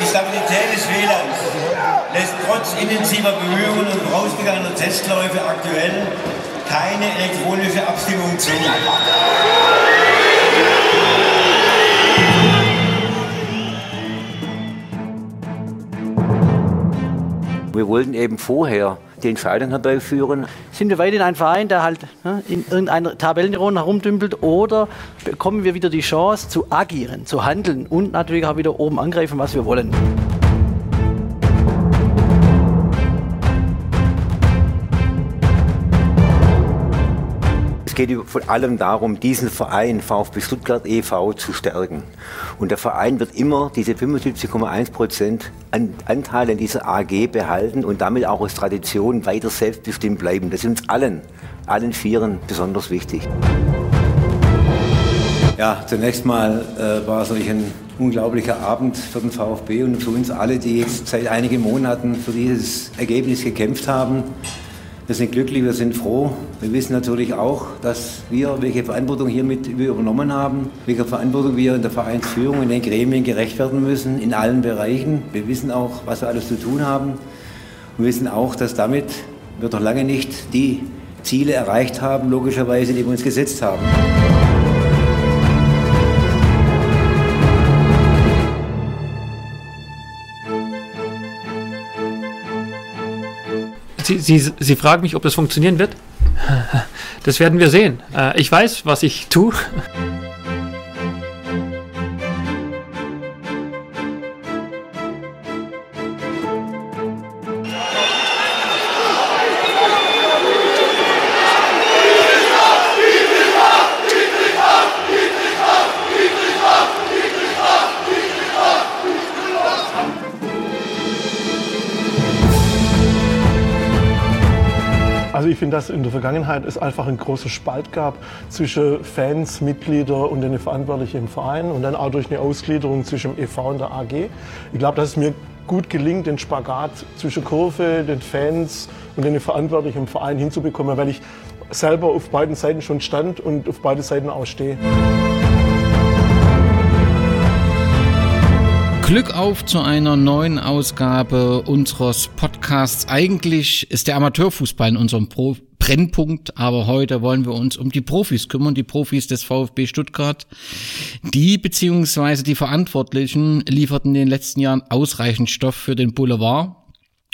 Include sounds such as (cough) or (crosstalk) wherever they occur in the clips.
Die Stabilität des WLANs lässt trotz intensiver Bemühungen und vorausgegangener Testläufe aktuell keine elektronische Abstimmung zu. Wir wollten eben vorher die Entscheidung herbeiführen. Sind wir weiterhin ein Verein, der halt ne, in irgendeiner Tabellenrunde herumdümpelt oder bekommen wir wieder die Chance zu agieren, zu handeln und natürlich auch wieder oben angreifen, was wir wollen? Geht vor allem darum, diesen Verein VfB Stuttgart e.V. zu stärken. Und der Verein wird immer diese 75,1 Prozent Anteile in dieser AG behalten und damit auch aus Tradition weiter selbstbestimmt bleiben. Das ist uns allen, allen Vieren besonders wichtig. Ja, zunächst mal äh, war solch ein unglaublicher Abend für den VfB und für uns alle, die jetzt seit einigen Monaten für dieses Ergebnis gekämpft haben. Wir sind glücklich, wir sind froh. Wir wissen natürlich auch, dass wir, welche Verantwortung hiermit wir übernommen haben, welche Verantwortung wir in der Vereinsführung, in den Gremien gerecht werden müssen, in allen Bereichen. Wir wissen auch, was wir alles zu tun haben. Wir wissen auch, dass damit wir doch lange nicht die Ziele erreicht haben, logischerweise, die wir uns gesetzt haben. Sie, Sie, Sie fragen mich, ob das funktionieren wird? Das werden wir sehen. Äh, ich weiß, was ich tue. Finde, dass in der Vergangenheit es einfach einen großen Spalt gab zwischen Fans, Mitglieder und den Verantwortlichen im Verein und dann auch durch eine Ausgliederung zwischen dem EV und der AG. Ich glaube, dass es mir gut gelingt, den Spagat zwischen Kurve, den Fans und den Verantwortlichen im Verein hinzubekommen, weil ich selber auf beiden Seiten schon stand und auf beide Seiten auch stehe. Glück auf zu einer neuen Ausgabe unseres Podcasts. Eigentlich ist der Amateurfußball in unserem Pro Brennpunkt, aber heute wollen wir uns um die Profis kümmern, die Profis des VfB Stuttgart. Die beziehungsweise die Verantwortlichen lieferten in den letzten Jahren ausreichend Stoff für den Boulevard.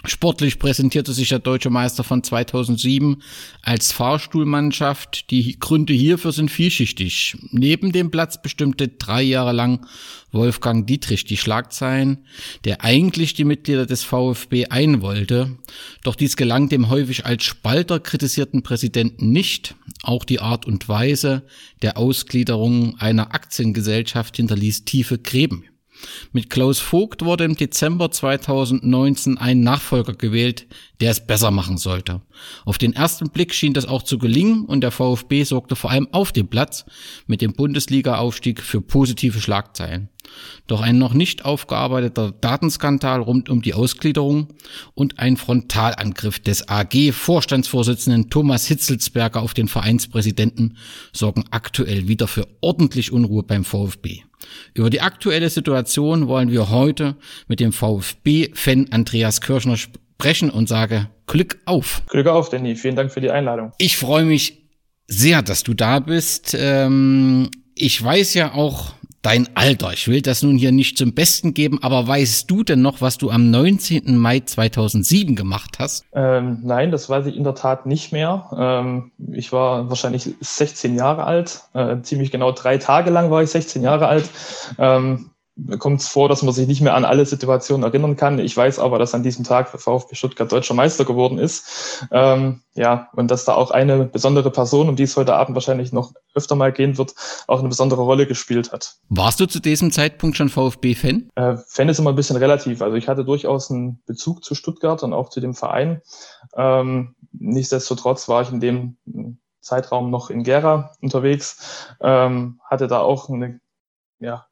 Sportlich präsentierte sich der deutsche Meister von 2007 als Fahrstuhlmannschaft. Die Gründe hierfür sind vielschichtig. Neben dem Platz bestimmte drei Jahre lang Wolfgang Dietrich die Schlagzeilen, der eigentlich die Mitglieder des VfB ein wollte. Doch dies gelang dem häufig als Spalter kritisierten Präsidenten nicht. Auch die Art und Weise der Ausgliederung einer Aktiengesellschaft hinterließ tiefe Gräben. Mit Klaus Vogt wurde im Dezember 2019 ein Nachfolger gewählt, der es besser machen sollte. Auf den ersten Blick schien das auch zu gelingen und der VfB sorgte vor allem auf dem Platz mit dem Bundesliga-Aufstieg für positive Schlagzeilen. Doch ein noch nicht aufgearbeiteter Datenskandal rund um die Ausgliederung und ein Frontalangriff des AG-Vorstandsvorsitzenden Thomas Hitzelsberger auf den Vereinspräsidenten sorgen aktuell wieder für ordentlich Unruhe beim VfB. Über die aktuelle Situation wollen wir heute mit dem VfB-Fan Andreas Kirschner sprechen und sage Glück auf. Glück auf, Danny. Vielen Dank für die Einladung. Ich freue mich sehr, dass du da bist. Ähm, ich weiß ja auch, dein Alter. Ich will das nun hier nicht zum Besten geben, aber weißt du denn noch, was du am 19. Mai 2007 gemacht hast? Ähm, nein, das weiß ich in der Tat nicht mehr. Ähm, ich war wahrscheinlich 16 Jahre alt. Äh, ziemlich genau drei Tage lang war ich 16 Jahre alt. Ähm, kommt es vor, dass man sich nicht mehr an alle Situationen erinnern kann. Ich weiß aber, dass an diesem Tag VfB Stuttgart deutscher Meister geworden ist. Ähm, ja, und dass da auch eine besondere Person, um die es heute Abend wahrscheinlich noch öfter mal gehen wird, auch eine besondere Rolle gespielt hat. Warst du zu diesem Zeitpunkt schon VfB-Fan? Äh, Fan ist immer ein bisschen relativ. Also ich hatte durchaus einen Bezug zu Stuttgart und auch zu dem Verein. Ähm, nichtsdestotrotz war ich in dem Zeitraum noch in Gera unterwegs, ähm, hatte da auch eine ja,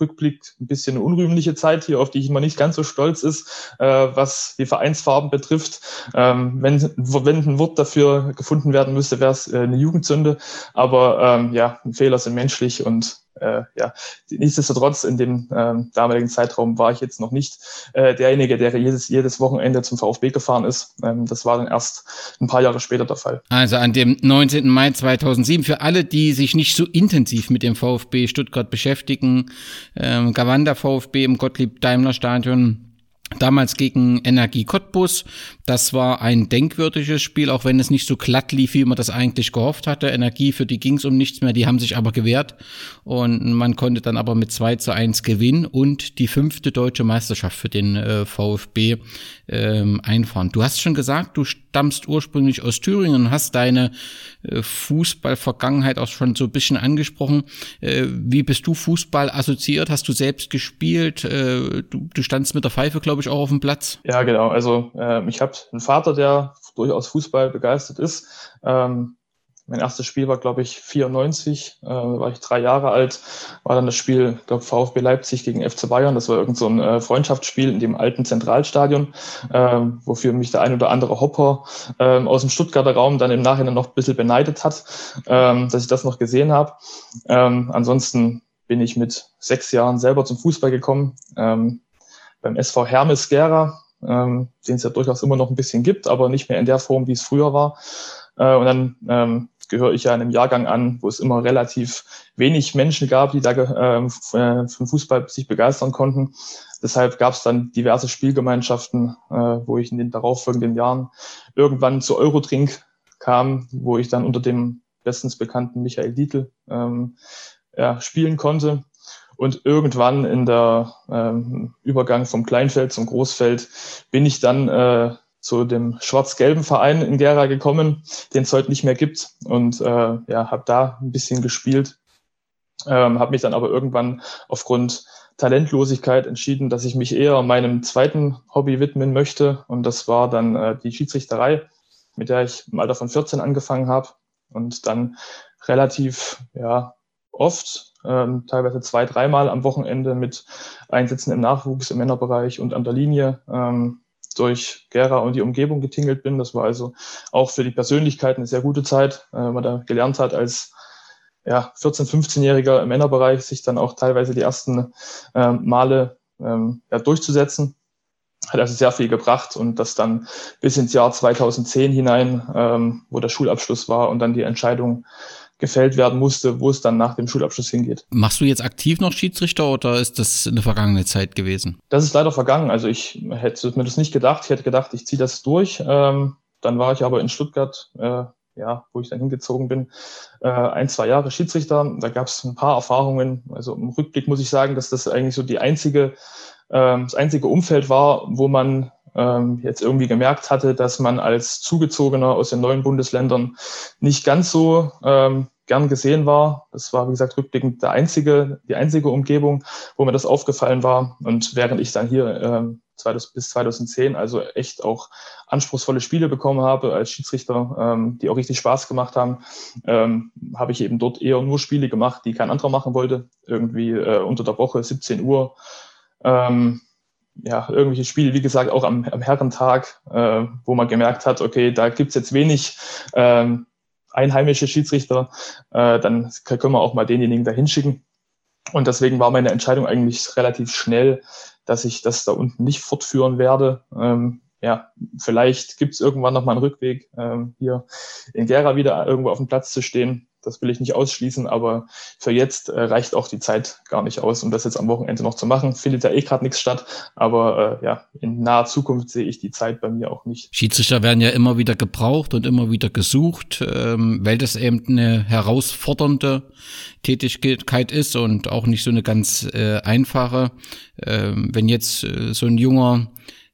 Rückblick ein bisschen eine unrühmliche Zeit hier, auf die ich immer nicht ganz so stolz ist, äh, was die Vereinsfarben betrifft. Ähm, wenn, wenn ein Wort dafür gefunden werden müsste, wäre es äh, eine Jugendsünde. Aber ähm, ja, Fehler sind menschlich und äh, ja, nichtsdestotrotz in dem ähm, damaligen Zeitraum war ich jetzt noch nicht äh, derjenige, der jedes, jedes Wochenende zum VfB gefahren ist. Ähm, das war dann erst ein paar Jahre später der Fall. Also an dem 19. Mai 2007 für alle, die sich nicht so intensiv mit dem VfB Stuttgart beschäftigen, ähm, Gawanda VfB im Gottlieb Daimler Stadion Damals gegen Energie Cottbus. Das war ein denkwürdiges Spiel, auch wenn es nicht so glatt lief, wie man das eigentlich gehofft hatte. Energie, für die ging es um nichts mehr, die haben sich aber gewehrt. Und man konnte dann aber mit 2 zu 1 gewinnen und die fünfte deutsche Meisterschaft für den äh, VfB ähm, einfahren. Du hast schon gesagt, du stammst ursprünglich aus Thüringen und hast deine äh, Fußballvergangenheit auch schon so ein bisschen angesprochen. Äh, wie bist du Fußball assoziiert? Hast du selbst gespielt? Äh, du, du standst mit der Pfeife, glaube ich, auch auf dem Platz. Ja, genau. Also äh, ich habe einen Vater, der durchaus Fußball begeistert ist. Ähm, mein erstes Spiel war, glaube ich, 94, äh, war ich drei Jahre alt, war dann das Spiel, glaube VfB Leipzig gegen FC Bayern. Das war irgend so ein äh, Freundschaftsspiel in dem alten Zentralstadion, äh, wofür mich der ein oder andere Hopper äh, aus dem Stuttgarter Raum dann im Nachhinein noch ein bisschen beneidet hat, äh, dass ich das noch gesehen habe. Ähm, ansonsten bin ich mit sechs Jahren selber zum Fußball gekommen, ähm, beim SV Hermes Gera, ähm, den es ja durchaus immer noch ein bisschen gibt, aber nicht mehr in der Form, wie es früher war. Äh, und dann ähm, gehöre ich ja in einem Jahrgang an, wo es immer relativ wenig Menschen gab, die da äh, vom Fußball sich begeistern konnten. Deshalb gab es dann diverse Spielgemeinschaften, äh, wo ich in den darauffolgenden Jahren irgendwann zu Eurodrink kam, wo ich dann unter dem bestens bekannten Michael Dietl ähm, ja, spielen konnte. Und irgendwann in der ähm, Übergang vom Kleinfeld zum Großfeld bin ich dann äh, zu dem schwarz-gelben Verein in Gera gekommen, den es heute nicht mehr gibt. Und äh, ja, habe da ein bisschen gespielt, ähm, habe mich dann aber irgendwann aufgrund Talentlosigkeit entschieden, dass ich mich eher meinem zweiten Hobby widmen möchte. Und das war dann äh, die Schiedsrichterei, mit der ich im Alter von 14 angefangen habe und dann relativ ja oft, ähm, teilweise zwei, dreimal am Wochenende mit Einsätzen im Nachwuchs, im Männerbereich und an der Linie ähm, durch Gera und die Umgebung getingelt bin. Das war also auch für die Persönlichkeit eine sehr gute Zeit, äh, man da gelernt hat, als ja, 14-, 15-Jähriger im Männerbereich sich dann auch teilweise die ersten äh, Male ähm, ja, durchzusetzen. Hat also sehr viel gebracht und das dann bis ins Jahr 2010 hinein, ähm, wo der Schulabschluss war und dann die Entscheidung gefällt werden musste, wo es dann nach dem Schulabschluss hingeht. Machst du jetzt aktiv noch Schiedsrichter oder ist das eine vergangene Zeit gewesen? Das ist leider vergangen. Also ich hätte mir das nicht gedacht. Ich hätte gedacht, ich ziehe das durch. Ähm, dann war ich aber in Stuttgart, äh, ja, wo ich dann hingezogen bin, äh, ein, zwei Jahre Schiedsrichter. Da gab es ein paar Erfahrungen. Also im Rückblick muss ich sagen, dass das eigentlich so die einzige, das einzige Umfeld war, wo man ähm, jetzt irgendwie gemerkt hatte, dass man als Zugezogener aus den neuen Bundesländern nicht ganz so ähm, gern gesehen war. Das war, wie gesagt, rückblickend der einzige, die einzige Umgebung, wo mir das aufgefallen war. Und während ich dann hier ähm, bis 2010 also echt auch anspruchsvolle Spiele bekommen habe als Schiedsrichter, ähm, die auch richtig Spaß gemacht haben, ähm, habe ich eben dort eher nur Spiele gemacht, die kein anderer machen wollte. Irgendwie äh, unter der Woche, 17 Uhr. Ähm, ja, irgendwelche Spiele, wie gesagt, auch am, am Herrentag, äh, wo man gemerkt hat, okay, da gibt's jetzt wenig ähm, einheimische Schiedsrichter, äh, dann können wir auch mal denjenigen da hinschicken. Und deswegen war meine Entscheidung eigentlich relativ schnell, dass ich das da unten nicht fortführen werde. Ähm, ja, vielleicht gibt's irgendwann noch mal einen Rückweg, ähm, hier in Gera wieder irgendwo auf dem Platz zu stehen. Das will ich nicht ausschließen, aber für jetzt äh, reicht auch die Zeit gar nicht aus, um das jetzt am Wochenende noch zu machen. Findet ja eh gerade nichts statt, aber äh, ja, in naher Zukunft sehe ich die Zeit bei mir auch nicht. Schiedsrichter werden ja immer wieder gebraucht und immer wieder gesucht, ähm, weil das eben eine herausfordernde Tätigkeit ist und auch nicht so eine ganz äh, einfache. Ähm, wenn jetzt äh, so ein junger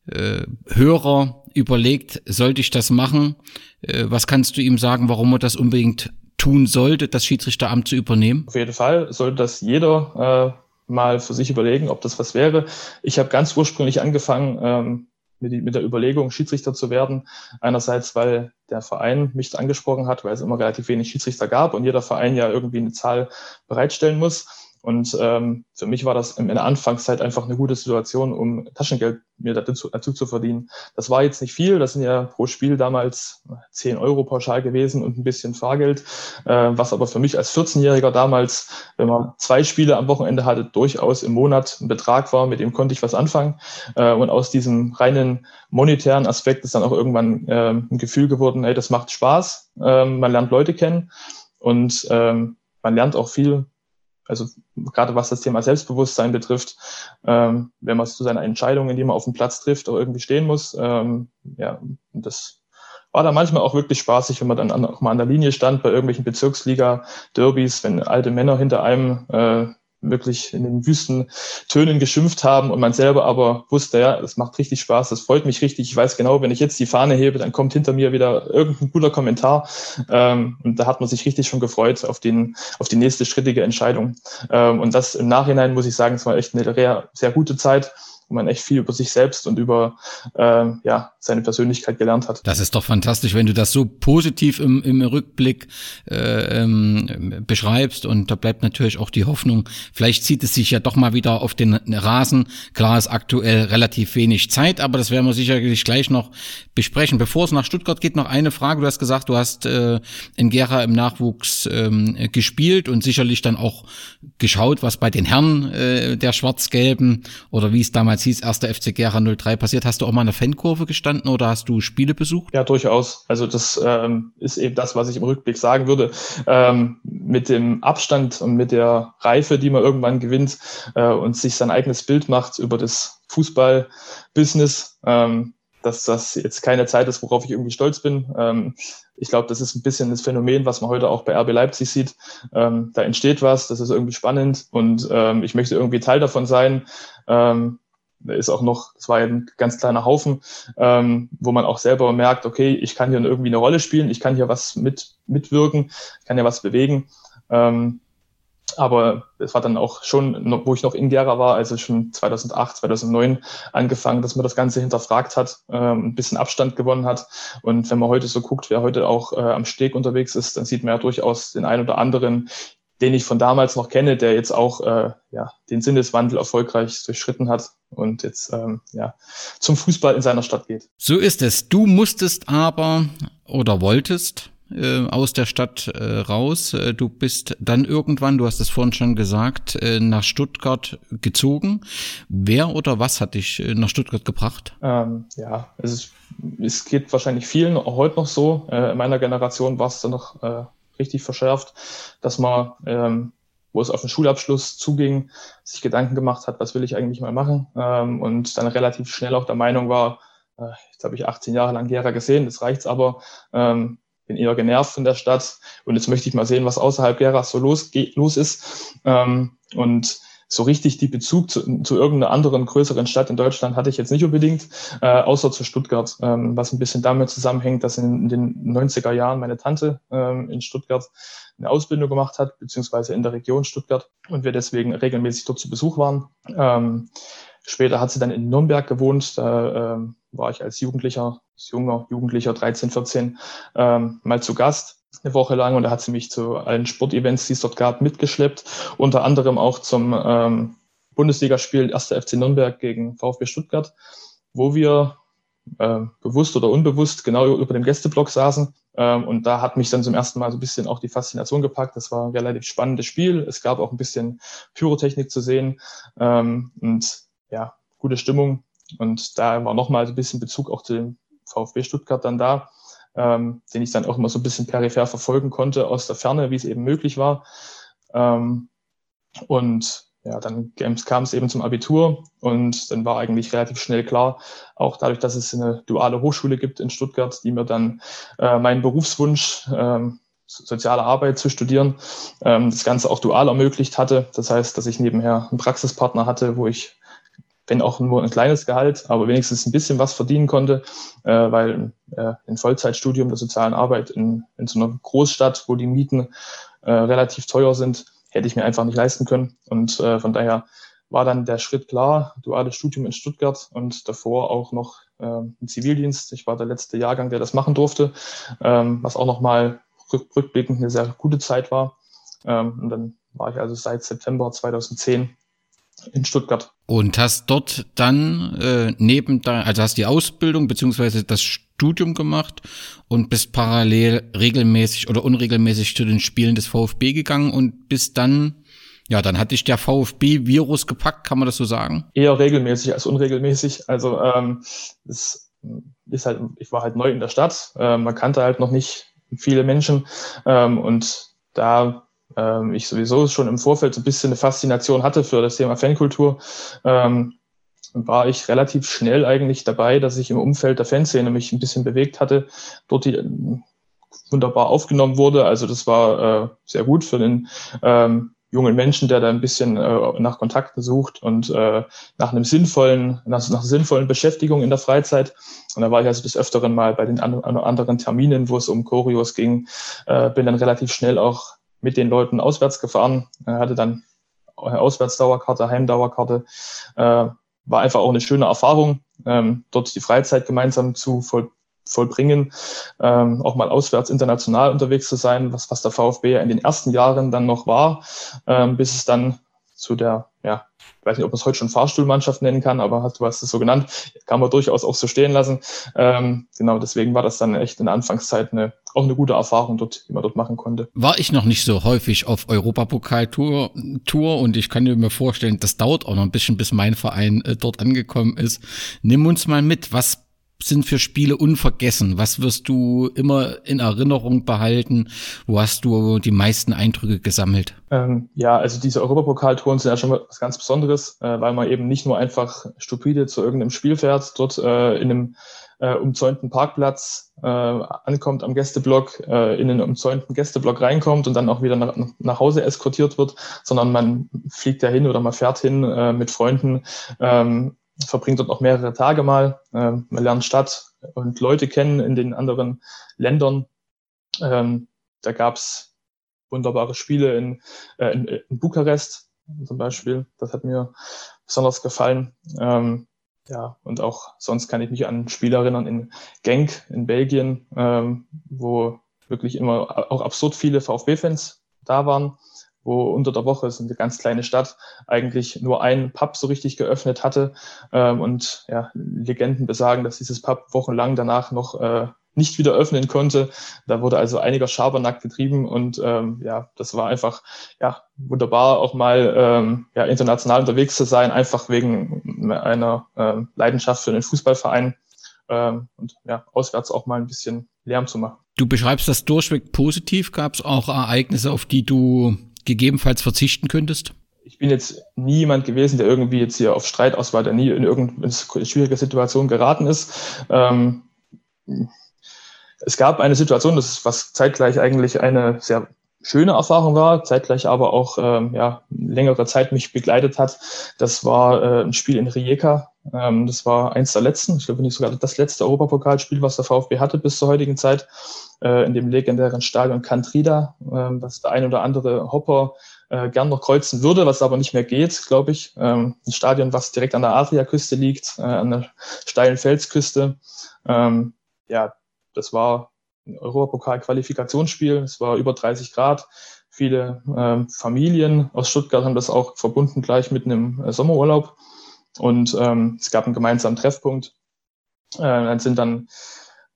äh, Hörer überlegt, sollte ich das machen? Äh, was kannst du ihm sagen, warum er das unbedingt tun sollte, das Schiedsrichteramt zu übernehmen? Auf jeden Fall sollte das jeder äh, mal für sich überlegen, ob das was wäre. Ich habe ganz ursprünglich angefangen ähm, mit, mit der Überlegung, Schiedsrichter zu werden. Einerseits, weil der Verein mich angesprochen hat, weil es immer relativ wenig Schiedsrichter gab und jeder Verein ja irgendwie eine Zahl bereitstellen muss. Und ähm, für mich war das in der Anfangszeit einfach eine gute Situation, um Taschengeld mir dazu, dazu zu verdienen. Das war jetzt nicht viel, das sind ja pro Spiel damals 10 Euro pauschal gewesen und ein bisschen Fahrgeld, äh, was aber für mich als 14-Jähriger damals, wenn man zwei Spiele am Wochenende hatte, durchaus im Monat ein Betrag war, mit dem konnte ich was anfangen. Äh, und aus diesem reinen monetären Aspekt ist dann auch irgendwann äh, ein Gefühl geworden, hey, das macht Spaß, äh, man lernt Leute kennen und ähm, man lernt auch viel also gerade was das Thema Selbstbewusstsein betrifft, ähm, wenn man zu seinen Entscheidungen, die man auf dem Platz trifft, auch irgendwie stehen muss. Ähm, ja, das war da manchmal auch wirklich spaßig, wenn man dann auch mal an der Linie stand bei irgendwelchen Bezirksliga-Derbys, wenn alte Männer hinter einem äh, wirklich in den wüsten Tönen geschimpft haben und man selber aber wusste, ja, das macht richtig Spaß, das freut mich richtig. Ich weiß genau, wenn ich jetzt die Fahne hebe, dann kommt hinter mir wieder irgendein guter Kommentar. Ähm, und da hat man sich richtig schon gefreut auf, den, auf die nächste strittige Entscheidung. Ähm, und das im Nachhinein muss ich sagen, es war echt eine sehr, sehr gute Zeit wo man echt viel über sich selbst und über äh, ja, seine Persönlichkeit gelernt hat. Das ist doch fantastisch, wenn du das so positiv im, im Rückblick äh, ähm, beschreibst. Und da bleibt natürlich auch die Hoffnung, vielleicht zieht es sich ja doch mal wieder auf den Rasen. Klar ist aktuell relativ wenig Zeit, aber das werden wir sicherlich gleich noch besprechen. Bevor es nach Stuttgart geht, noch eine Frage. Du hast gesagt, du hast äh, in Gera im Nachwuchs ähm, gespielt und sicherlich dann auch geschaut, was bei den Herren äh, der Schwarz-Gelben oder wie es damals damals hieß, erster FC Gera 03 passiert. Hast du auch mal in der Fankurve gestanden oder hast du Spiele besucht? Ja, durchaus. Also das ähm, ist eben das, was ich im Rückblick sagen würde. Ähm, mit dem Abstand und mit der Reife, die man irgendwann gewinnt äh, und sich sein eigenes Bild macht über das Fußball-Business, ähm, dass das jetzt keine Zeit ist, worauf ich irgendwie stolz bin. Ähm, ich glaube, das ist ein bisschen das Phänomen, was man heute auch bei RB Leipzig sieht. Ähm, da entsteht was, das ist irgendwie spannend und ähm, ich möchte irgendwie Teil davon sein. Ähm, ist auch noch, das war ein ganz kleiner Haufen, ähm, wo man auch selber merkt, okay, ich kann hier irgendwie eine Rolle spielen, ich kann hier was mit, mitwirken, ich kann ja was bewegen. Ähm, aber es war dann auch schon, wo ich noch in Gera war, also schon 2008, 2009 angefangen, dass man das Ganze hinterfragt hat, ähm, ein bisschen Abstand gewonnen hat. Und wenn man heute so guckt, wer heute auch äh, am Steg unterwegs ist, dann sieht man ja durchaus den einen oder anderen den ich von damals noch kenne, der jetzt auch äh, ja, den Sinneswandel erfolgreich durchschritten hat und jetzt ähm, ja, zum Fußball in seiner Stadt geht. So ist es. Du musstest aber oder wolltest äh, aus der Stadt äh, raus. Äh, du bist dann irgendwann, du hast es vorhin schon gesagt, äh, nach Stuttgart gezogen. Wer oder was hat dich äh, nach Stuttgart gebracht? Ähm, ja, es, ist, es geht wahrscheinlich vielen auch heute noch so. Äh, in meiner Generation war es dann noch äh, richtig verschärft, dass man, ähm, wo es auf den Schulabschluss zuging, sich Gedanken gemacht hat, was will ich eigentlich mal machen ähm, und dann relativ schnell auch der Meinung war, äh, jetzt habe ich 18 Jahre lang Gera gesehen, das reicht's aber, ähm, bin eher genervt von der Stadt und jetzt möchte ich mal sehen, was außerhalb Geras so los, los ist ähm, und so richtig die Bezug zu, zu irgendeiner anderen größeren Stadt in Deutschland hatte ich jetzt nicht unbedingt, äh, außer zu Stuttgart, ähm, was ein bisschen damit zusammenhängt, dass in, in den 90er Jahren meine Tante ähm, in Stuttgart eine Ausbildung gemacht hat, beziehungsweise in der Region Stuttgart und wir deswegen regelmäßig dort zu Besuch waren. Ähm, später hat sie dann in Nürnberg gewohnt, da ähm, war ich als Jugendlicher, als junger Jugendlicher, 13, 14, ähm, mal zu Gast eine Woche lang und da hat sie mich zu allen Sportevents, die es dort gab, mitgeschleppt. Unter anderem auch zum ähm, Bundesligaspiel 1. FC Nürnberg gegen VfB Stuttgart, wo wir äh, bewusst oder unbewusst genau über dem Gästeblock saßen. Ähm, und da hat mich dann zum ersten Mal so ein bisschen auch die Faszination gepackt. Das war ein relativ spannendes Spiel. Es gab auch ein bisschen Pyrotechnik zu sehen ähm, und ja, gute Stimmung. Und da war nochmal so ein bisschen Bezug auch zu dem VfB Stuttgart dann da ähm, den ich dann auch immer so ein bisschen peripher verfolgen konnte aus der Ferne, wie es eben möglich war. Ähm, und ja, dann kam es eben zum Abitur und dann war eigentlich relativ schnell klar, auch dadurch, dass es eine duale Hochschule gibt in Stuttgart, die mir dann äh, meinen Berufswunsch ähm, soziale Arbeit zu studieren, ähm, das Ganze auch dual ermöglicht hatte. Das heißt, dass ich nebenher einen Praxispartner hatte, wo ich wenn auch nur ein kleines Gehalt, aber wenigstens ein bisschen was verdienen konnte, äh, weil äh, ein Vollzeitstudium der sozialen Arbeit in, in so einer Großstadt, wo die Mieten äh, relativ teuer sind, hätte ich mir einfach nicht leisten können. Und äh, von daher war dann der Schritt klar, duales Studium in Stuttgart und davor auch noch äh, ein Zivildienst. Ich war der letzte Jahrgang, der das machen durfte, ähm, was auch nochmal rück, rückblickend eine sehr gute Zeit war. Ähm, und dann war ich also seit September 2010 in Stuttgart. Und hast dort dann äh, neben da, also hast die Ausbildung beziehungsweise das Studium gemacht und bist parallel regelmäßig oder unregelmäßig zu den Spielen des VfB gegangen und bist dann, ja, dann hat dich der VfB-Virus gepackt, kann man das so sagen? Eher regelmäßig als unregelmäßig. Also ähm, es ist halt, ich war halt neu in der Stadt, äh, man kannte halt noch nicht viele Menschen ähm, und da ähm, ich sowieso schon im Vorfeld so ein bisschen eine Faszination hatte für das Thema Fankultur, ähm, war ich relativ schnell eigentlich dabei, dass ich im Umfeld der Fanszene mich ein bisschen bewegt hatte, dort die äh, wunderbar aufgenommen wurde. Also das war äh, sehr gut für den ähm, jungen Menschen, der da ein bisschen äh, nach Kontakten sucht und äh, nach einem sinnvollen, nach, nach sinnvollen Beschäftigung in der Freizeit. Und da war ich also des Öfteren mal bei den an, anderen Terminen, wo es um Choreos ging, äh, bin dann relativ schnell auch mit den Leuten auswärts gefahren, hatte dann Auswärtsdauerkarte, Heimdauerkarte. Äh, war einfach auch eine schöne Erfahrung, ähm, dort die Freizeit gemeinsam zu voll, vollbringen, ähm, auch mal auswärts international unterwegs zu sein, was, was der VfB ja in den ersten Jahren dann noch war, ähm, bis es dann zu der, ja, ich weiß nicht, ob man es heute schon Fahrstuhlmannschaft nennen kann, aber du hast es so genannt, kann man durchaus auch so stehen lassen. Ähm, genau, deswegen war das dann echt in der Anfangszeit eine, auch eine gute Erfahrung dort, die man dort machen konnte. War ich noch nicht so häufig auf Europapokaltour Tour und ich kann mir vorstellen, das dauert auch noch ein bisschen, bis mein Verein äh, dort angekommen ist. Nimm uns mal mit, was sind für Spiele unvergessen? Was wirst du immer in Erinnerung behalten? Wo hast du die meisten Eindrücke gesammelt? Ähm, ja, also diese Europapokaltouren sind ja schon was ganz Besonderes, äh, weil man eben nicht nur einfach stupide zu irgendeinem Spiel fährt, dort äh, in einem äh, umzäunten Parkplatz äh, ankommt am Gästeblock, äh, in den umzäunten Gästeblock reinkommt und dann auch wieder nach, nach Hause eskortiert wird, sondern man fliegt da hin oder man fährt hin äh, mit Freunden, ähm, verbringt dort auch mehrere Tage mal. Ähm, man lernt Stadt und Leute kennen in den anderen Ländern. Ähm, da gab's wunderbare Spiele in, äh, in, in, Bukarest zum Beispiel. Das hat mir besonders gefallen. Ähm, ja, und auch sonst kann ich mich an Spiele erinnern in Genk in Belgien, ähm, wo wirklich immer auch absurd viele VfB-Fans da waren wo unter der Woche, ist eine ganz kleine Stadt, eigentlich nur ein Pub so richtig geöffnet hatte. Ähm, und ja, Legenden besagen, dass dieses Pub wochenlang danach noch äh, nicht wieder öffnen konnte. Da wurde also einiger Schabernack getrieben und ähm, ja, das war einfach ja wunderbar, auch mal ähm, ja, international unterwegs zu sein, einfach wegen einer ähm, Leidenschaft für den Fußballverein ähm, und ja, auswärts auch mal ein bisschen Lärm zu machen. Du beschreibst das durchweg positiv. Gab es auch Ereignisse, auf die du gegebenenfalls verzichten könntest? Ich bin jetzt nie jemand gewesen, der irgendwie jetzt hier auf Streit aus war, der nie in irgendeine schwierige Situation geraten ist. Ähm, es gab eine Situation, das ist was zeitgleich eigentlich eine sehr schöne Erfahrung war, zeitgleich aber auch ähm, ja, längere Zeit mich begleitet hat. Das war äh, ein Spiel in Rijeka. Ähm, das war eins der letzten, ich glaube nicht sogar das letzte Europapokalspiel, was der VfB hatte bis zur heutigen Zeit, äh, in dem legendären Stadion Cantrida, äh, was der ein oder andere Hopper äh, gern noch kreuzen würde, was aber nicht mehr geht, glaube ich. Ähm, ein Stadion, was direkt an der Adriaküste liegt, äh, an der steilen Felsküste. Ähm, ja, das war Europapokal-Qualifikationsspiel. Es war über 30 Grad. Viele ähm, Familien aus Stuttgart haben das auch verbunden gleich mit einem äh, Sommerurlaub. Und ähm, es gab einen gemeinsamen Treffpunkt. Äh, dann sind dann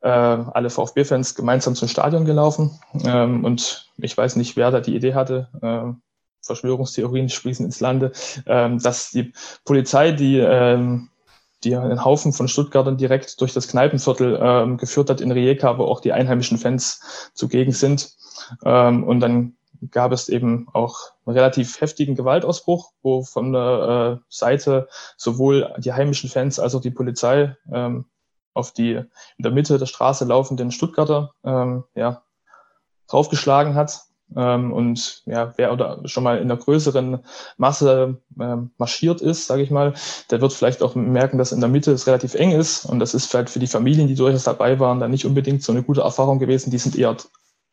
äh, alle VfB-Fans gemeinsam zum Stadion gelaufen. Ähm, und ich weiß nicht, wer da die Idee hatte. Äh, Verschwörungstheorien sprießen ins Lande, ähm, dass die Polizei, die ähm, die einen Haufen von Stuttgartern direkt durch das Kneipenviertel ähm, geführt hat in Rijeka, wo auch die einheimischen Fans zugegen sind. Ähm, und dann gab es eben auch einen relativ heftigen Gewaltausbruch, wo von der äh, Seite sowohl die heimischen Fans als auch die Polizei ähm, auf die in der Mitte der Straße laufenden Stuttgarter ähm, ja, draufgeschlagen hat. Ähm, und ja, wer oder schon mal in einer größeren Masse ähm, marschiert ist, sage ich mal, der wird vielleicht auch merken, dass in der Mitte es relativ eng ist. Und das ist vielleicht für die Familien, die durchaus dabei waren, dann nicht unbedingt so eine gute Erfahrung gewesen. Die sind eher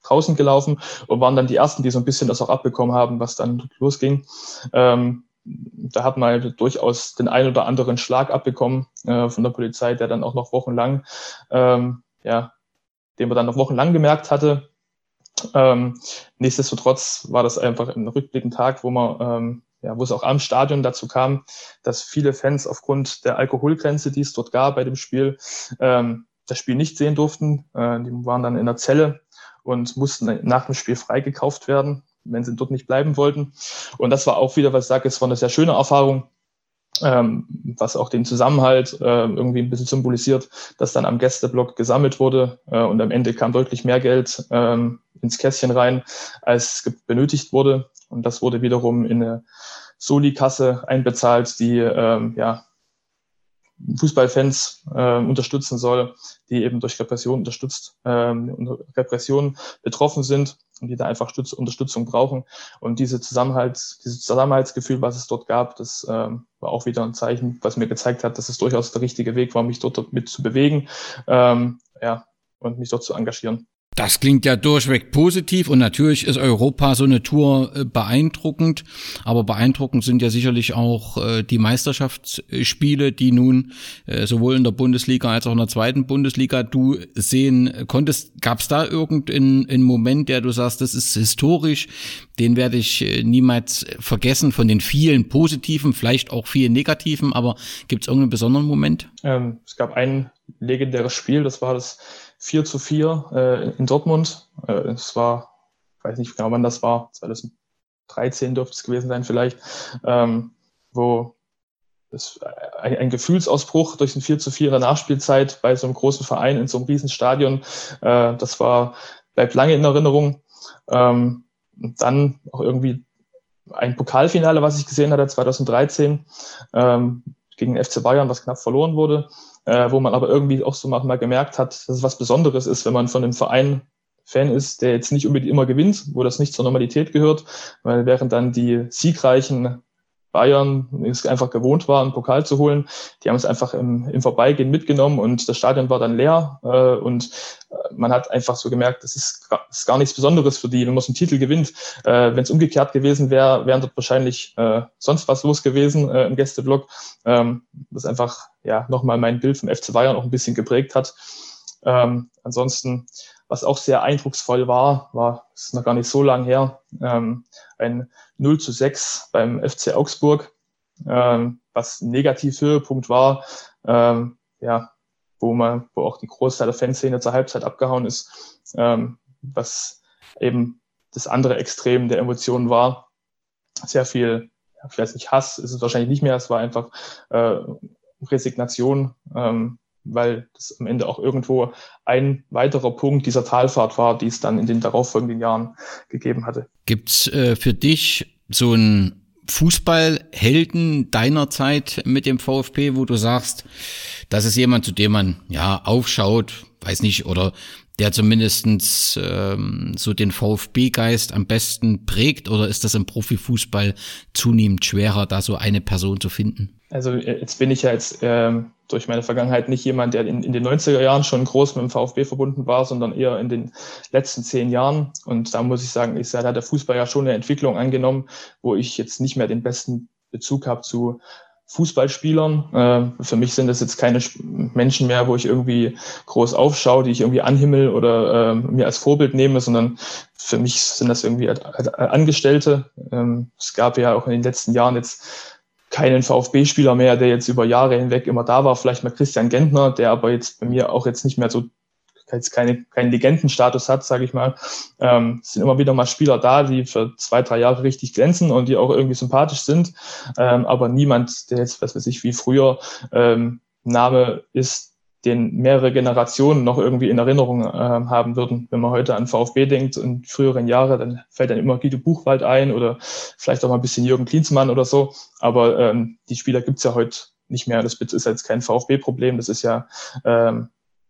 draußen gelaufen und waren dann die ersten, die so ein bisschen das auch abbekommen haben, was dann losging. Ähm, da hat man durchaus den einen oder anderen Schlag abbekommen äh, von der Polizei, der dann auch noch wochenlang, ähm, ja, den man dann noch wochenlang gemerkt hatte, Ähm, nichtsdestotrotz war das einfach ein rückblickender Tag, wo man, ähm, ja, wo es auch am Stadion dazu kam, dass viele Fans aufgrund der Alkoholgrenze, die es dort gab bei dem Spiel, ähm, das Spiel nicht sehen durften. Äh, die waren dann in der Zelle und mussten nach dem Spiel freigekauft werden, wenn sie dort nicht bleiben wollten. Und das war auch wieder, was ich sage, es war eine sehr schöne Erfahrung, ähm, was auch den Zusammenhalt äh, irgendwie ein bisschen symbolisiert, dass dann am Gästeblock gesammelt wurde äh, und am Ende kam deutlich mehr Geld ähm, ins Kästchen rein, als benötigt wurde. Und das wurde wiederum in eine Soli-Kasse einbezahlt, die ähm, ja, Fußballfans äh, unterstützen soll, die eben durch Repression unterstützt, ähm, Repression betroffen sind und die da einfach Stütz Unterstützung brauchen. Und diese Zusammenhalt, dieses Zusammenhaltsgefühl, was es dort gab, das ähm, war auch wieder ein Zeichen, was mir gezeigt hat, dass es durchaus der richtige Weg war, mich dort mit zu bewegen, ähm, ja, und mich dort zu engagieren. Das klingt ja durchweg positiv und natürlich ist Europa so eine Tour äh, beeindruckend, aber beeindruckend sind ja sicherlich auch äh, die Meisterschaftsspiele, die nun äh, sowohl in der Bundesliga als auch in der zweiten Bundesliga du sehen konntest. Gab es da irgendeinen Moment, der du sagst, das ist historisch, den werde ich niemals vergessen von den vielen positiven, vielleicht auch vielen negativen, aber gibt es irgendeinen besonderen Moment? Ähm, es gab ein legendäres Spiel, das war das 4 zu 4 äh, in Dortmund. Äh, es war, ich weiß nicht genau wann das war, 2013 dürfte es gewesen sein vielleicht, ähm, wo es ein, ein, Gefühlsausbruch durch ein 4 zu 4 in der Nachspielzeit bei so einem großen Verein in so einem riesen Stadion, äh, das war, bleibt lange in Erinnerung. Ähm, und dann auch irgendwie ein Pokalfinale, was ich gesehen hatte, 2013, ähm, gegen den FC Bayern, was knapp verloren wurde äh, wo man aber irgendwie auch so mal gemerkt hat, dass es was Besonderes ist, wenn man von einem Verein Fan ist, der jetzt nicht unbedingt immer gewinnt, wo das nicht zur Normalität gehört, weil während dann die siegreichen Bayern es einfach gewohnt war, einen Pokal zu holen. Die haben es einfach im, im Vorbeigehen mitgenommen und das Stadion war dann leer äh, und äh, man hat einfach so gemerkt, das ist, ist gar nichts Besonderes für die, wenn man so einen Titel gewinnt. Äh, wenn es umgekehrt gewesen wäre, wären dort wahrscheinlich äh, sonst was los gewesen äh, im Gästeblock. Ähm, das einfach ja nochmal mein Bild vom FC Bayern auch ein bisschen geprägt hat. Ähm, ansonsten was auch sehr eindrucksvoll war, war, ist noch gar nicht so lang her, ähm, ein 0 zu 6 beim FC Augsburg, ähm, was ein Negativ-Höhepunkt war, ähm, ja, wo man, wo auch die Großteil der Fanszene zur Halbzeit abgehauen ist, ähm, was eben das andere Extrem der Emotionen war. Sehr viel, ich weiß nicht, Hass ist es wahrscheinlich nicht mehr, es war einfach äh, Resignation, ähm, weil das am Ende auch irgendwo ein weiterer Punkt dieser Talfahrt war, die es dann in den darauffolgenden Jahren gegeben hatte. Gibt's äh, für dich so einen Fußballhelden deiner Zeit mit dem VfB, wo du sagst, das ist jemand, zu dem man ja aufschaut, weiß nicht, oder der zumindestens ähm, so den VfB-Geist am besten prägt, oder ist das im Profifußball zunehmend schwerer, da so eine Person zu finden? Also äh, jetzt bin ich ja jetzt ähm, durch meine Vergangenheit nicht jemand, der in, in den 90er Jahren schon groß mit dem VfB verbunden war, sondern eher in den letzten zehn Jahren. Und da muss ich sagen, ist ja, da hat der Fußball ja schon eine Entwicklung angenommen, wo ich jetzt nicht mehr den besten Bezug habe zu Fußballspielern. Äh, für mich sind das jetzt keine Menschen mehr, wo ich irgendwie groß aufschaue, die ich irgendwie anhimmel oder äh, mir als Vorbild nehme, sondern für mich sind das irgendwie Angestellte. Ähm, es gab ja auch in den letzten Jahren jetzt keinen VfB-Spieler mehr, der jetzt über Jahre hinweg immer da war. Vielleicht mal Christian Gentner, der aber jetzt bei mir auch jetzt nicht mehr so jetzt keine, keinen Legendenstatus hat, sage ich mal. Ähm, sind immer wieder mal Spieler da, die für zwei, drei Jahre richtig glänzen und die auch irgendwie sympathisch sind. Ähm, aber niemand, der jetzt, was weiß ich, wie früher ähm, Name ist, den mehrere Generationen noch irgendwie in Erinnerung äh, haben würden. Wenn man heute an VfB denkt und früheren Jahre, dann fällt dann immer Guido Buchwald ein oder vielleicht auch mal ein bisschen Jürgen Klinsmann oder so. Aber ähm, die Spieler gibt's ja heute nicht mehr. Das ist jetzt kein VfB-Problem, das ist ja ähm,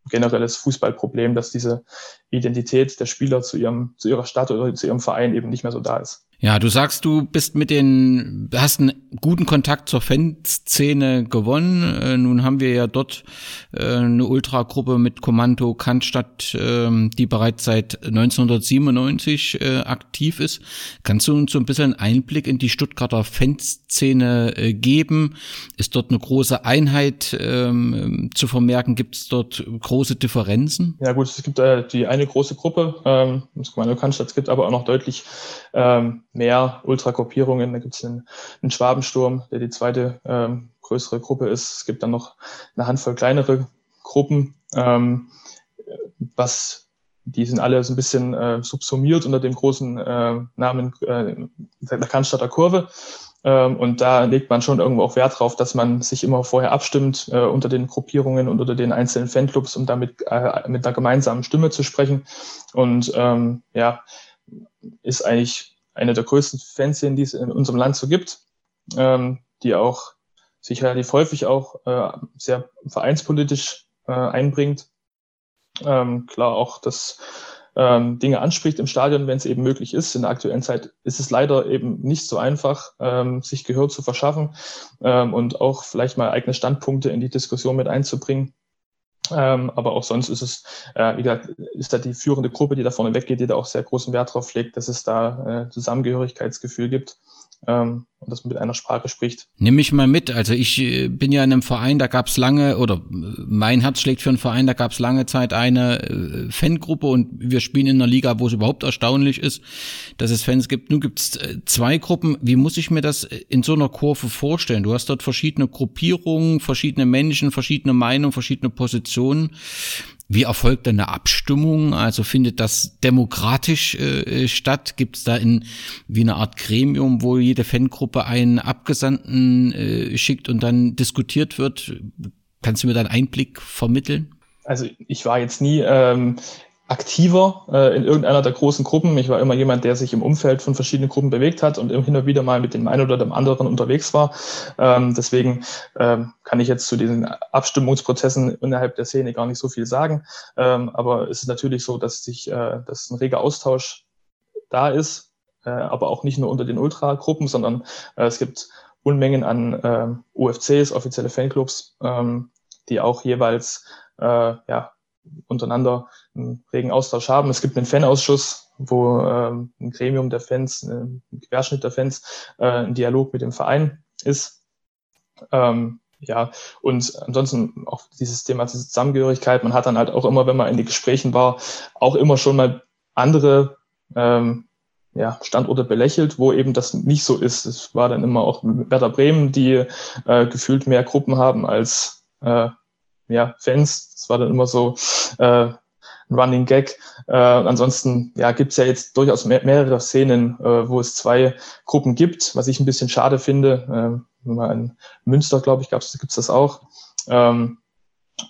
generelles Fußballproblem, dass diese Identität der Spieler zu ihrem, zu ihrer Stadt oder zu ihrem Verein eben nicht mehr so da ist. Ja, du sagst, du bist mit den, hast einen guten Kontakt zur Fanszene gewonnen. Äh, nun haben wir ja dort äh, eine Ultragruppe mit Kommando Cannstatt, äh, die bereits seit 1997 äh, aktiv ist. Kannst du uns so ein bisschen Einblick in die Stuttgarter Fanszene äh, geben? Ist dort eine große Einheit ähm, zu vermerken? Gibt es dort große Differenzen? Ja gut, es gibt äh, die eine große Gruppe, ähm, das Kommando Cannstatt, es gibt aber auch noch deutlich ähm, mehr Ultragruppierungen. Da gibt es einen, einen, Schwabensturm, der die zweite ähm, größere Gruppe ist. Es gibt dann noch eine Handvoll kleinere Gruppen, ähm, was die sind alle so ein bisschen äh, subsumiert unter dem großen äh, Namen äh, der Cannstatter Kurve. Ähm, und da legt man schon irgendwo auch Wert drauf, dass man sich immer vorher abstimmt äh, unter den Gruppierungen und unter den einzelnen Fanclubs, um damit äh, mit einer gemeinsamen Stimme zu sprechen. Und ähm, ja, ist eigentlich eine der größten Fanszenen, die es in unserem Land so gibt, ähm, die auch sich relativ häufig auch äh, sehr vereinspolitisch äh, einbringt. Ähm, klar auch, dass ähm, Dinge anspricht im Stadion, wenn es eben möglich ist. In der aktuellen Zeit ist es leider eben nicht so einfach, ähm, sich Gehör zu verschaffen ähm, und auch vielleicht mal eigene Standpunkte in die Diskussion mit einzubringen. Ähm, aber auch sonst ist es, äh, wie gesagt, ist da die führende Gruppe, die da vorne weggeht, die da auch sehr großen Wert drauf legt, dass es da äh, Zusammengehörigkeitsgefühl gibt ähm, und man mit einer Sprache spricht. Nimm mich mal mit. Also ich äh, bin ja in einem Verein, da gab es lange, oder mein Herz schlägt für einen Verein, da gab es lange Zeit eine äh, Fangruppe und wir spielen in einer Liga, wo es überhaupt erstaunlich ist, dass es Fans gibt. Nun gibt es äh, zwei Gruppen. Wie muss ich mir das in so einer Kurve vorstellen? Du hast dort verschiedene Gruppierungen, verschiedene Menschen, verschiedene Meinungen, verschiedene Positionen. Wie erfolgt denn eine Abstimmung? Also findet das demokratisch äh, statt? Gibt es da in wie eine Art Gremium, wo jede Fangruppe einen Abgesandten äh, schickt und dann diskutiert wird? Kannst du mir da einen Einblick vermitteln? Also ich war jetzt nie ähm, aktiver äh, in irgendeiner der großen Gruppen. Ich war immer jemand, der sich im Umfeld von verschiedenen Gruppen bewegt hat und immer wieder mal mit dem einen oder dem anderen unterwegs war. Ähm, deswegen ähm, kann ich jetzt zu diesen Abstimmungsprozessen innerhalb der Szene gar nicht so viel sagen. Ähm, aber es ist natürlich so, dass sich, äh, dass ein reger Austausch da ist, äh, aber auch nicht nur unter den Ultra-Gruppen, sondern äh, es gibt Unmengen an äh, UFCs, offizielle Fanclubs, ähm, die auch jeweils äh, ja, untereinander einen regen Austausch haben. Es gibt einen Fanausschuss, wo ähm, ein Gremium der Fans, äh, ein Querschnitt der Fans, äh, ein Dialog mit dem Verein ist. Ähm, ja, und ansonsten auch dieses Thema Zusammengehörigkeit. Man hat dann halt auch immer, wenn man in den Gesprächen war, auch immer schon mal andere ähm, ja, Standorte belächelt, wo eben das nicht so ist. Es war dann immer auch Werder Bremen, die äh, gefühlt mehr Gruppen haben als äh, ja, Fans. Das war dann immer so äh, ein Running Gag. Äh, ansonsten ja, gibt es ja jetzt durchaus mehr, mehrere Szenen, äh, wo es zwei Gruppen gibt, was ich ein bisschen schade finde. Äh, in Münster, glaube ich, gibt es das auch. Ähm,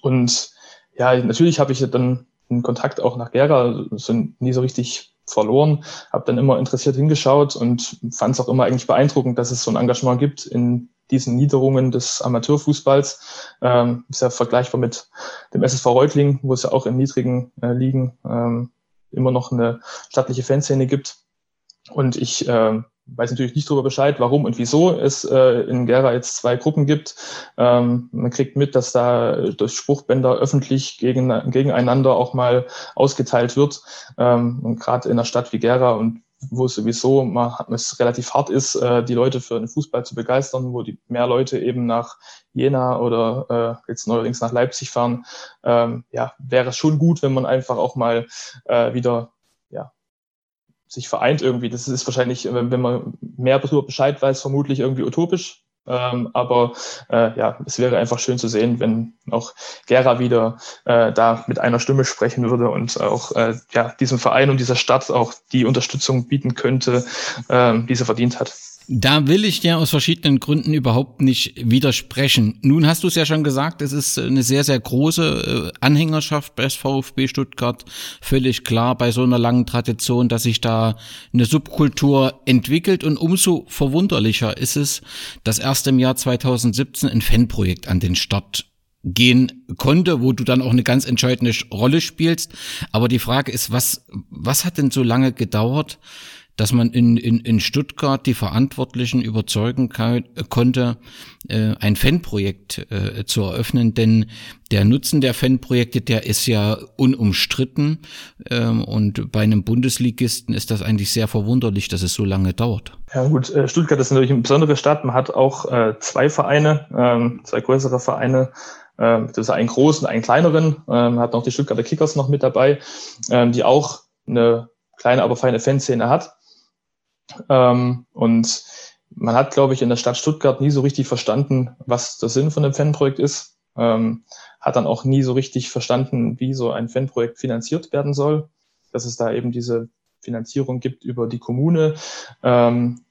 und ja, natürlich habe ich dann einen Kontakt auch nach Gera, sind nie so richtig verloren, habe dann immer interessiert hingeschaut und fand es auch immer eigentlich beeindruckend, dass es so ein Engagement gibt in diesen Niederungen des Amateurfußballs. Ähm, ist ja vergleichbar mit dem SSV Reutling, wo es ja auch in niedrigen äh, Ligen ähm, immer noch eine stattliche Fanszene gibt. Und ich äh, weiß natürlich nicht darüber Bescheid, warum und wieso es äh, in Gera jetzt zwei Gruppen gibt. Ähm, man kriegt mit, dass da durch Spruchbänder öffentlich gegen, gegeneinander auch mal ausgeteilt wird. Ähm, und gerade in einer Stadt wie Gera und wo sowieso man, es relativ hart ist, äh, die Leute für den Fußball zu begeistern, wo die mehr Leute eben nach Jena oder äh, jetzt neuerdings nach Leipzig fahren, ähm, ja, wäre es schon gut, wenn man einfach auch mal äh, wieder ja, sich vereint irgendwie. Das ist wahrscheinlich, wenn man mehr darüber Bescheid weiß, vermutlich irgendwie utopisch. Ähm, aber äh, ja, es wäre einfach schön zu sehen, wenn auch Gera wieder äh, da mit einer Stimme sprechen würde und auch äh, ja, diesem Verein und dieser Stadt auch die Unterstützung bieten könnte, äh, die sie verdient hat. Da will ich dir aus verschiedenen Gründen überhaupt nicht widersprechen. Nun hast du es ja schon gesagt, es ist eine sehr, sehr große äh, Anhängerschaft bei VfB Stuttgart. Völlig klar bei so einer langen Tradition, dass sich da eine Subkultur entwickelt und umso verwunderlicher ist es, dass erst im Jahr 2017 ein Fanprojekt an den Start gehen konnte, wo du dann auch eine ganz entscheidende Rolle spielst. Aber die Frage ist, was, was hat denn so lange gedauert, dass man in, in, in Stuttgart die Verantwortlichen überzeugen konnte, äh, ein Fanprojekt äh, zu eröffnen, denn der Nutzen der Fanprojekte, der ist ja unumstritten ähm, und bei einem Bundesligisten ist das eigentlich sehr verwunderlich, dass es so lange dauert. Ja gut, äh, Stuttgart ist natürlich eine besondere Stadt. Man hat auch äh, zwei Vereine, ähm, zwei größere Vereine, ähm, das ist einen großen, einen kleineren, ähm, hat noch die Stuttgarter Kickers noch mit dabei, ähm, die auch eine kleine, aber feine Fanszene hat. Ähm, und man hat, glaube ich, in der Stadt Stuttgart nie so richtig verstanden, was der Sinn von dem Fanprojekt ist. Ähm, hat dann auch nie so richtig verstanden, wie so ein Fanprojekt finanziert werden soll. Dass es da eben diese Finanzierung gibt über die Kommune. Ähm,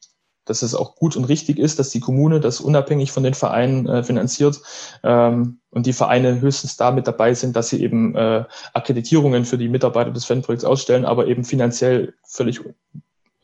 dass es auch gut und richtig ist, dass die Kommune das unabhängig von den Vereinen äh, finanziert ähm, und die Vereine höchstens damit dabei sind, dass sie eben äh, Akkreditierungen für die Mitarbeiter des Fanprojekts ausstellen, aber eben finanziell völlig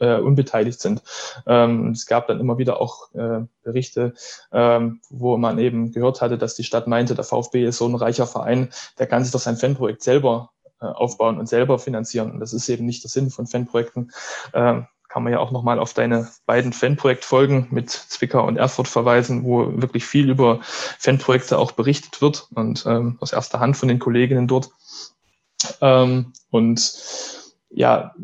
äh, unbeteiligt sind. Ähm, es gab dann immer wieder auch äh, Berichte, ähm, wo man eben gehört hatte, dass die Stadt meinte, der VfB ist so ein reicher Verein, der kann sich doch sein Fanprojekt selber äh, aufbauen und selber finanzieren. Und das ist eben nicht der Sinn von Fanprojekten. Ähm, kann man ja auch nochmal auf deine beiden Fanprojektfolgen mit Zwickau und Erfurt verweisen, wo wirklich viel über Fanprojekte auch berichtet wird und ähm, aus erster Hand von den Kolleginnen dort. Ähm, und ja,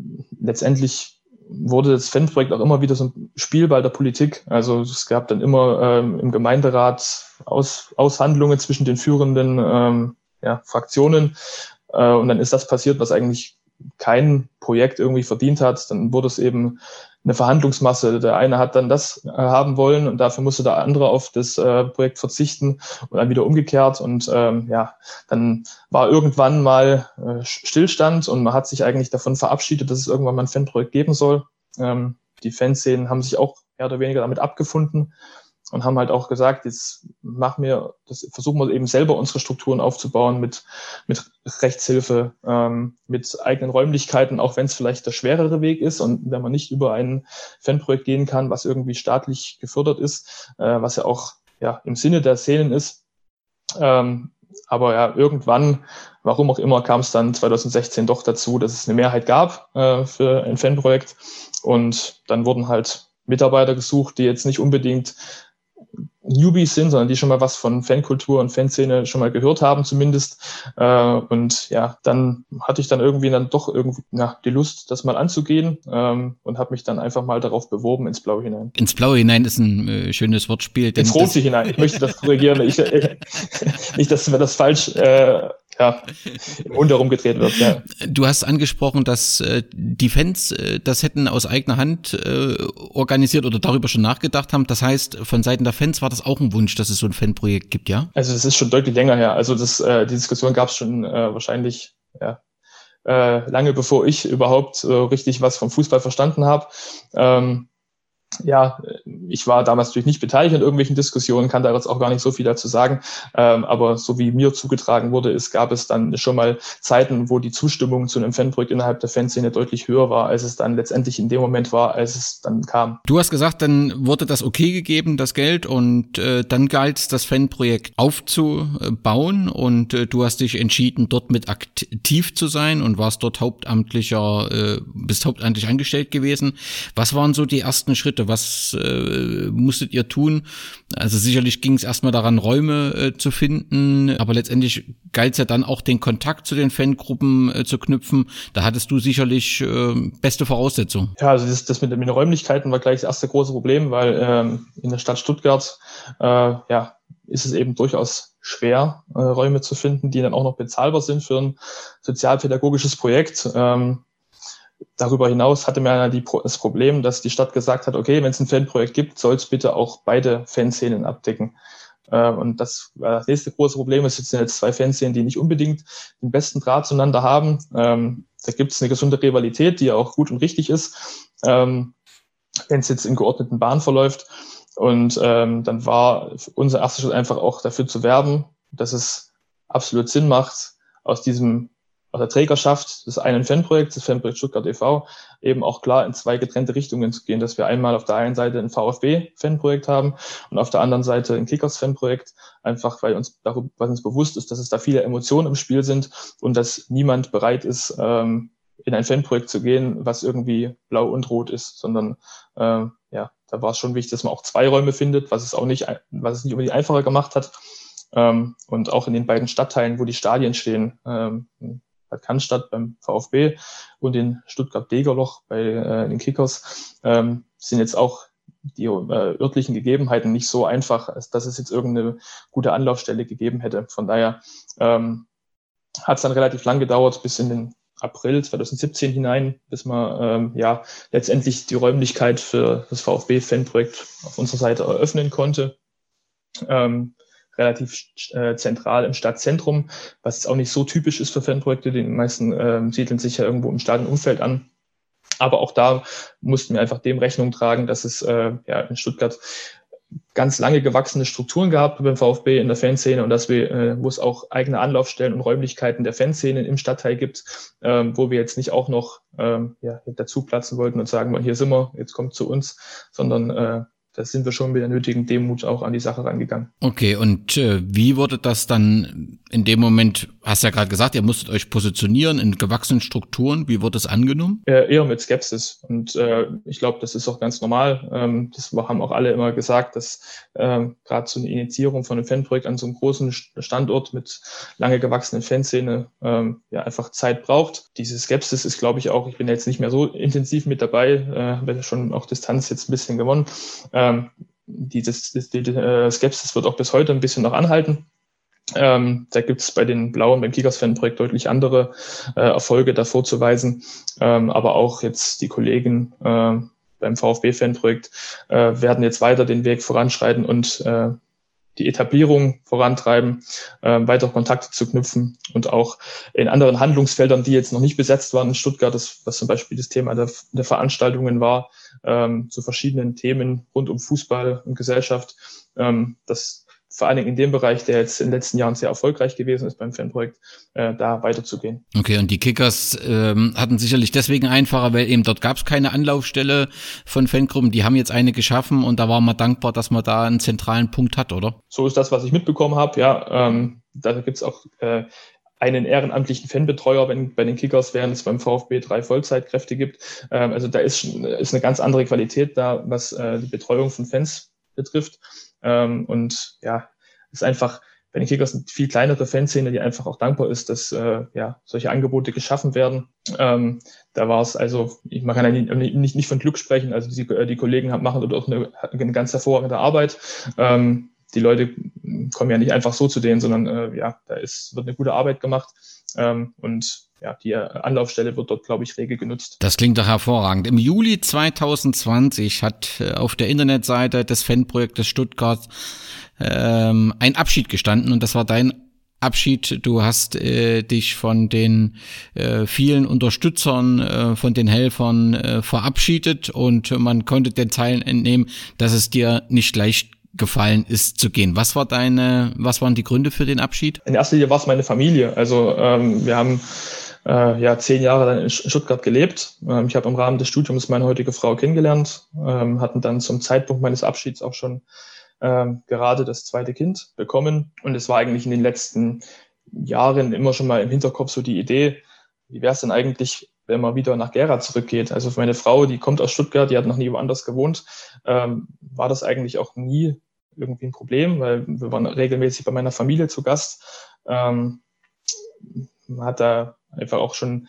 letztendlich wurde das Fanprojekt auch immer wieder so ein Spielball der Politik. Also es gab dann immer ähm, im Gemeinderat Aus, Aushandlungen zwischen den führenden ähm, ja, Fraktionen. Äh, und dann ist das passiert, was eigentlich kein Projekt irgendwie verdient hat, dann wurde es eben eine Verhandlungsmasse. Der eine hat dann das äh, haben wollen und dafür musste der andere auf das äh, Projekt verzichten und dann wieder umgekehrt. Und ähm, ja, dann war irgendwann mal äh, Stillstand und man hat sich eigentlich davon verabschiedet, dass es irgendwann mal ein Fanprojekt geben soll. Ähm, die Fanszenen haben sich auch mehr oder weniger damit abgefunden und haben halt auch gesagt, jetzt machen wir, das versuchen wir eben selber unsere Strukturen aufzubauen mit, mit Rechtshilfe, ähm, mit eigenen Räumlichkeiten, auch wenn es vielleicht der schwerere Weg ist und wenn man nicht über ein Fanprojekt gehen kann, was irgendwie staatlich gefördert ist, äh, was ja auch ja, im Sinne der Szenen ist. Ähm, aber ja, irgendwann, warum auch immer, kam es dann 2016 doch dazu, dass es eine Mehrheit gab äh, für ein Fanprojekt. Und dann wurden halt Mitarbeiter gesucht, die jetzt nicht unbedingt Newbies sind, sondern die schon mal was von Fankultur und Fanszene schon mal gehört haben zumindest. Äh, und ja, dann hatte ich dann irgendwie dann doch irgendwie na, die Lust, das mal anzugehen ähm, und habe mich dann einfach mal darauf beworben ins Blaue hinein. Ins Blaue hinein ist ein äh, schönes Wortspiel. Ins Rote hinein. Ich möchte das korrigieren. ich, äh, (laughs) nicht, dass mir das falsch äh, ja, im Mund herumgedreht wird. Ja. Du hast angesprochen, dass äh, die Fans äh, das hätten aus eigener Hand äh, organisiert oder darüber schon nachgedacht haben. Das heißt, von Seiten der Fans war das auch ein Wunsch, dass es so ein Fanprojekt gibt, ja? Also das ist schon deutlich länger her. Also das, äh, die Diskussion gab es schon äh, wahrscheinlich ja, äh, lange bevor ich überhaupt äh, richtig was vom Fußball verstanden habe. Ähm, ja, ich war damals natürlich nicht beteiligt an irgendwelchen Diskussionen, kann da jetzt auch gar nicht so viel dazu sagen. Ähm, aber so wie mir zugetragen wurde, es gab es dann schon mal Zeiten, wo die Zustimmung zu einem Fanprojekt innerhalb der Fanszene deutlich höher war, als es dann letztendlich in dem Moment war, als es dann kam. Du hast gesagt, dann wurde das okay gegeben, das Geld, und äh, dann galt es, das Fanprojekt aufzubauen und äh, du hast dich entschieden, dort mit aktiv zu sein und warst dort hauptamtlicher, äh, bist hauptamtlich angestellt gewesen. Was waren so die ersten Schritte? Was äh, musstet ihr tun? Also sicherlich ging es erstmal daran, Räume äh, zu finden, aber letztendlich galt es ja dann auch den Kontakt zu den Fangruppen äh, zu knüpfen. Da hattest du sicherlich äh, beste Voraussetzungen. Ja, also das, das mit, mit den Räumlichkeiten war gleich das erste große Problem, weil ähm, in der Stadt Stuttgart äh, ja, ist es eben durchaus schwer, äh, Räume zu finden, die dann auch noch bezahlbar sind für ein sozialpädagogisches Projekt. Ähm, Darüber hinaus hatte man die, das Problem, dass die Stadt gesagt hat, okay, wenn es ein Fanprojekt gibt, soll es bitte auch beide Fanszenen abdecken. Äh, und das, das nächste große Problem ist, jetzt sind jetzt zwei Fanszenen, die nicht unbedingt den besten Draht zueinander haben. Ähm, da gibt es eine gesunde Rivalität, die ja auch gut und richtig ist, ähm, wenn es jetzt in geordneten Bahnen verläuft. Und ähm, dann war unser erster Schritt einfach auch dafür zu werben, dass es absolut Sinn macht, aus diesem aus der Trägerschaft des einen Fanprojekts, des Fanprojekt Stuttgart e.V., eben auch klar in zwei getrennte Richtungen zu gehen, dass wir einmal auf der einen Seite ein VfB-Fanprojekt haben und auf der anderen Seite ein Kickers-Fanprojekt, einfach weil uns darüber, weil uns bewusst ist, dass es da viele Emotionen im Spiel sind und dass niemand bereit ist, ähm, in ein Fanprojekt zu gehen, was irgendwie blau und rot ist, sondern äh, ja, da war es schon wichtig, dass man auch zwei Räume findet, was es auch nicht, was es nicht unbedingt einfacher gemacht hat. Ähm, und auch in den beiden Stadtteilen, wo die Stadien stehen, ähm, Bad Cannstatt beim VfB und in Stuttgart-Degerloch bei äh, den Kickers, ähm, sind jetzt auch die äh, örtlichen Gegebenheiten nicht so einfach, als dass es jetzt irgendeine gute Anlaufstelle gegeben hätte. Von daher ähm, hat es dann relativ lang gedauert, bis in den April 2017 hinein, bis man ähm, ja letztendlich die Räumlichkeit für das VfB-Fanprojekt auf unserer Seite eröffnen konnte. Ähm, relativ äh, zentral im Stadtzentrum, was auch nicht so typisch ist für Fanprojekte. Die meisten ähm, siedeln sich ja irgendwo im Stadionumfeld an. Aber auch da mussten wir einfach dem Rechnung tragen, dass es äh, ja, in Stuttgart ganz lange gewachsene Strukturen gehabt beim VfB in der Fanszene und dass wir, äh, wo es auch eigene Anlaufstellen und Räumlichkeiten der Fanszene im Stadtteil gibt, ähm, wo wir jetzt nicht auch noch ähm, ja, dazu platzen wollten und sagen, hier sind wir, jetzt kommt zu uns, sondern äh, da sind wir schon mit der nötigen Demut auch an die Sache rangegangen. Okay, und äh, wie wurde das dann in dem Moment, hast ja gerade gesagt, ihr musstet euch positionieren in gewachsenen Strukturen, wie wurde es angenommen? Äh, eher mit Skepsis und äh, ich glaube, das ist auch ganz normal. Ähm, das haben auch alle immer gesagt, dass ähm, gerade so eine Initiierung von einem Fanprojekt an so einem großen Standort mit lange gewachsenen Fanszene ähm, ja einfach Zeit braucht. Diese Skepsis ist, glaube ich, auch, ich bin jetzt nicht mehr so intensiv mit dabei, äh, habe schon auch Distanz jetzt ein bisschen gewonnen. Ähm, ähm, dieses, die, die, äh, Skepsis wird auch bis heute ein bisschen noch anhalten. Ähm, da gibt es bei den Blauen beim Kickers-Fan-Projekt deutlich andere äh, Erfolge davor zu weisen. Ähm, aber auch jetzt die Kollegen äh, beim VfB-Fan-Projekt äh, werden jetzt weiter den Weg voranschreiten und äh, die Etablierung vorantreiben, äh, weiter Kontakte zu knüpfen und auch in anderen Handlungsfeldern, die jetzt noch nicht besetzt waren in Stuttgart, das, was zum Beispiel das Thema der, der Veranstaltungen war, ähm, zu verschiedenen Themen rund um Fußball und Gesellschaft, ähm, das vor allen Dingen in dem Bereich, der jetzt in den letzten Jahren sehr erfolgreich gewesen ist beim Fanprojekt, äh, da weiterzugehen. Okay, und die Kickers ähm, hatten sicherlich deswegen einfacher, weil eben dort gab es keine Anlaufstelle von Fangruppen. Die haben jetzt eine geschaffen und da war man dankbar, dass man da einen zentralen Punkt hat, oder? So ist das, was ich mitbekommen habe. Ja, ähm, da gibt's auch äh, einen ehrenamtlichen Fanbetreuer wenn, bei den Kickers, während es beim VfB drei Vollzeitkräfte gibt. Ähm, also da ist, ist eine ganz andere Qualität da, was äh, die Betreuung von Fans betrifft. Ähm, und ja, ist einfach bei den Kickers eine viel kleinere Fanszene, die einfach auch dankbar ist, dass äh, ja, solche Angebote geschaffen werden. Ähm, da war es also, ich man kann ja nicht, nicht, nicht von Glück sprechen, also die, die Kollegen machen dort auch eine, eine ganz hervorragende Arbeit. Ähm, die Leute kommen ja nicht einfach so zu denen, sondern äh, ja, da ist, wird eine gute Arbeit gemacht. Ähm, und ja, die Anlaufstelle wird dort, glaube ich, rege genutzt. Das klingt doch hervorragend. Im Juli 2020 hat äh, auf der Internetseite des Fanprojektes Stuttgart ähm, ein Abschied gestanden und das war dein Abschied. Du hast äh, dich von den äh, vielen Unterstützern, äh, von den Helfern äh, verabschiedet und man konnte den Zeilen entnehmen, dass es dir nicht leicht gefallen ist zu gehen. Was war deine, was waren die Gründe für den Abschied? In erster Linie war es meine Familie. Also ähm, wir haben äh, ja zehn Jahre dann in Stuttgart gelebt. Ähm, ich habe im Rahmen des Studiums meine heutige Frau kennengelernt, ähm, hatten dann zum Zeitpunkt meines Abschieds auch schon ähm, gerade das zweite Kind bekommen. Und es war eigentlich in den letzten Jahren immer schon mal im Hinterkopf so die Idee, wie wäre es denn eigentlich, wenn man wieder nach Gera zurückgeht. Also für meine Frau, die kommt aus Stuttgart, die hat noch nie woanders gewohnt, ähm, war das eigentlich auch nie irgendwie ein Problem, weil wir waren regelmäßig bei meiner Familie zu Gast. Ähm, man hat da einfach auch schon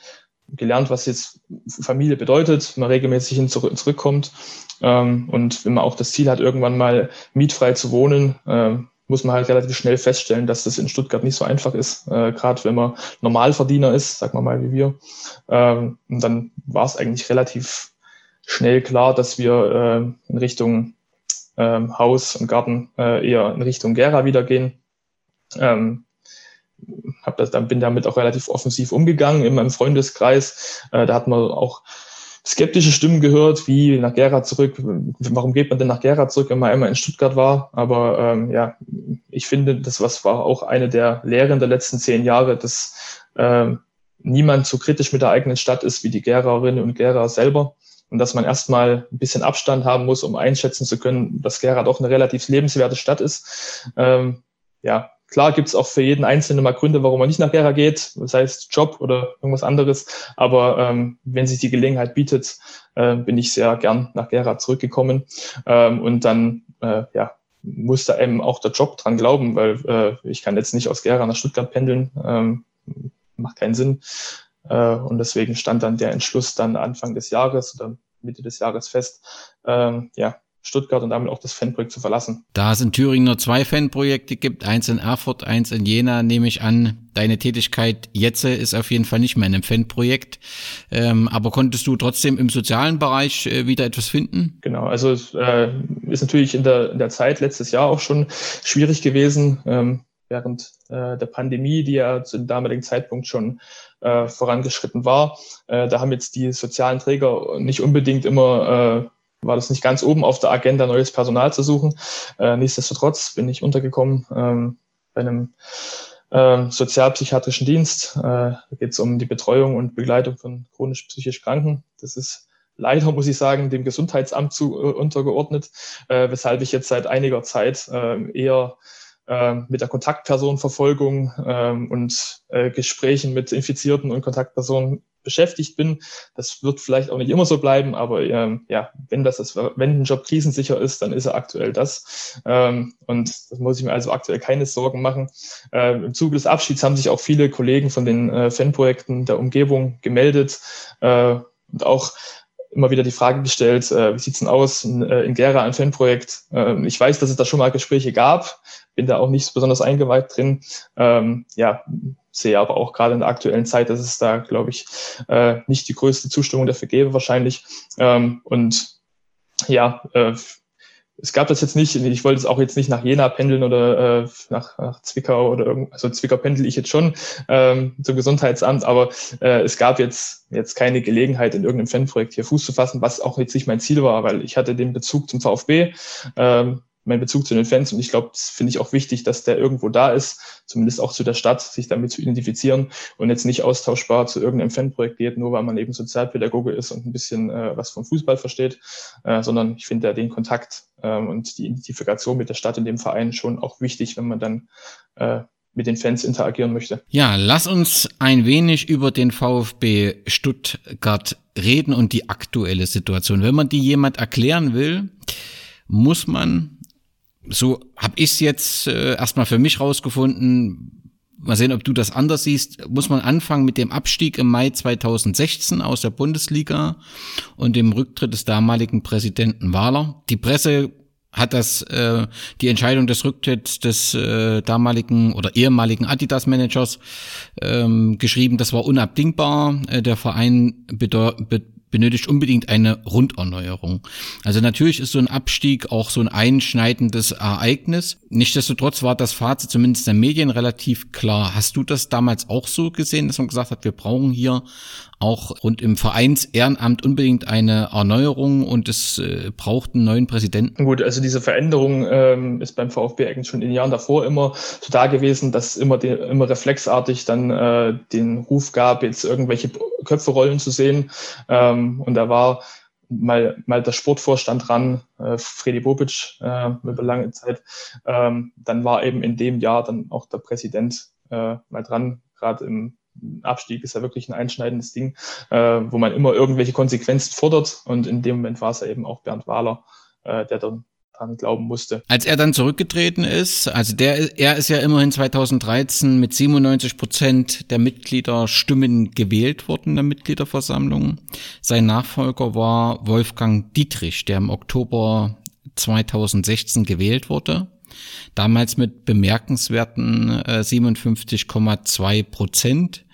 gelernt, was jetzt Familie bedeutet, man regelmäßig hin zurück, zurückkommt. Ähm, und wenn man auch das Ziel hat, irgendwann mal mietfrei zu wohnen, ähm, muss man halt relativ schnell feststellen, dass das in Stuttgart nicht so einfach ist, äh, gerade wenn man Normalverdiener ist, sagen wir mal wie wir. Ähm, und dann war es eigentlich relativ schnell klar, dass wir äh, in Richtung ähm, Haus und Garten äh, eher in Richtung Gera wieder gehen. Ähm, hab das, dann bin damit auch relativ offensiv umgegangen in meinem Freundeskreis. Äh, da hat man auch skeptische Stimmen gehört, wie nach Gera zurück, warum geht man denn nach Gera zurück, wenn man einmal in Stuttgart war? Aber ähm, ja, ich finde, das was war auch eine der Lehren der letzten zehn Jahre, dass ähm, niemand so kritisch mit der eigenen Stadt ist wie die Gererinnen und Gerer selber. Und dass man erstmal ein bisschen Abstand haben muss, um einschätzen zu können, dass Gera doch eine relativ lebenswerte Stadt ist. Ähm, ja, klar gibt es auch für jeden Einzelnen mal Gründe, warum man nicht nach Gera geht, das heißt Job oder irgendwas anderes. Aber ähm, wenn sich die Gelegenheit bietet, äh, bin ich sehr gern nach Gera zurückgekommen. Ähm, und dann äh, ja, musste eben auch der Job dran glauben, weil äh, ich kann jetzt nicht aus Gera nach Stuttgart pendeln. Ähm, macht keinen Sinn. Äh, und deswegen stand dann der Entschluss dann Anfang des Jahres oder Mitte des Jahres fest, ähm, ja, Stuttgart und damit auch das Fanprojekt zu verlassen. Da es in Thüringen nur zwei Fanprojekte gibt, eins in Erfurt, eins in Jena, nehme ich an, deine Tätigkeit jetzt ist auf jeden Fall nicht mehr in einem Fanprojekt. Ähm, aber konntest du trotzdem im sozialen Bereich äh, wieder etwas finden? Genau, also es äh, ist natürlich in der, in der Zeit letztes Jahr auch schon schwierig gewesen. Ähm, während äh, der Pandemie, die ja zu dem damaligen Zeitpunkt schon äh, vorangeschritten war. Äh, da haben jetzt die sozialen Träger nicht unbedingt immer, äh, war das nicht ganz oben auf der Agenda, neues Personal zu suchen. Äh, nichtsdestotrotz bin ich untergekommen ähm, bei einem äh, sozialpsychiatrischen Dienst. Äh, da geht es um die Betreuung und Begleitung von chronisch psychisch Kranken. Das ist leider, muss ich sagen, dem Gesundheitsamt zu äh, untergeordnet, äh, weshalb ich jetzt seit einiger Zeit äh, eher ähm, mit der Kontaktpersonenverfolgung ähm, und äh, Gesprächen mit Infizierten und Kontaktpersonen beschäftigt bin. Das wird vielleicht auch nicht immer so bleiben, aber ähm, ja, wenn das ist, wenn ein Job krisensicher ist, dann ist er aktuell das. Ähm, und das muss ich mir also aktuell keine Sorgen machen. Ähm, Im Zuge des Abschieds haben sich auch viele Kollegen von den äh, Fanprojekten der Umgebung gemeldet äh, und auch immer wieder die Frage gestellt, äh, wie sieht's denn aus in, äh, in Gera, ein Fanprojekt? Äh, ich weiß, dass es da schon mal Gespräche gab, bin da auch nicht besonders eingeweiht drin. Ähm, ja, sehe aber auch gerade in der aktuellen Zeit, dass es da, glaube ich, äh, nicht die größte Zustimmung dafür gäbe wahrscheinlich. Ähm, und ja, äh, es gab das jetzt nicht, ich wollte es auch jetzt nicht nach Jena pendeln oder äh, nach, nach Zwickau oder irgend, also Zwickau pendel ich jetzt schon ähm, zum Gesundheitsamt, aber äh, es gab jetzt, jetzt keine Gelegenheit, in irgendeinem Fanprojekt hier Fuß zu fassen, was auch jetzt nicht mein Ziel war, weil ich hatte den Bezug zum VfB. Ähm, mein Bezug zu den Fans. Und ich glaube, das finde ich auch wichtig, dass der irgendwo da ist, zumindest auch zu der Stadt, sich damit zu identifizieren und jetzt nicht austauschbar zu irgendeinem Fanprojekt geht, nur weil man eben Sozialpädagoge ist und ein bisschen äh, was vom Fußball versteht, äh, sondern ich finde ja den Kontakt ähm, und die Identifikation mit der Stadt in dem Verein schon auch wichtig, wenn man dann äh, mit den Fans interagieren möchte. Ja, lass uns ein wenig über den VfB Stuttgart reden und die aktuelle Situation. Wenn man die jemand erklären will, muss man so habe ich es jetzt äh, erstmal für mich rausgefunden. Mal sehen, ob du das anders siehst. Muss man anfangen mit dem Abstieg im Mai 2016 aus der Bundesliga und dem Rücktritt des damaligen Präsidenten Wahler. Die Presse hat das äh, die Entscheidung des Rücktritts des äh, damaligen oder ehemaligen Adidas-Managers ähm, geschrieben. Das war unabdingbar. Äh, der Verein bedeutet benötigt unbedingt eine Runderneuerung. Also natürlich ist so ein Abstieg auch so ein einschneidendes Ereignis. Nichtsdestotrotz war das Fazit zumindest der Medien relativ klar. Hast du das damals auch so gesehen, dass man gesagt hat, wir brauchen hier auch rund im Vereins-Ehrenamt unbedingt eine Erneuerung und es äh, braucht einen neuen Präsidenten? Gut, also diese Veränderung ähm, ist beim VfB eigentlich schon in den Jahren davor immer so da gewesen, dass immer, die, immer reflexartig dann äh, den Ruf gab, jetzt irgendwelche Köpfe rollen zu sehen. Ähm, und da war mal, mal der Sportvorstand dran, äh, Freddy Bobic äh, über lange Zeit. Ähm, dann war eben in dem Jahr dann auch der Präsident äh, mal dran, gerade im Abstieg ist ja wirklich ein einschneidendes Ding, äh, wo man immer irgendwelche Konsequenzen fordert. Und in dem Moment war es ja eben auch Bernd Wahler, äh, der dann dran glauben musste. Als er dann zurückgetreten ist, also der, er ist ja immerhin 2013 mit 97 Prozent der Mitglieder Stimmen gewählt worden in der Mitgliederversammlung. Sein Nachfolger war Wolfgang Dietrich, der im Oktober 2016 gewählt wurde damals mit bemerkenswerten äh, 57,2 Prozent.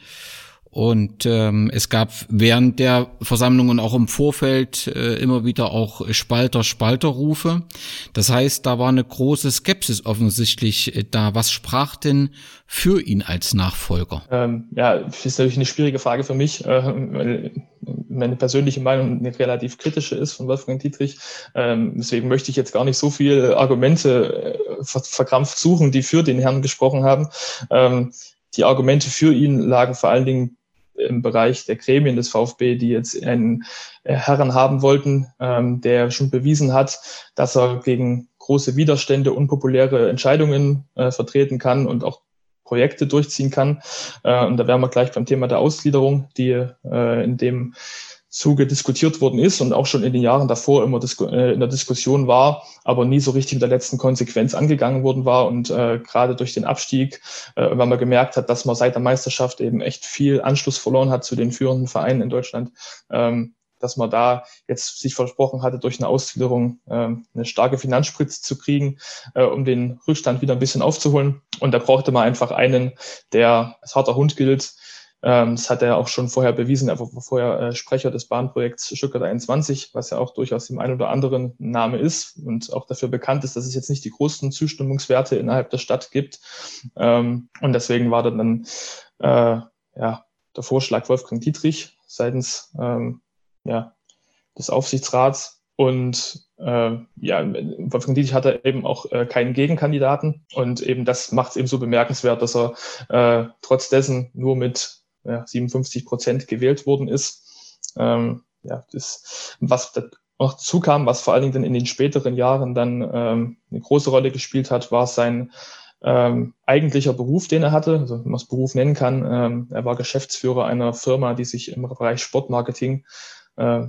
Und ähm, es gab während der Versammlungen auch im Vorfeld äh, immer wieder auch Spalter, Spalterrufe. Das heißt, da war eine große Skepsis offensichtlich äh, da. Was sprach denn für ihn als Nachfolger? Ähm, ja, ist natürlich eine schwierige Frage für mich, äh, meine persönliche Meinung eine relativ kritische ist von Wolfgang Dietrich. Ähm, deswegen möchte ich jetzt gar nicht so viele Argumente äh, verkrampft suchen, die für den Herrn gesprochen haben. Ähm, die Argumente für ihn lagen vor allen Dingen im Bereich der Gremien des VfB, die jetzt einen äh, Herren haben wollten, ähm, der schon bewiesen hat, dass er gegen große Widerstände unpopuläre Entscheidungen äh, vertreten kann und auch Projekte durchziehen kann. Äh, und da wären wir gleich beim Thema der Ausgliederung, die äh, in dem Zuge diskutiert worden ist und auch schon in den Jahren davor immer äh, in der Diskussion war, aber nie so richtig in der letzten Konsequenz angegangen worden war. Und äh, gerade durch den Abstieg, äh, weil man gemerkt hat, dass man seit der Meisterschaft eben echt viel Anschluss verloren hat zu den führenden Vereinen in Deutschland, ähm, dass man da jetzt sich versprochen hatte, durch eine Ausgliederung ähm, eine starke Finanzspritze zu kriegen, äh, um den Rückstand wieder ein bisschen aufzuholen. Und da brauchte man einfach einen, der als harter Hund gilt, das hat er auch schon vorher bewiesen. Er war vorher äh, Sprecher des Bahnprojekts Stuttgart 21, was ja auch durchaus dem einen oder anderen Name ist und auch dafür bekannt ist, dass es jetzt nicht die größten Zustimmungswerte innerhalb der Stadt gibt. Ähm, und deswegen war dann äh, ja, der Vorschlag Wolfgang Dietrich seitens ähm, ja, des Aufsichtsrats. Und äh, ja, Wolfgang Dietrich hatte eben auch äh, keinen Gegenkandidaten. Und eben das macht es eben so bemerkenswert, dass er äh, trotz dessen nur mit ja, 57 Prozent gewählt worden ist. Ähm, ja, das, was noch zukam, was vor allen Dingen dann in den späteren Jahren dann ähm, eine große Rolle gespielt hat, war sein ähm, eigentlicher Beruf, den er hatte, also wenn man es Beruf nennen kann. Ähm, er war Geschäftsführer einer Firma, die sich im Bereich Sportmarketing äh,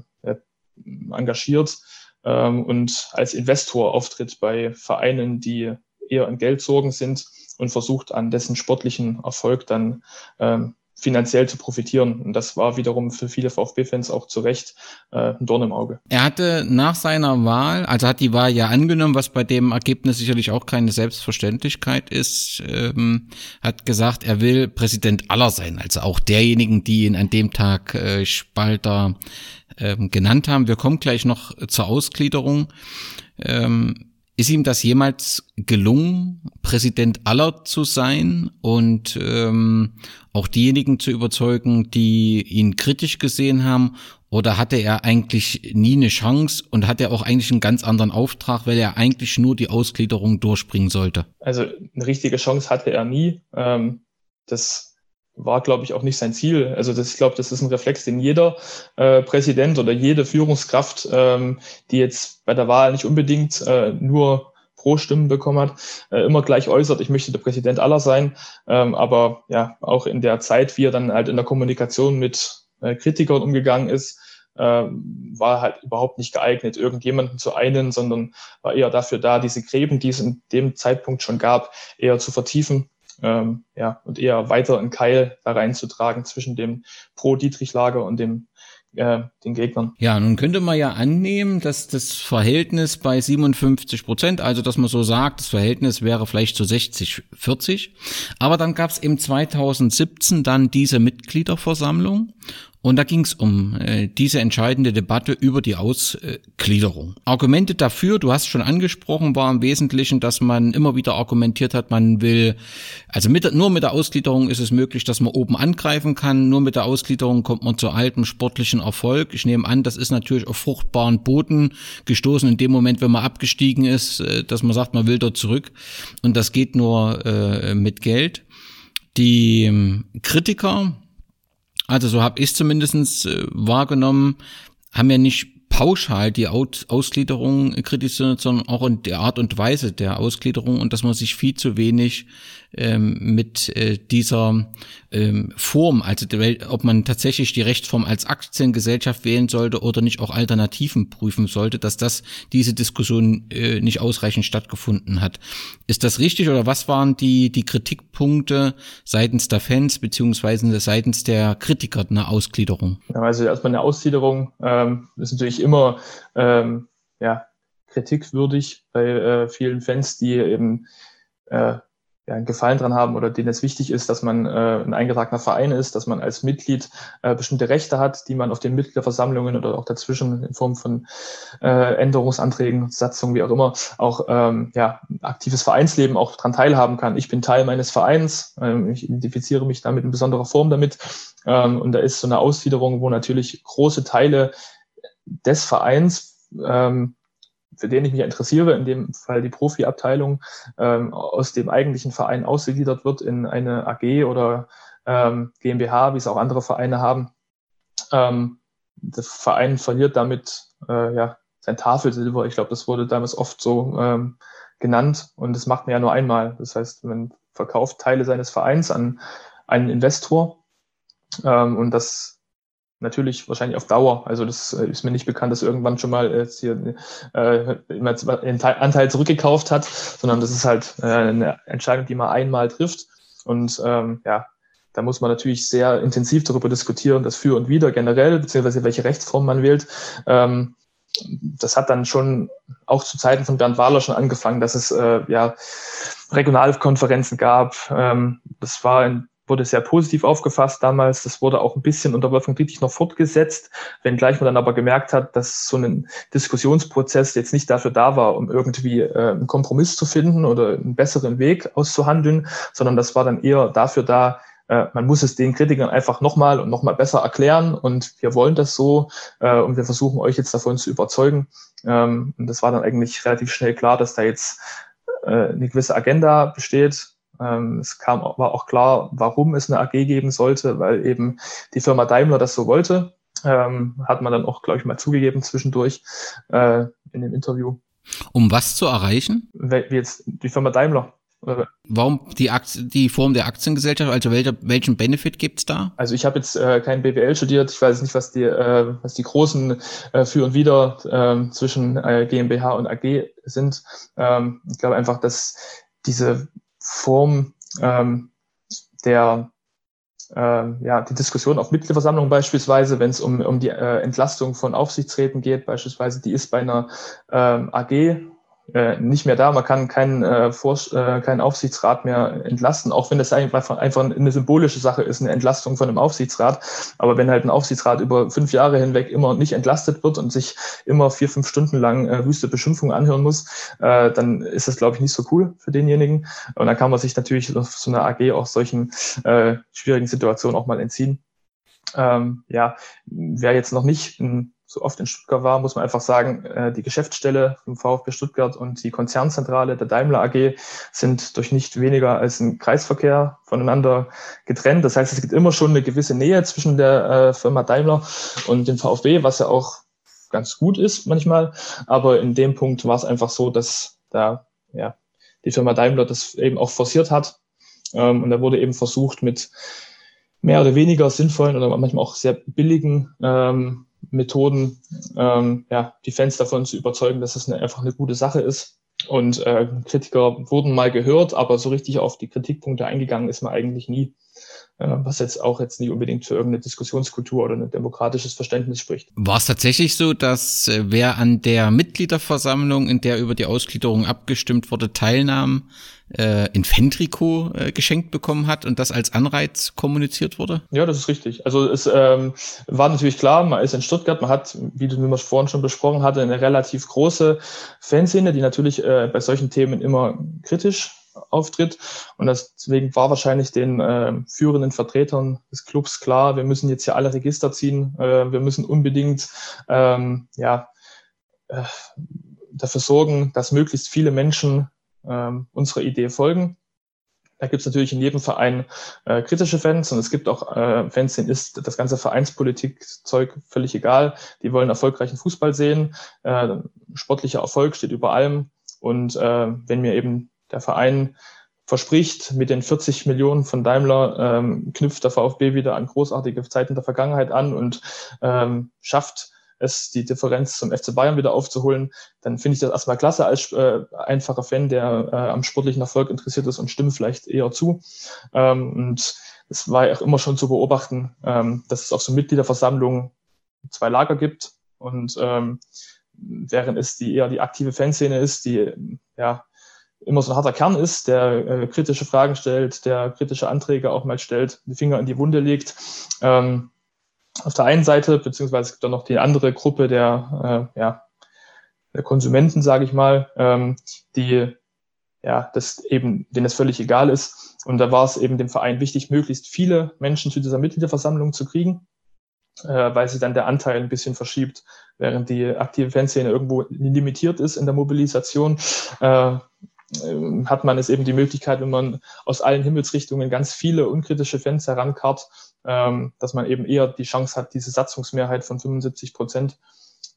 engagiert ähm, und als Investor auftritt bei Vereinen, die eher in Geldsorgen sind und versucht an dessen sportlichen Erfolg dann ähm, finanziell zu profitieren. Und das war wiederum für viele VfB-Fans auch zu Recht äh, ein Dorn im Auge. Er hatte nach seiner Wahl, also hat die Wahl ja angenommen, was bei dem Ergebnis sicherlich auch keine Selbstverständlichkeit ist, ähm, hat gesagt, er will Präsident aller sein, also auch derjenigen, die ihn an dem Tag äh, Spalter ähm, genannt haben. Wir kommen gleich noch zur Ausgliederung. Ähm, ist ihm das jemals gelungen, Präsident aller zu sein und ähm, auch diejenigen zu überzeugen, die ihn kritisch gesehen haben? Oder hatte er eigentlich nie eine Chance und hat auch eigentlich einen ganz anderen Auftrag, weil er eigentlich nur die Ausgliederung durchbringen sollte? Also eine richtige Chance hatte er nie. Ähm, das war, glaube ich, auch nicht sein Ziel. Also das, ich glaube, das ist ein Reflex, den jeder äh, Präsident oder jede Führungskraft, ähm, die jetzt bei der Wahl nicht unbedingt äh, nur pro Stimmen bekommen hat, äh, immer gleich äußert, ich möchte der Präsident aller sein. Ähm, aber ja, auch in der Zeit, wie er dann halt in der Kommunikation mit äh, Kritikern umgegangen ist, äh, war halt überhaupt nicht geeignet, irgendjemanden zu einen, sondern war eher dafür da, diese Gräben, die es in dem Zeitpunkt schon gab, eher zu vertiefen ähm, ja, und eher weiter einen Keil da reinzutragen zwischen dem Pro-Dietrich-Lager und dem äh, den Gegnern. Ja, nun könnte man ja annehmen, dass das Verhältnis bei 57 Prozent, also dass man so sagt, das Verhältnis wäre vielleicht so 60, 40. Aber dann gab es im 2017 dann diese Mitgliederversammlung und da ging es um äh, diese entscheidende Debatte über die Ausgliederung. Argumente dafür, du hast schon angesprochen, war im Wesentlichen, dass man immer wieder argumentiert hat, man will, also mit, nur mit der Ausgliederung ist es möglich, dass man oben angreifen kann, nur mit der Ausgliederung kommt man zu altem sportlichen Erfolg. Ich nehme an, das ist natürlich auf fruchtbaren Boden gestoßen in dem Moment, wenn man abgestiegen ist, äh, dass man sagt, man will dort zurück. Und das geht nur äh, mit Geld. Die ähm, Kritiker, also so habe ich zumindest äh, wahrgenommen, haben ja nicht pauschal die Ausgliederung kritisiert, sondern auch in der Art und Weise der Ausgliederung und dass man sich viel zu wenig ähm, mit äh, dieser ähm, Form, also ob man tatsächlich die Rechtsform als Aktiengesellschaft wählen sollte oder nicht auch Alternativen prüfen sollte, dass das diese Diskussion äh, nicht ausreichend stattgefunden hat. Ist das richtig oder was waren die, die Kritikpunkte seitens der Fans beziehungsweise seitens der Kritiker einer Ausgliederung? Also erstmal eine Ausgliederung ähm, ist natürlich immer ähm, ja, kritikwürdig bei äh, vielen Fans, die eben äh, ja, einen Gefallen dran haben oder denen es wichtig ist, dass man äh, ein eingetragener Verein ist, dass man als Mitglied äh, bestimmte Rechte hat, die man auf den Mitgliederversammlungen oder auch dazwischen in Form von äh, Änderungsanträgen, Satzungen, wie auch immer, auch ähm, ja, aktives Vereinsleben auch dran teilhaben kann. Ich bin Teil meines Vereins, ähm, ich identifiziere mich damit in besonderer Form damit. Ähm, und da ist so eine Ausgliederung, wo natürlich große Teile des Vereins ähm, für den ich mich interessiere, in dem Fall die Profiabteilung, ähm, aus dem eigentlichen Verein ausgegliedert wird in eine AG oder ähm, GmbH, wie es auch andere Vereine haben. Ähm, der Verein verliert damit äh, ja, sein Tafelsilber. Ich glaube, das wurde damals oft so ähm, genannt und das macht man ja nur einmal. Das heißt, man verkauft Teile seines Vereins an einen Investor ähm, und das natürlich wahrscheinlich auf Dauer. Also das äh, ist mir nicht bekannt, dass irgendwann schon mal jetzt hier äh, einen Anteil zurückgekauft hat, sondern das ist halt äh, eine Entscheidung, die man einmal trifft. Und ähm, ja, da muss man natürlich sehr intensiv darüber diskutieren, das Für und Wider generell, beziehungsweise welche Rechtsform man wählt. Ähm, das hat dann schon auch zu Zeiten von Bernd Wahler schon angefangen, dass es äh, ja Regionalkonferenzen gab. Ähm, das war in wurde sehr positiv aufgefasst damals. Das wurde auch ein bisschen unter Wolfgang Dietrich noch fortgesetzt, wenngleich man dann aber gemerkt hat, dass so ein Diskussionsprozess jetzt nicht dafür da war, um irgendwie äh, einen Kompromiss zu finden oder einen besseren Weg auszuhandeln, sondern das war dann eher dafür da, äh, man muss es den Kritikern einfach nochmal und nochmal besser erklären und wir wollen das so äh, und wir versuchen euch jetzt davon zu überzeugen. Ähm, und das war dann eigentlich relativ schnell klar, dass da jetzt äh, eine gewisse Agenda besteht, es kam, war auch klar, warum es eine AG geben sollte, weil eben die Firma Daimler das so wollte. Ähm, hat man dann auch, glaube ich, mal zugegeben zwischendurch äh, in dem Interview. Um was zu erreichen? Wie jetzt die Firma Daimler. Warum die, Aktien, die Form der Aktiengesellschaft? Also welcher, welchen Benefit gibt's da? Also ich habe jetzt äh, kein BWL studiert. Ich weiß nicht, was die, äh, was die großen äh, Für und Wider äh, zwischen äh, GmbH und AG sind. Ähm, ich glaube einfach, dass diese Form ähm, der äh, ja, die Diskussion auf Mitgliederversammlungen beispielsweise, wenn es um, um die äh, Entlastung von Aufsichtsräten geht, beispielsweise, die ist bei einer ähm, AG äh, nicht mehr da. Man kann keinen, äh, Vors äh, keinen Aufsichtsrat mehr entlasten, auch wenn das einfach, einfach eine symbolische Sache ist, eine Entlastung von einem Aufsichtsrat. Aber wenn halt ein Aufsichtsrat über fünf Jahre hinweg immer nicht entlastet wird und sich immer vier, fünf Stunden lang äh, wüste Beschimpfungen anhören muss, äh, dann ist das, glaube ich, nicht so cool für denjenigen. Und dann kann man sich natürlich auf so einer AG auch solchen äh, schwierigen Situationen auch mal entziehen. Ähm, ja, wer jetzt noch nicht ein so oft in Stuttgart war, muss man einfach sagen, äh, die Geschäftsstelle vom VfB Stuttgart und die Konzernzentrale der Daimler AG sind durch nicht weniger als ein Kreisverkehr voneinander getrennt. Das heißt, es gibt immer schon eine gewisse Nähe zwischen der äh, Firma Daimler und dem VfB, was ja auch ganz gut ist manchmal. Aber in dem Punkt war es einfach so, dass da ja, die Firma Daimler das eben auch forciert hat. Ähm, und da wurde eben versucht, mit mehr oder weniger sinnvollen oder manchmal auch sehr billigen ähm, Methoden, ähm, ja, die Fans davon zu überzeugen, dass es eine, einfach eine gute Sache ist. Und äh, Kritiker wurden mal gehört, aber so richtig auf die Kritikpunkte eingegangen ist man eigentlich nie, was jetzt auch jetzt nicht unbedingt für irgendeine Diskussionskultur oder ein demokratisches Verständnis spricht. War es tatsächlich so, dass äh, wer an der Mitgliederversammlung, in der über die Ausgliederung abgestimmt wurde, teilnahm, äh, ein Fan-Trikot äh, geschenkt bekommen hat und das als Anreiz kommuniziert wurde? Ja, das ist richtig. Also es ähm, war natürlich klar, man ist in Stuttgart, man hat, wie du mir vorhin schon besprochen hatte, eine relativ große Fanszene, die natürlich äh, bei solchen Themen immer kritisch auftritt. Und deswegen war wahrscheinlich den äh, führenden Vertretern des Clubs klar, wir müssen jetzt hier alle Register ziehen, äh, wir müssen unbedingt ähm, ja, äh, dafür sorgen, dass möglichst viele Menschen ähm, unserer Idee folgen. Da gibt es natürlich in jedem Verein äh, kritische Fans und es gibt auch äh, Fans, denen ist das ganze Vereinspolitik-Zeug völlig egal. Die wollen erfolgreichen Fußball sehen. Äh, sportlicher Erfolg steht über allem. Und äh, wenn mir eben der Verein verspricht, mit den 40 Millionen von Daimler ähm, knüpft der VfB wieder an großartige Zeiten der Vergangenheit an und ähm, schafft es, die Differenz zum FC Bayern wieder aufzuholen, dann finde ich das erstmal klasse als äh, einfacher Fan, der äh, am sportlichen Erfolg interessiert ist und stimme vielleicht eher zu. Ähm, und es war ja auch immer schon zu beobachten, ähm, dass es auf so Mitgliederversammlungen zwei Lager gibt und ähm, während es die eher die aktive Fanszene ist, die ja immer so ein harter Kern ist, der äh, kritische Fragen stellt, der kritische Anträge auch mal stellt, die Finger in die Wunde legt. Ähm, auf der einen Seite, beziehungsweise es gibt dann noch die andere Gruppe der, äh, ja, der Konsumenten, sage ich mal, ähm, die ja, das eben, denen es völlig egal ist. Und da war es eben dem Verein wichtig, möglichst viele Menschen zu dieser Mitgliederversammlung zu kriegen, äh, weil sich dann der Anteil ein bisschen verschiebt, während die aktive Fanszene irgendwo limitiert ist in der Mobilisation. Äh, hat man es eben die Möglichkeit, wenn man aus allen Himmelsrichtungen ganz viele unkritische Fans herankarrt, ähm, dass man eben eher die Chance hat, diese Satzungsmehrheit von 75 Prozent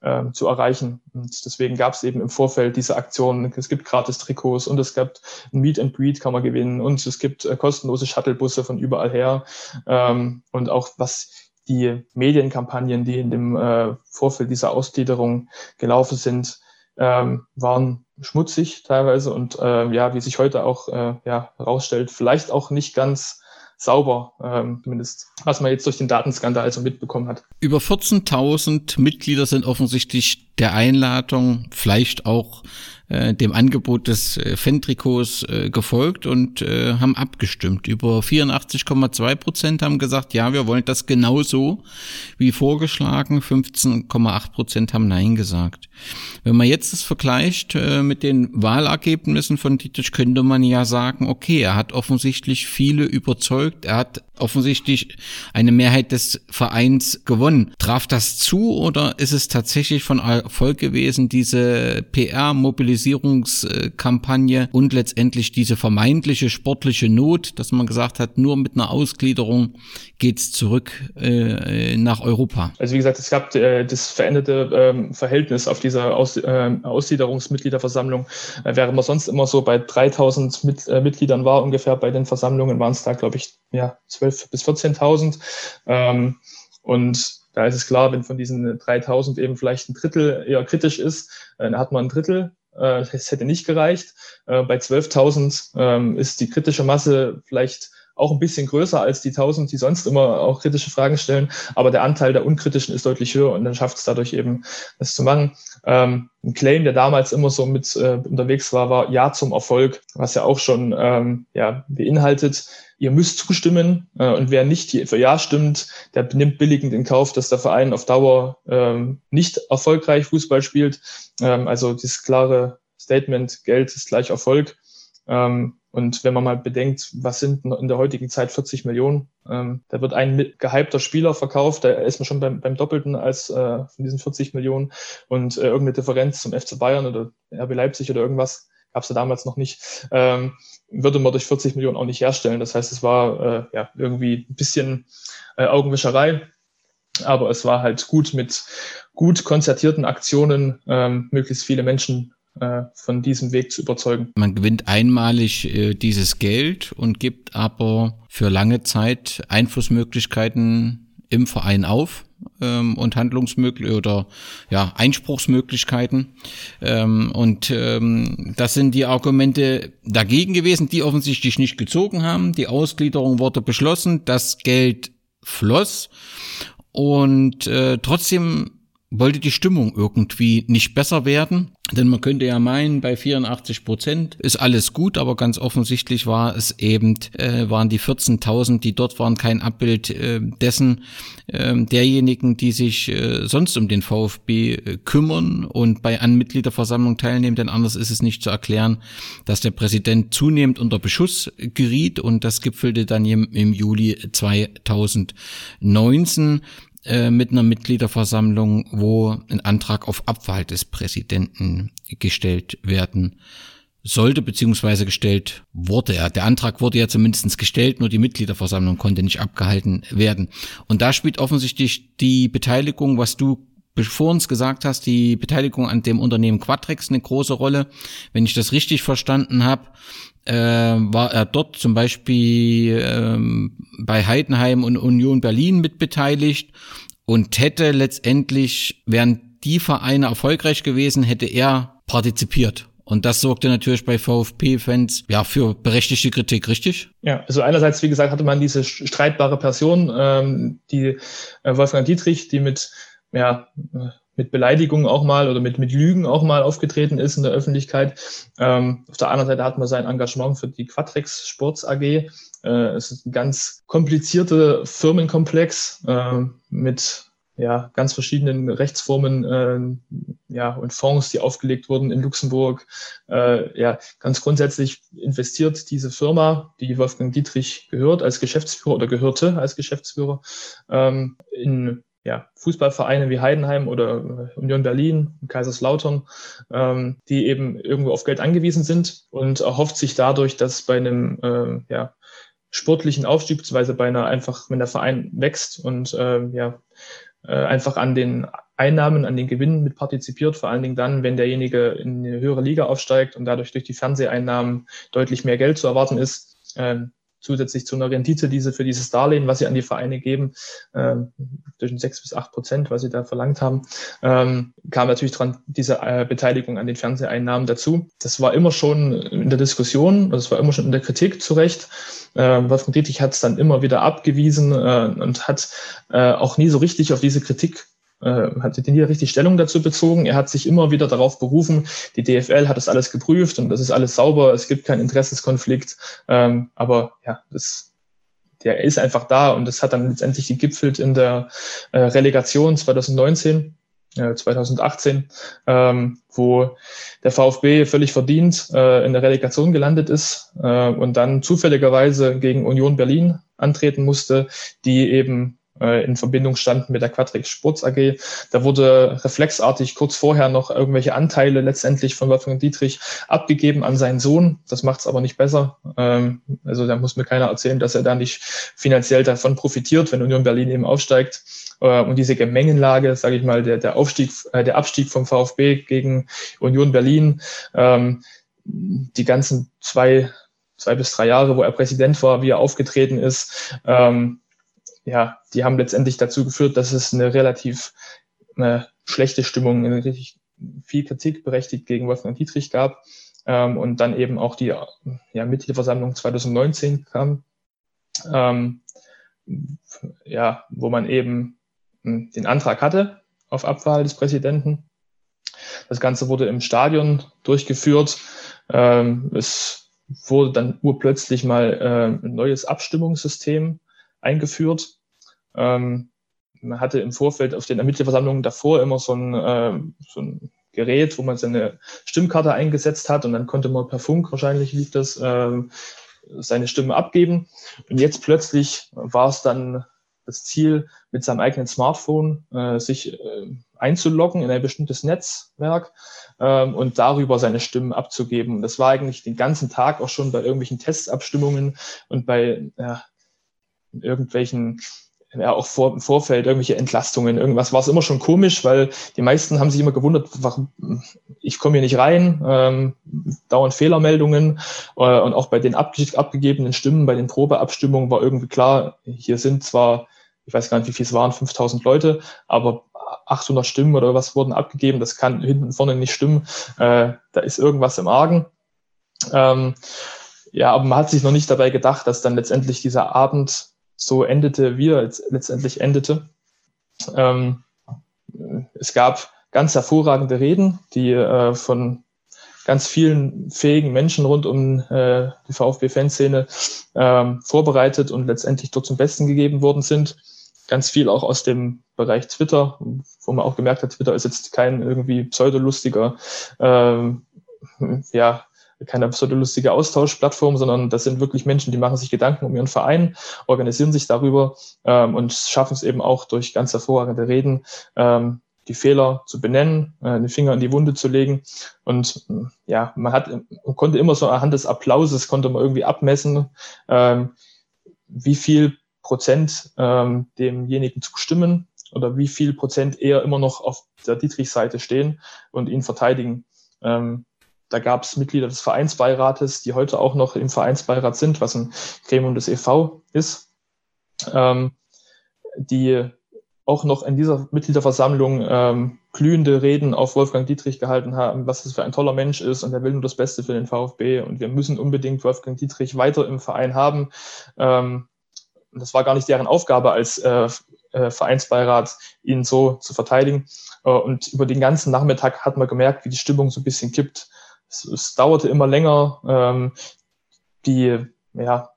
äh, zu erreichen. Und deswegen gab es eben im Vorfeld diese Aktionen. Es gibt gratis Trikots und es gibt ein Meet and Greet kann man gewinnen und es gibt äh, kostenlose Shuttlebusse von überall her. Ähm, und auch was die Medienkampagnen, die in dem äh, Vorfeld dieser Ausgliederung gelaufen sind, ähm, waren schmutzig teilweise und äh, ja, wie sich heute auch äh, ja, herausstellt, vielleicht auch nicht ganz sauber, ähm, zumindest was man jetzt durch den Datenskandal so mitbekommen hat. Über 14.000 Mitglieder sind offensichtlich der Einladung, vielleicht auch äh, dem Angebot des äh, Fan-Trikots äh, gefolgt und äh, haben abgestimmt. Über 84,2 Prozent haben gesagt, ja, wir wollen das genauso wie vorgeschlagen. 15,8 Prozent haben Nein gesagt. Wenn man jetzt das vergleicht äh, mit den Wahlergebnissen von Dietrich, könnte man ja sagen, okay, er hat offensichtlich viele überzeugt. Er hat offensichtlich eine Mehrheit des Vereins gewonnen. Traf das zu oder ist es tatsächlich von Erfolg gewesen, diese PR-Mobilisierungskampagne und letztendlich diese vermeintliche sportliche Not, dass man gesagt hat, nur mit einer Ausgliederung geht's zurück äh, nach Europa? Also wie gesagt, es gab äh, das veränderte ähm, Verhältnis auf dieser Aus, äh, Ausgliederungsmitgliederversammlung. Äh, während man sonst immer so bei 3000 mit, äh, Mitgliedern war, ungefähr bei den Versammlungen waren es da, glaube ich, ja, 12 bis 14.000. Ähm, und da ist es klar, wenn von diesen 3000 eben vielleicht ein Drittel eher kritisch ist, dann hat man ein Drittel. Äh, es hätte nicht gereicht. Äh, bei 12.000 ähm, ist die kritische Masse vielleicht auch ein bisschen größer als die 1000, die sonst immer auch kritische Fragen stellen. Aber der Anteil der Unkritischen ist deutlich höher und dann schafft es dadurch eben, das zu machen. Ähm, ein Claim, der damals immer so mit äh, unterwegs war, war Ja zum Erfolg, was ja auch schon ähm, ja, beinhaltet, ihr müsst zustimmen äh, und wer nicht für Ja stimmt, der nimmt billigend in Kauf, dass der Verein auf Dauer ähm, nicht erfolgreich Fußball spielt. Ähm, also dieses klare Statement, Geld ist gleich Erfolg. Ähm, und wenn man mal bedenkt, was sind in der heutigen Zeit 40 Millionen, ähm, da wird ein gehypter Spieler verkauft, da ist man schon beim, beim Doppelten als äh, von diesen 40 Millionen und äh, irgendeine Differenz zum FC Bayern oder RB Leipzig oder irgendwas gab es ja damals noch nicht, ähm, würde man durch 40 Millionen auch nicht herstellen. Das heißt, es war äh, ja irgendwie ein bisschen äh, Augenwischerei, aber es war halt gut mit gut konzertierten Aktionen ähm, möglichst viele Menschen äh, von diesem Weg zu überzeugen. Man gewinnt einmalig äh, dieses Geld und gibt aber für lange Zeit Einflussmöglichkeiten im Verein auf ähm, und Handlungsmöglichkeiten oder ja Einspruchsmöglichkeiten ähm, und ähm, das sind die Argumente dagegen gewesen, die offensichtlich nicht gezogen haben. Die Ausgliederung wurde beschlossen, das Geld floss und äh, trotzdem wollte die Stimmung irgendwie nicht besser werden. Denn man könnte ja meinen, bei 84 Prozent ist alles gut, aber ganz offensichtlich war es eben, äh, waren die 14.000, die dort waren, kein Abbild äh, dessen äh, derjenigen, die sich äh, sonst um den VfB äh, kümmern und bei an Mitgliederversammlung teilnehmen. Denn anders ist es nicht zu erklären, dass der Präsident zunehmend unter Beschuss geriet und das gipfelte dann im, im Juli 2019 äh, mit einer Mitgliederversammlung, wo ein Antrag auf Abwahl des Präsidenten gestellt werden sollte, beziehungsweise gestellt wurde er. Der Antrag wurde ja zumindest gestellt, nur die Mitgliederversammlung konnte nicht abgehalten werden. Und da spielt offensichtlich die Beteiligung, was du vor uns gesagt hast, die Beteiligung an dem Unternehmen Quadrex eine große Rolle. Wenn ich das richtig verstanden habe, äh, war er dort zum Beispiel ähm, bei Heidenheim und Union Berlin mitbeteiligt und hätte letztendlich, wären die Vereine erfolgreich gewesen, hätte er partizipiert. Und das sorgte natürlich bei VfB-Fans ja für berechtigte Kritik, richtig? Ja, also einerseits, wie gesagt, hatte man diese streitbare Person, ähm, die äh, Wolfgang Dietrich, die mit ja, mit Beleidigungen auch mal oder mit, mit Lügen auch mal aufgetreten ist in der Öffentlichkeit. Ähm, auf der anderen Seite hat man sein Engagement für die Quatrex Sports AG. Äh, es ist ein ganz komplizierter Firmenkomplex äh, mit ja, ganz verschiedenen Rechtsformen äh, ja, und Fonds, die aufgelegt wurden in Luxemburg. Äh, ja, ganz grundsätzlich investiert diese Firma, die Wolfgang Dietrich gehört als Geschäftsführer oder gehörte als Geschäftsführer, ähm, in ja, Fußballvereine wie Heidenheim oder Union Berlin, Kaiserslautern, ähm, die eben irgendwo auf Geld angewiesen sind und erhofft sich dadurch, dass bei einem äh, ja, sportlichen Aufstieg, beziehungsweise bei einer einfach, wenn der Verein wächst und äh, ja, äh, einfach an den Einnahmen, an den Gewinnen mit partizipiert, vor allen Dingen dann, wenn derjenige in eine höhere Liga aufsteigt und dadurch durch die Fernseheinnahmen deutlich mehr Geld zu erwarten ist, äh, zusätzlich zu einer Rendite, die sie für dieses Darlehen, was sie an die Vereine geben, ähm, zwischen sechs bis acht Prozent, was sie da verlangt haben, ähm, kam natürlich dran diese äh, Beteiligung an den Fernseheinnahmen dazu. Das war immer schon in der Diskussion, das war immer schon in der Kritik zu Recht. Äh, Wolfgang Dietrich hat es dann immer wieder abgewiesen äh, und hat äh, auch nie so richtig auf diese Kritik äh, hat nie richtig Stellung dazu bezogen. Er hat sich immer wieder darauf berufen, die DFL hat das alles geprüft und das ist alles sauber, es gibt keinen Interessenskonflikt. Ähm, aber ja, das, der ist einfach da und das hat dann letztendlich gegipfelt in der äh, Relegation 2019. 2018, äh, ähm, wo der VfB völlig verdient äh, in der Relegation gelandet ist äh, und dann zufälligerweise gegen Union Berlin antreten musste, die eben in Verbindung standen mit der Quatrix Sports AG. Da wurde reflexartig kurz vorher noch irgendwelche Anteile letztendlich von Wolfgang Dietrich abgegeben an seinen Sohn. Das macht es aber nicht besser. Ähm, also da muss mir keiner erzählen, dass er da nicht finanziell davon profitiert, wenn Union Berlin eben aufsteigt. Äh, und diese Gemengenlage, sage ich mal, der, der Aufstieg, äh, der Abstieg vom VfB gegen Union Berlin, ähm, die ganzen zwei, zwei bis drei Jahre, wo er Präsident war, wie er aufgetreten ist, ähm, ja, die haben letztendlich dazu geführt, dass es eine relativ eine schlechte Stimmung, eine richtig viel Kritik berechtigt gegen Wolfgang Dietrich gab. Ähm, und dann eben auch die ja, Mitgliederversammlung 2019 kam, ähm, ja, wo man eben hm, den Antrag hatte auf Abwahl des Präsidenten. Das Ganze wurde im Stadion durchgeführt. Ähm, es wurde dann urplötzlich mal äh, ein neues Abstimmungssystem eingeführt. Ähm, man hatte im Vorfeld auf den Ermittlerversammlungen davor immer so ein, äh, so ein Gerät, wo man seine Stimmkarte eingesetzt hat und dann konnte man per Funk, wahrscheinlich lief das, äh, seine Stimme abgeben. Und jetzt plötzlich war es dann das Ziel, mit seinem eigenen Smartphone äh, sich äh, einzuloggen in ein bestimmtes Netzwerk ähm, und darüber seine Stimmen abzugeben. Das war eigentlich den ganzen Tag auch schon bei irgendwelchen Testabstimmungen und bei ja, irgendwelchen ja auch vor, im Vorfeld irgendwelche Entlastungen, irgendwas. War es immer schon komisch, weil die meisten haben sich immer gewundert, warum ich komme hier nicht rein, ähm, dauernd Fehlermeldungen. Äh, und auch bei den abge abgegebenen Stimmen, bei den Probeabstimmungen war irgendwie klar, hier sind zwar, ich weiß gar nicht, wie viel es waren, 5000 Leute, aber 800 Stimmen oder was wurden abgegeben, das kann hinten vorne nicht stimmen, äh, da ist irgendwas im Argen. Ähm, ja, aber man hat sich noch nicht dabei gedacht, dass dann letztendlich dieser Abend so endete, wie er letztendlich endete. Ähm, es gab ganz hervorragende Reden, die äh, von ganz vielen fähigen Menschen rund um äh, die VfB-Fanszene äh, vorbereitet und letztendlich dort zum Besten gegeben worden sind. Ganz viel auch aus dem Bereich Twitter, wo man auch gemerkt hat, Twitter ist jetzt kein irgendwie pseudolustiger ähm, ja, keine absurde lustige Austauschplattform, sondern das sind wirklich Menschen, die machen sich Gedanken um ihren Verein, organisieren sich darüber ähm, und schaffen es eben auch durch ganz hervorragende Reden, ähm, die Fehler zu benennen, äh, den Finger in die Wunde zu legen. Und ja, man hat, man konnte immer so anhand des Applauses konnte man irgendwie abmessen, ähm, wie viel Prozent ähm, demjenigen zustimmen oder wie viel Prozent eher immer noch auf der Dietrich-Seite stehen und ihn verteidigen. Ähm, da gab es Mitglieder des Vereinsbeirates, die heute auch noch im Vereinsbeirat sind, was ein Gremium des EV ist, ähm, die auch noch in dieser Mitgliederversammlung ähm, glühende Reden auf Wolfgang Dietrich gehalten haben, was es für ein toller Mensch ist und er will nur das Beste für den VfB und wir müssen unbedingt Wolfgang Dietrich weiter im Verein haben. Ähm, das war gar nicht deren Aufgabe als äh, äh, Vereinsbeirat, ihn so zu verteidigen. Äh, und über den ganzen Nachmittag hat man gemerkt, wie die Stimmung so ein bisschen kippt es, es dauerte immer länger. Ähm, die, ja,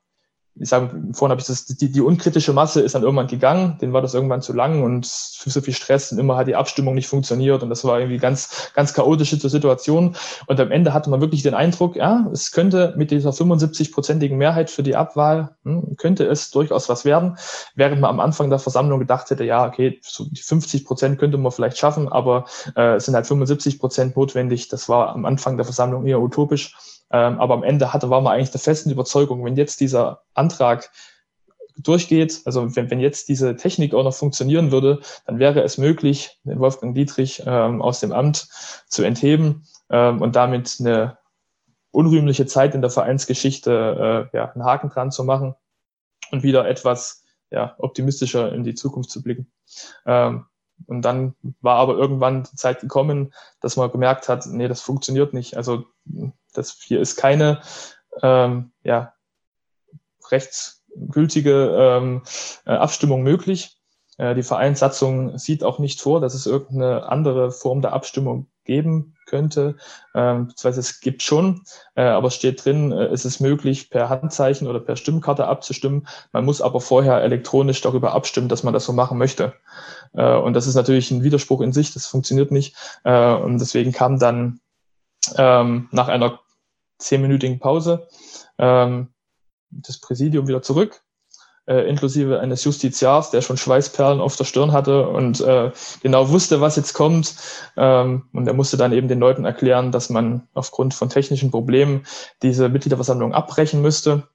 ich sage, vorhin habe ich das, die, die unkritische Masse ist dann irgendwann gegangen, denen war das irgendwann zu lang und für so viel Stress und immer hat die Abstimmung nicht funktioniert und das war irgendwie ganz, ganz chaotische Situation. Und am Ende hatte man wirklich den Eindruck, ja, es könnte mit dieser 75-prozentigen Mehrheit für die Abwahl, hm, könnte es durchaus was werden, während man am Anfang der Versammlung gedacht hätte, ja, okay, so die 50 Prozent könnte man vielleicht schaffen, aber äh, es sind halt 75 Prozent notwendig. Das war am Anfang der Versammlung eher utopisch. Ähm, aber am Ende hatte, war man eigentlich der festen Überzeugung, wenn jetzt dieser Antrag durchgeht, also wenn, wenn jetzt diese Technik auch noch funktionieren würde, dann wäre es möglich, den Wolfgang Dietrich ähm, aus dem Amt zu entheben ähm, und damit eine unrühmliche Zeit in der Vereinsgeschichte äh, ja, einen Haken dran zu machen und wieder etwas ja, optimistischer in die Zukunft zu blicken. Ähm, und dann war aber irgendwann die Zeit gekommen, dass man gemerkt hat, nee, das funktioniert nicht. Also das hier ist keine ähm, ja, rechtsgültige ähm, äh, Abstimmung möglich. Äh, die Vereinssatzung sieht auch nicht vor, dass es irgendeine andere Form der Abstimmung geben könnte. Ähm, beziehungsweise es gibt schon, äh, aber es steht drin, äh, es ist möglich, per Handzeichen oder per Stimmkarte abzustimmen. Man muss aber vorher elektronisch darüber abstimmen, dass man das so machen möchte. Äh, und das ist natürlich ein Widerspruch in sich, das funktioniert nicht. Äh, und deswegen kam dann ähm, nach einer zehnminütigen Pause ähm, das Präsidium wieder zurück, äh, inklusive eines Justiziars, der schon Schweißperlen auf der Stirn hatte und äh, genau wusste, was jetzt kommt. Ähm, und er musste dann eben den Leuten erklären, dass man aufgrund von technischen Problemen diese Mitgliederversammlung abbrechen müsste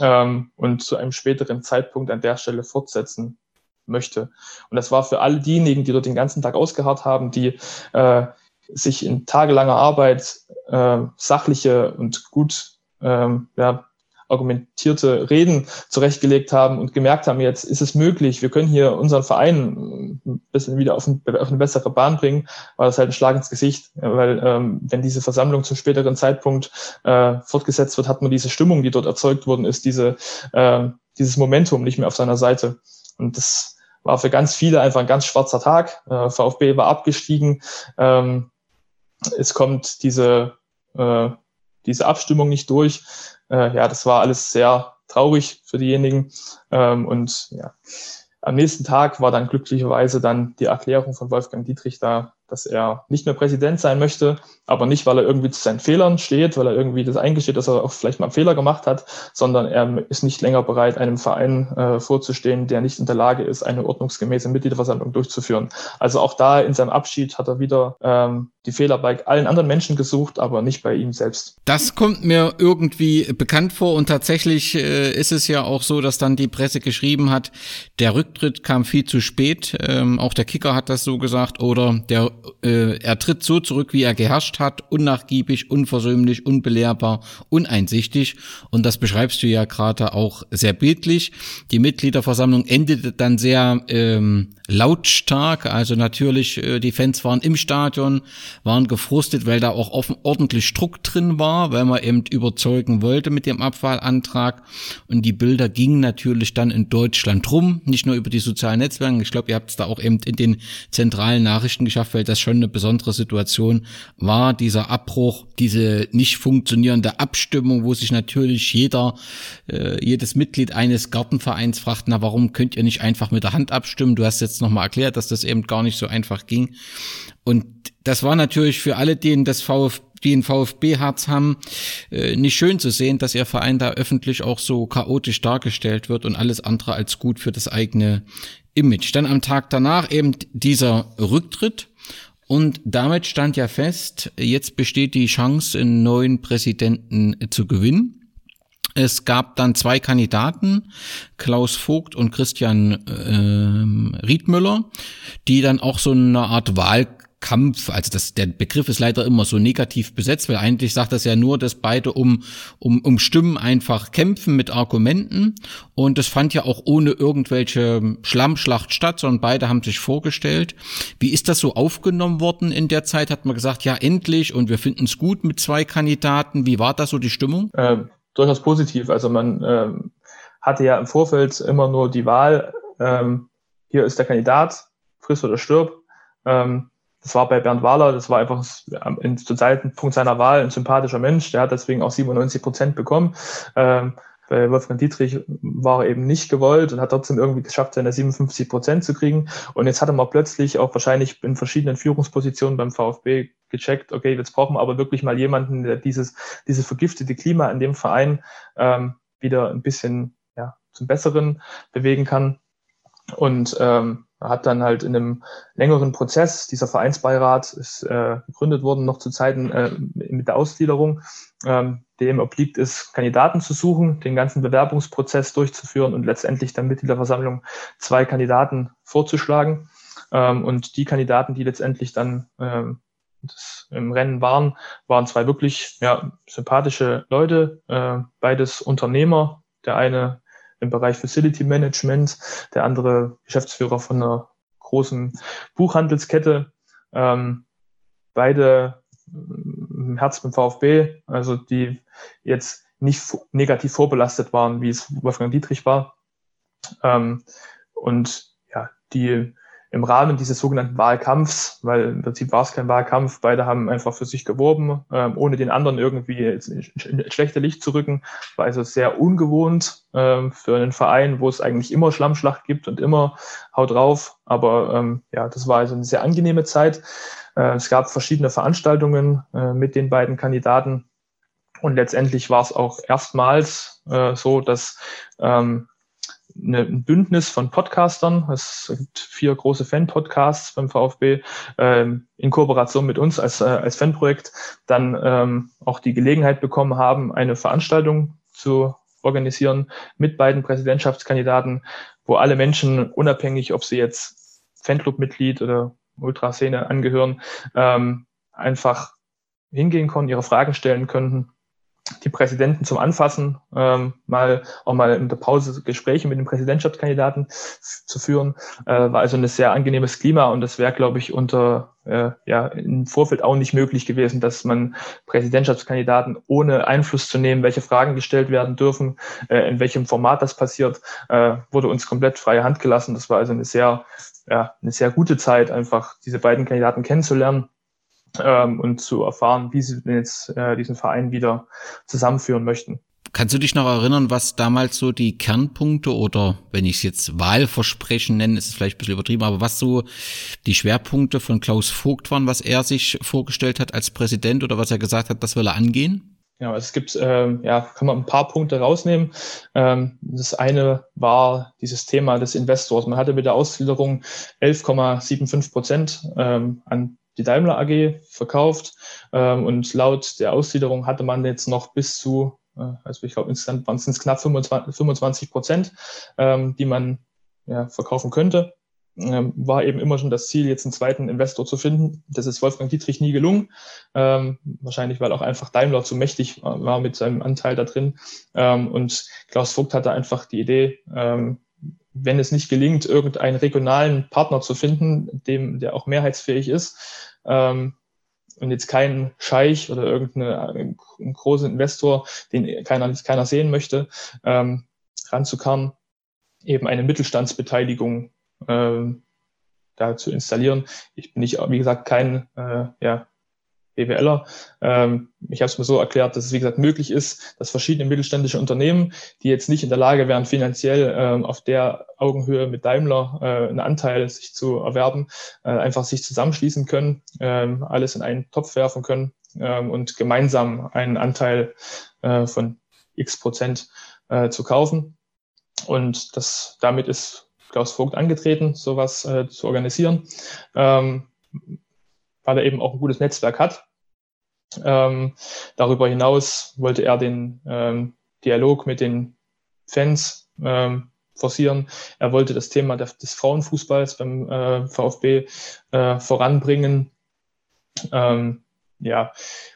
ähm, und zu einem späteren Zeitpunkt an der Stelle fortsetzen möchte. Und das war für alle diejenigen, die dort den ganzen Tag ausgeharrt haben, die äh, sich in tagelanger Arbeit äh, sachliche und gut ähm, ja, argumentierte Reden zurechtgelegt haben und gemerkt haben, jetzt ist es möglich, wir können hier unseren Verein ein bisschen wieder auf, ein, auf eine bessere Bahn bringen, war das halt ein Schlag ins Gesicht, weil ähm, wenn diese Versammlung zum späteren Zeitpunkt äh, fortgesetzt wird, hat man diese Stimmung, die dort erzeugt worden ist, diese, äh, dieses Momentum nicht mehr auf seiner Seite. Und das war für ganz viele einfach ein ganz schwarzer Tag. Äh, VfB war abgestiegen. Ähm, es kommt diese, äh, diese Abstimmung nicht durch. Äh, ja, das war alles sehr traurig für diejenigen. Ähm, und ja, am nächsten Tag war dann glücklicherweise dann die Erklärung von Wolfgang Dietrich da, dass er nicht mehr Präsident sein möchte, aber nicht, weil er irgendwie zu seinen Fehlern steht, weil er irgendwie das eingesteht, dass er auch vielleicht mal einen Fehler gemacht hat, sondern er ist nicht länger bereit, einem Verein äh, vorzustehen, der nicht in der Lage ist, eine ordnungsgemäße Mitgliederversammlung durchzuführen. Also auch da in seinem Abschied hat er wieder ähm, die Fehler bei allen anderen Menschen gesucht, aber nicht bei ihm selbst. Das kommt mir irgendwie bekannt vor und tatsächlich äh, ist es ja auch so, dass dann die Presse geschrieben hat, der Rücktritt kam viel zu spät. Ähm, auch der Kicker hat das so gesagt oder der äh, er tritt so zurück, wie er geherrscht hat, unnachgiebig, unversöhnlich, unbelehrbar, uneinsichtig. Und das beschreibst du ja gerade auch sehr bildlich. Die Mitgliederversammlung endete dann sehr ähm, lautstark. Also natürlich, äh, die Fans waren im Stadion, waren gefrustet, weil da auch offen, ordentlich Druck drin war, weil man eben überzeugen wollte mit dem Abwahlantrag. Und die Bilder gingen natürlich dann in Deutschland rum, nicht nur über die sozialen Netzwerke. Ich glaube, ihr habt es da auch eben in den zentralen Nachrichten geschafft, weil das schon eine besondere Situation war, dieser Abbruch, diese nicht funktionierende Abstimmung, wo sich natürlich jeder, äh, jedes Mitglied eines Gartenvereins fragt, na, warum könnt ihr nicht einfach mit der Hand abstimmen? Du hast jetzt nochmal erklärt, dass das eben gar nicht so einfach ging. Und das war natürlich für alle, denen das VfB die ein VfB-Herz haben, äh, nicht schön zu sehen, dass ihr Verein da öffentlich auch so chaotisch dargestellt wird und alles andere als gut für das eigene Image. Dann am Tag danach eben dieser Rücktritt und damit stand ja fest, jetzt besteht die Chance, einen neuen Präsidenten zu gewinnen. Es gab dann zwei Kandidaten, Klaus Vogt und Christian äh, Riedmüller, die dann auch so eine Art Wahl Kampf, also das, der Begriff ist leider immer so negativ besetzt, weil eigentlich sagt das ja nur, dass beide um, um, um Stimmen einfach kämpfen mit Argumenten. Und das fand ja auch ohne irgendwelche Schlammschlacht statt, sondern beide haben sich vorgestellt. Wie ist das so aufgenommen worden in der Zeit? Hat man gesagt, ja, endlich und wir finden es gut mit zwei Kandidaten. Wie war das so die Stimmung? Ähm, durchaus positiv. Also man ähm, hatte ja im Vorfeld immer nur die Wahl, ähm, hier ist der Kandidat, friss oder stirb. Ähm, das war bei Bernd Wahler, das war einfach zum Zeitpunkt seiner Wahl ein sympathischer Mensch, der hat deswegen auch 97 Prozent bekommen. Ähm, Bei Wolfgang Dietrich war eben nicht gewollt und hat trotzdem irgendwie geschafft, seine 57 Prozent zu kriegen. Und jetzt hat er mal plötzlich auch wahrscheinlich in verschiedenen Führungspositionen beim VfB gecheckt, okay, jetzt brauchen wir aber wirklich mal jemanden, der dieses, dieses vergiftete Klima in dem Verein ähm, wieder ein bisschen ja, zum Besseren bewegen kann. Und ähm, hat dann halt in einem längeren Prozess, dieser Vereinsbeirat ist äh, gegründet worden, noch zu Zeiten äh, mit der Ausgliederung, ähm, dem obliegt es, Kandidaten zu suchen, den ganzen Bewerbungsprozess durchzuführen und letztendlich dann mit der Versammlung zwei Kandidaten vorzuschlagen. Ähm, und die Kandidaten, die letztendlich dann ähm, das im Rennen waren, waren zwei wirklich ja, sympathische Leute, äh, beides Unternehmer. Der eine im Bereich Facility Management, der andere Geschäftsführer von einer großen Buchhandelskette. Ähm, beide im Herz beim VfB, also die jetzt nicht negativ vorbelastet waren, wie es Wolfgang Dietrich war. Ähm, und ja, die im Rahmen dieses sogenannten Wahlkampfs, weil im Prinzip war es kein Wahlkampf, beide haben einfach für sich geworben, ähm, ohne den anderen irgendwie in schlechte Licht zu rücken. War also sehr ungewohnt ähm, für einen Verein, wo es eigentlich immer Schlammschlacht gibt und immer haut drauf. Aber ähm, ja, das war also eine sehr angenehme Zeit. Äh, es gab verschiedene Veranstaltungen äh, mit den beiden Kandidaten. Und letztendlich war es auch erstmals äh, so, dass ähm, eine, ein Bündnis von Podcastern. Es gibt vier große Fan-Podcasts beim VfB ähm, in Kooperation mit uns als, äh, als Fanprojekt dann ähm, auch die Gelegenheit bekommen haben, eine Veranstaltung zu organisieren mit beiden Präsidentschaftskandidaten, wo alle Menschen, unabhängig, ob sie jetzt Fanclub-Mitglied oder Ultraszene angehören, ähm, einfach hingehen konnten, ihre Fragen stellen könnten die Präsidenten zum Anfassen, ähm, mal auch mal in der Pause Gespräche mit den Präsidentschaftskandidaten zu führen, äh, war also ein sehr angenehmes Klima und das wäre, glaube ich, unter äh, ja im Vorfeld auch nicht möglich gewesen, dass man Präsidentschaftskandidaten ohne Einfluss zu nehmen, welche Fragen gestellt werden dürfen, äh, in welchem Format das passiert, äh, wurde uns komplett freie Hand gelassen. Das war also eine sehr ja, eine sehr gute Zeit, einfach diese beiden Kandidaten kennenzulernen ähm, und zu erfahren, wie sie jetzt äh, diesen Verein wieder zusammenführen möchten. Kannst du dich noch erinnern, was damals so die Kernpunkte oder wenn ich es jetzt Wahlversprechen nenne, ist es vielleicht ein bisschen übertrieben, aber was so die Schwerpunkte von Klaus Vogt waren, was er sich vorgestellt hat als Präsident oder was er gesagt hat, das will er angehen? Ja, also es gibt, ähm, ja, kann man ein paar Punkte rausnehmen. Ähm, das eine war dieses Thema des Investors. Man hatte mit der Ausgliederung 11,75 Prozent ähm, an die Daimler AG verkauft. Ähm, und laut der Ausgliederung hatte man jetzt noch bis zu, äh, also ich glaube insgesamt waren es knapp 25, 25 Prozent, ähm, die man ja, verkaufen könnte. Ähm, war eben immer schon das Ziel, jetzt einen zweiten Investor zu finden. Das ist Wolfgang Dietrich nie gelungen. Ähm, wahrscheinlich, weil auch einfach Daimler zu mächtig war mit seinem Anteil da drin. Ähm, und Klaus Vogt hatte einfach die Idee, ähm, wenn es nicht gelingt, irgendeinen regionalen Partner zu finden, dem, der auch mehrheitsfähig ist, ähm, und jetzt kein Scheich oder irgendein großer Investor, den keiner, keiner sehen möchte, ähm, ranzukommen, eben eine Mittelstandsbeteiligung ähm, da zu installieren. Ich bin nicht, wie gesagt, kein äh, ja, BWLer. Ähm, ich habe es mir so erklärt, dass es, wie gesagt, möglich ist, dass verschiedene mittelständische Unternehmen, die jetzt nicht in der Lage wären, finanziell ähm, auf der Augenhöhe mit Daimler äh, einen Anteil sich zu erwerben, äh, einfach sich zusammenschließen können, ähm, alles in einen Topf werfen können ähm, und gemeinsam einen Anteil äh, von x Prozent äh, zu kaufen. Und das, damit ist Klaus Vogt angetreten, sowas äh, zu organisieren. Ähm, weil er eben auch ein gutes Netzwerk hat. Ähm, darüber hinaus wollte er den ähm, Dialog mit den Fans ähm, forcieren. Er wollte das Thema des, Frauenfußballs beim äh, VfB äh, voranbringen. Ähm, ja,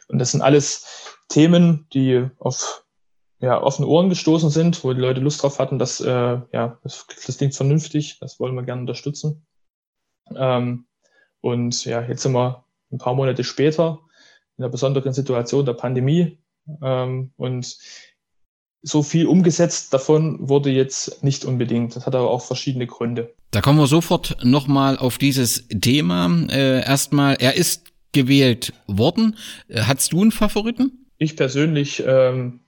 und das sind alles Themen, die auf ja, offene Ohren gestoßen sind, wo die Leute Lust drauf hatten, dass äh, ja, das, das klingt vernünftig, das wollen wir gerne unterstützen. Ähm, und ja, jetzt sind wir ein paar Monate später in einer besonderen Situation der Pandemie. Ähm, und so viel umgesetzt davon wurde jetzt nicht unbedingt. Das hat aber auch verschiedene Gründe. Da kommen wir sofort nochmal auf dieses Thema. Äh, erstmal, er ist gewählt worden. Äh, hattest du einen Favoriten? Ich persönlich ähm,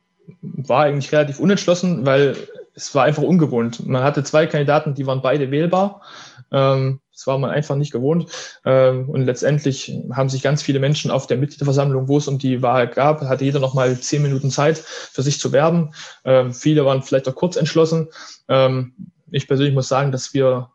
war eigentlich relativ unentschlossen, weil es war einfach ungewohnt. Man hatte zwei Kandidaten, die waren beide wählbar. Ähm, das war man einfach nicht gewohnt. Ähm, und letztendlich haben sich ganz viele Menschen auf der Mitgliederversammlung, wo es um die Wahl gab, hatte jeder noch mal zehn Minuten Zeit für sich zu werben. Ähm, viele waren vielleicht auch kurz entschlossen. Ähm, ich persönlich muss sagen, dass wir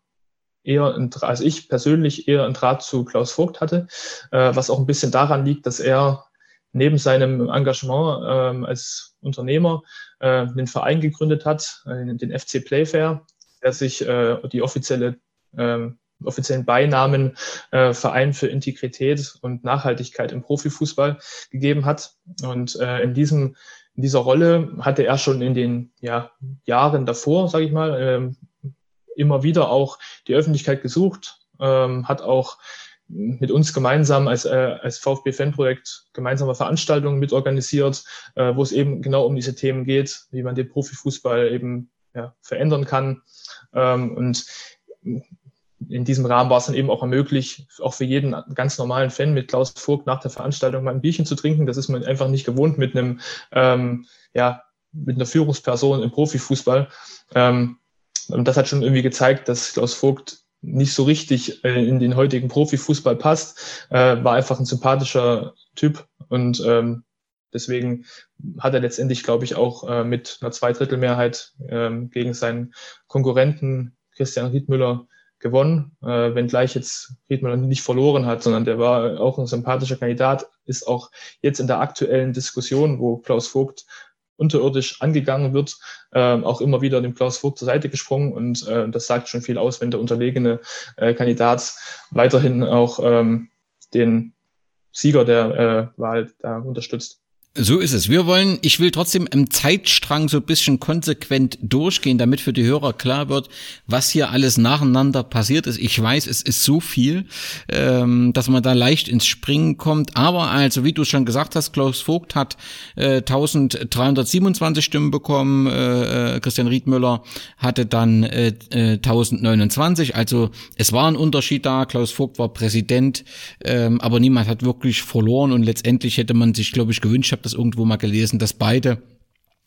eher, ein, also ich persönlich eher einen Draht zu Klaus Vogt hatte, äh, was auch ein bisschen daran liegt, dass er neben seinem Engagement ähm, als Unternehmer äh, einen Verein gegründet hat, äh, den FC Playfair, der sich die offizielle äh, offiziellen Beinamen äh, Verein für Integrität und Nachhaltigkeit im Profifußball gegeben hat. Und äh, in diesem in dieser Rolle hatte er schon in den ja, Jahren davor, sage ich mal, äh, immer wieder auch die Öffentlichkeit gesucht, ähm, hat auch mit uns gemeinsam als, äh, als VfB-Fanprojekt gemeinsame Veranstaltungen mitorganisiert, äh, wo es eben genau um diese Themen geht, wie man den Profifußball eben ja, verändern kann. Ähm, und in diesem Rahmen war es dann eben auch möglich, auch für jeden ganz normalen Fan mit Klaus Vogt nach der Veranstaltung mal ein Bierchen zu trinken. Das ist man einfach nicht gewohnt mit einem, ähm, ja, mit einer Führungsperson im Profifußball. Ähm, und das hat schon irgendwie gezeigt, dass Klaus Vogt nicht so richtig äh, in den heutigen Profifußball passt, äh, war einfach ein sympathischer Typ und ähm, deswegen hat er letztendlich, glaube ich, auch äh, mit einer Zweidrittelmehrheit ähm, gegen seinen Konkurrenten Christian Riedmüller gewonnen, äh, wenngleich jetzt Riedmüller nicht verloren hat, sondern der war auch ein sympathischer Kandidat, ist auch jetzt in der aktuellen Diskussion, wo Klaus Vogt unterirdisch angegangen wird, äh, auch immer wieder dem Klaus Vogt zur Seite gesprungen und äh, das sagt schon viel aus, wenn der unterlegene äh, Kandidat weiterhin auch ähm, den Sieger der äh, Wahl da unterstützt. So ist es. Wir wollen, ich will trotzdem im Zeitstrang so ein bisschen konsequent durchgehen, damit für die Hörer klar wird, was hier alles nacheinander passiert ist. Ich weiß, es ist so viel, ähm, dass man da leicht ins Springen kommt. Aber also, wie du schon gesagt hast, Klaus Vogt hat äh, 1327 Stimmen bekommen, äh, äh, Christian Riedmüller hatte dann äh, 1029. Äh, also es war ein Unterschied da. Klaus Vogt war Präsident, ähm, aber niemand hat wirklich verloren und letztendlich hätte man sich, glaube ich, gewünscht, das irgendwo mal gelesen, dass beide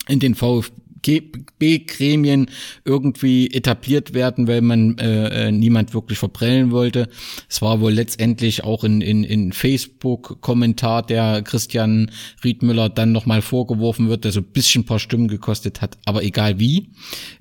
in den VfB-Gremien irgendwie etabliert werden, weil man äh, äh, niemand wirklich verprellen wollte. Es war wohl letztendlich auch in, in, in Facebook-Kommentar, der Christian Riedmüller dann nochmal vorgeworfen wird, der so ein bisschen ein paar Stimmen gekostet hat, aber egal wie.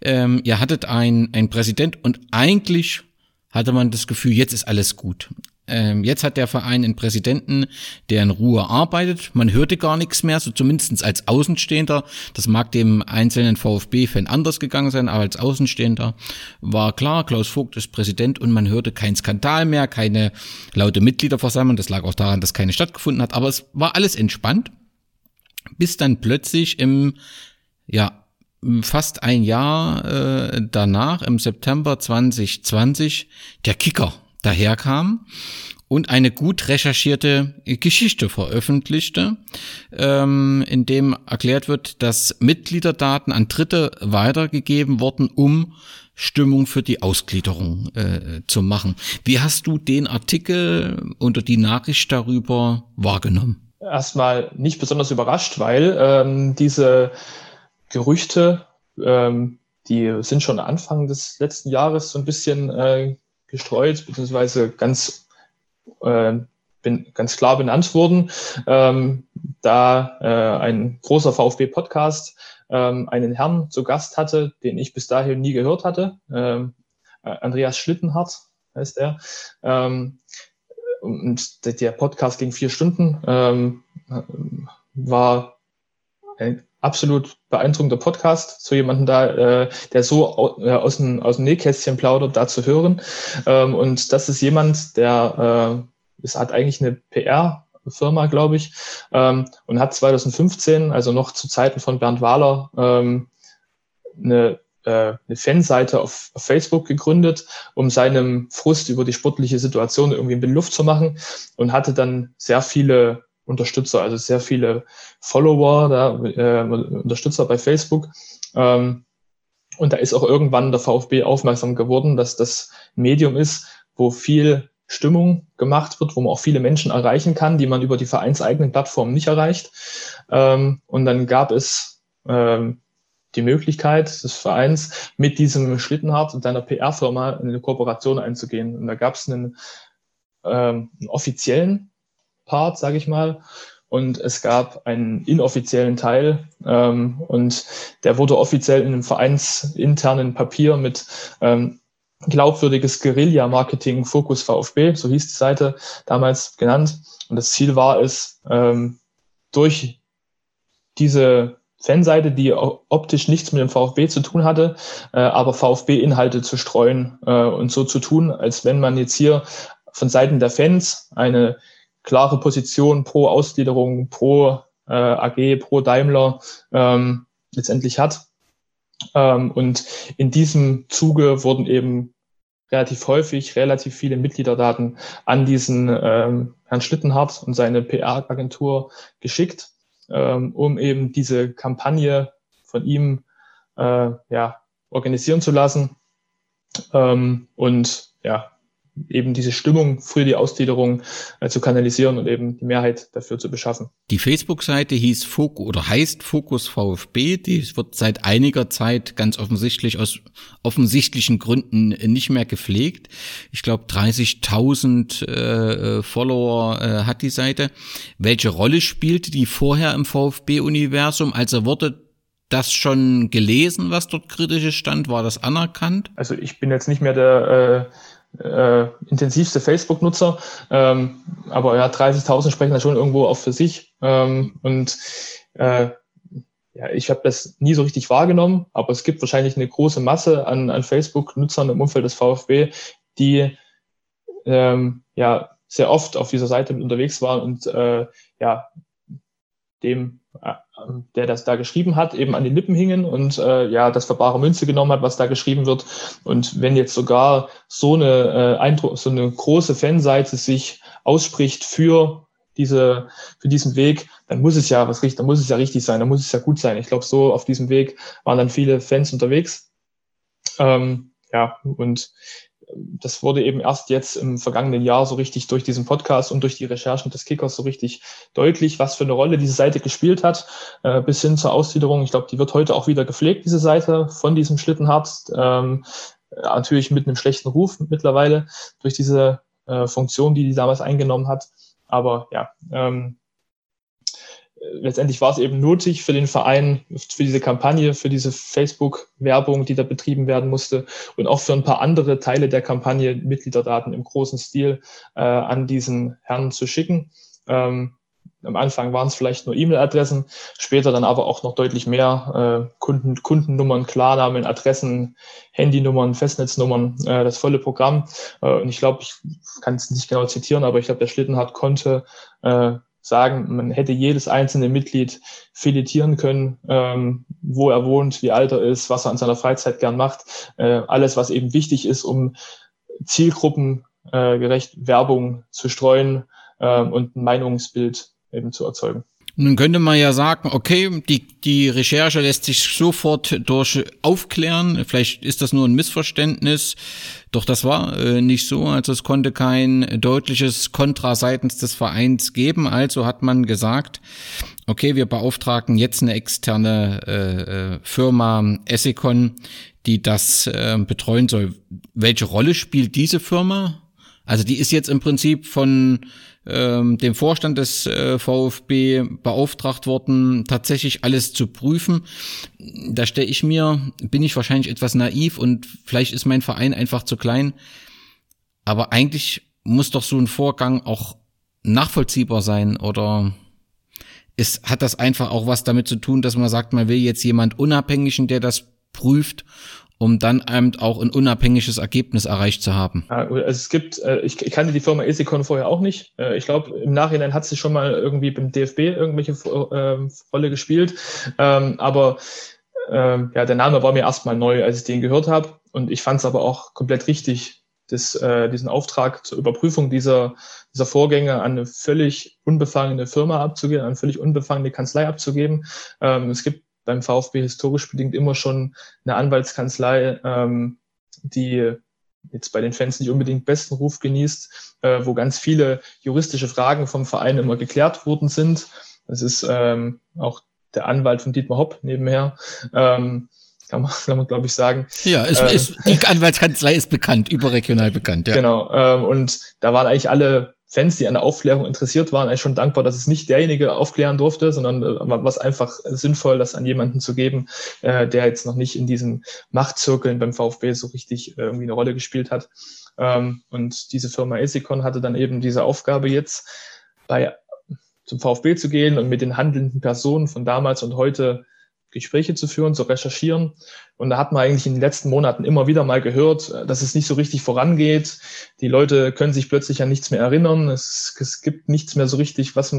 Ähm, ihr hattet ein, ein Präsident und eigentlich hatte man das Gefühl, jetzt ist alles gut. Ähm, jetzt hat der Verein einen Präsidenten, der in Ruhe arbeitet. Man hörte gar nichts mehr, so zumindest als Außenstehender. Das mag dem einzelnen VfB-Fan anders gegangen sein, aber als Außenstehender war klar, Klaus Vogt ist Präsident und man hörte keinen Skandal mehr, keine laute Mitgliederversammlung. Das lag auch daran, dass keine stattgefunden hat, aber es war alles entspannt. Bis dann plötzlich im, ja, fast ein Jahr äh, danach, im September 2020, der Kicker daherkam und eine gut recherchierte Geschichte veröffentlichte, ähm, in dem erklärt wird, dass Mitgliederdaten an Dritte weitergegeben wurden, um Stimmung für die Ausgliederung äh, zu machen. Wie hast du den Artikel oder die Nachricht darüber wahrgenommen? Erstmal nicht besonders überrascht, weil ähm, diese Gerüchte, ähm, die sind schon Anfang des letzten Jahres so ein bisschen äh, gestreut, beziehungsweise ganz, äh, bin, ganz klar benannt wurden, ähm, da äh, ein großer VfB-Podcast ähm, einen Herrn zu Gast hatte, den ich bis dahin nie gehört hatte. Ähm, äh, Andreas Schlittenhardt heißt er. Ähm, und der Podcast ging vier Stunden, ähm, war ein absolut beeindruckender Podcast, so jemanden da, äh, der so äh, aus, dem, aus dem Nähkästchen plaudert, da zu hören. Ähm, und das ist jemand, der äh, ist, hat eigentlich eine PR-Firma, glaube ich, ähm, und hat 2015, also noch zu Zeiten von Bernd Wahler, ähm, eine äh, eine Fanseite auf, auf Facebook gegründet, um seinem Frust über die sportliche Situation irgendwie in Luft zu machen und hatte dann sehr viele Unterstützer, also sehr viele Follower, da, äh, Unterstützer bei Facebook. Ähm, und da ist auch irgendwann der VfB aufmerksam geworden, dass das Medium ist, wo viel Stimmung gemacht wird, wo man auch viele Menschen erreichen kann, die man über die vereinseigenen Plattformen nicht erreicht. Ähm, und dann gab es ähm, die Möglichkeit des Vereins, mit diesem Schlittenhardt und deiner PR-Firma eine Kooperation einzugehen. Und da gab es einen, ähm, einen offiziellen Part, sage ich mal, und es gab einen inoffiziellen Teil ähm, und der wurde offiziell in einem vereinsinternen Papier mit ähm, glaubwürdiges Guerilla-Marketing Fokus VfB, so hieß die Seite damals genannt. Und das Ziel war es, ähm, durch diese Fanseite, die optisch nichts mit dem VfB zu tun hatte, äh, aber VfB-Inhalte zu streuen äh, und so zu tun, als wenn man jetzt hier von Seiten der Fans eine klare Position pro Ausgliederung, pro äh, AG, pro Daimler ähm, letztendlich hat. Ähm, und in diesem Zuge wurden eben relativ häufig relativ viele Mitgliederdaten an diesen ähm, Herrn Schlittenhardt und seine PR-Agentur geschickt, ähm, um eben diese Kampagne von ihm äh, ja, organisieren zu lassen. Ähm, und ja, eben diese Stimmung für die Ausgliederung äh, zu kanalisieren und eben die Mehrheit dafür zu beschaffen. Die Facebook-Seite hieß Fokus oder heißt Fokus VfB. Die wird seit einiger Zeit ganz offensichtlich aus offensichtlichen Gründen nicht mehr gepflegt. Ich glaube 30.000 äh, Follower äh, hat die Seite. Welche Rolle spielte die vorher im VfB-Universum? Also wurde das schon gelesen, was dort kritisches stand? War das anerkannt? Also ich bin jetzt nicht mehr der äh, äh, intensivste Facebook-Nutzer, ähm, aber ja, 30.000 sprechen da schon irgendwo auch für sich. Ähm, und äh, ja, ich habe das nie so richtig wahrgenommen, aber es gibt wahrscheinlich eine große Masse an, an Facebook-Nutzern im Umfeld des VfB, die ähm, ja sehr oft auf dieser Seite unterwegs waren und äh, ja dem äh, der das da geschrieben hat, eben an den Lippen hingen und äh, ja, das für Münze genommen hat, was da geschrieben wird. Und wenn jetzt sogar so eine äh, Eindruck, so eine große Fanseite sich ausspricht für diese, für diesen Weg, dann muss es ja was richtig, dann muss es ja richtig sein, dann muss es ja gut sein. Ich glaube, so auf diesem Weg waren dann viele Fans unterwegs. Ähm, ja, und das wurde eben erst jetzt im vergangenen Jahr so richtig durch diesen Podcast und durch die Recherchen des Kickers so richtig deutlich, was für eine Rolle diese Seite gespielt hat, äh, bis hin zur Ausgliederung. Ich glaube, die wird heute auch wieder gepflegt, diese Seite von diesem Schlittenhardt. Ähm, natürlich mit einem schlechten Ruf mittlerweile durch diese äh, Funktion, die die damals eingenommen hat. Aber ja, ähm, letztendlich war es eben nötig für den Verein, für diese Kampagne, für diese Facebook-Werbung, die da betrieben werden musste und auch für ein paar andere Teile der Kampagne Mitgliederdaten im großen Stil äh, an diesen Herrn zu schicken. Ähm, am Anfang waren es vielleicht nur E-Mail-Adressen, später dann aber auch noch deutlich mehr äh, Kunden, Kundennummern, Klarnamen, Adressen, Handynummern, Festnetznummern, äh, das volle Programm. Äh, und ich glaube, ich kann es nicht genau zitieren, aber ich glaube, der Schlittenhardt konnte äh, sagen, man hätte jedes einzelne Mitglied filetieren können, ähm, wo er wohnt, wie alt er ist, was er an seiner Freizeit gern macht. Äh, alles, was eben wichtig ist, um zielgruppengerecht äh, Werbung zu streuen äh, und ein Meinungsbild eben zu erzeugen. Nun könnte man ja sagen, okay, die, die Recherche lässt sich sofort durch aufklären. Vielleicht ist das nur ein Missverständnis. Doch das war äh, nicht so. Also es konnte kein deutliches Kontra seitens des Vereins geben. Also hat man gesagt, okay, wir beauftragen jetzt eine externe äh, äh Firma Essicon, die das äh, betreuen soll. Welche Rolle spielt diese Firma? Also die ist jetzt im Prinzip von ähm, dem Vorstand des äh, VfB beauftragt worden, tatsächlich alles zu prüfen. Da stelle ich mir, bin ich wahrscheinlich etwas naiv und vielleicht ist mein Verein einfach zu klein. Aber eigentlich muss doch so ein Vorgang auch nachvollziehbar sein oder ist, hat das einfach auch was damit zu tun, dass man sagt, man will jetzt jemand Unabhängigen, der das prüft um dann eben auch ein unabhängiges Ergebnis erreicht zu haben? Also es gibt, äh, ich, kannte die Firma Esicon vorher auch nicht. Äh, ich glaube, im Nachhinein hat sie schon mal irgendwie beim DFB irgendwelche ähm, Rolle gespielt. Ähm, aber ähm, ja, der Name war mir erstmal neu, als ich den gehört habe. Und ich fand es aber auch komplett richtig, das, äh, diesen Auftrag zur Überprüfung dieser, dieser Vorgänge an eine völlig unbefangene Firma abzugeben, an eine völlig unbefangene Kanzlei abzugeben. es gibt beim VfB historisch bedingt immer schon eine Anwaltskanzlei, ähm, die jetzt bei den Fans nicht unbedingt besten Ruf genießt, äh, wo ganz viele juristische Fragen vom Verein immer geklärt worden sind. Das ist ähm, auch der Anwalt von Dietmar Hopp nebenher. Ähm, kann man, (laughs) kann man glaube ich, sagen. Ja, es, ähm, ist, die Anwaltskanzlei ist bekannt, überregional bekannt. Ja. Genau. Ähm, und da waren eigentlich alle Fans, die an der Aufklärung interessiert waren, eigentlich schon dankbar, dass es nicht derjenige aufklären durfte, sondern äh, was einfach sinnvoll, das an jemanden zu geben, äh, der jetzt noch nicht in diesen Machtzirkeln beim VfB so richtig äh, irgendwie eine Rolle gespielt hat. Ähm, und diese Firma Esicon hatte dann eben diese Aufgabe jetzt bei zum VfB zu gehen und mit den handelnden Personen von damals und heute Gespräche zu führen, zu recherchieren. Und da hat man eigentlich in den letzten Monaten immer wieder mal gehört, dass es nicht so richtig vorangeht. Die Leute können sich plötzlich an nichts mehr erinnern. Es, es gibt nichts mehr so richtig, was,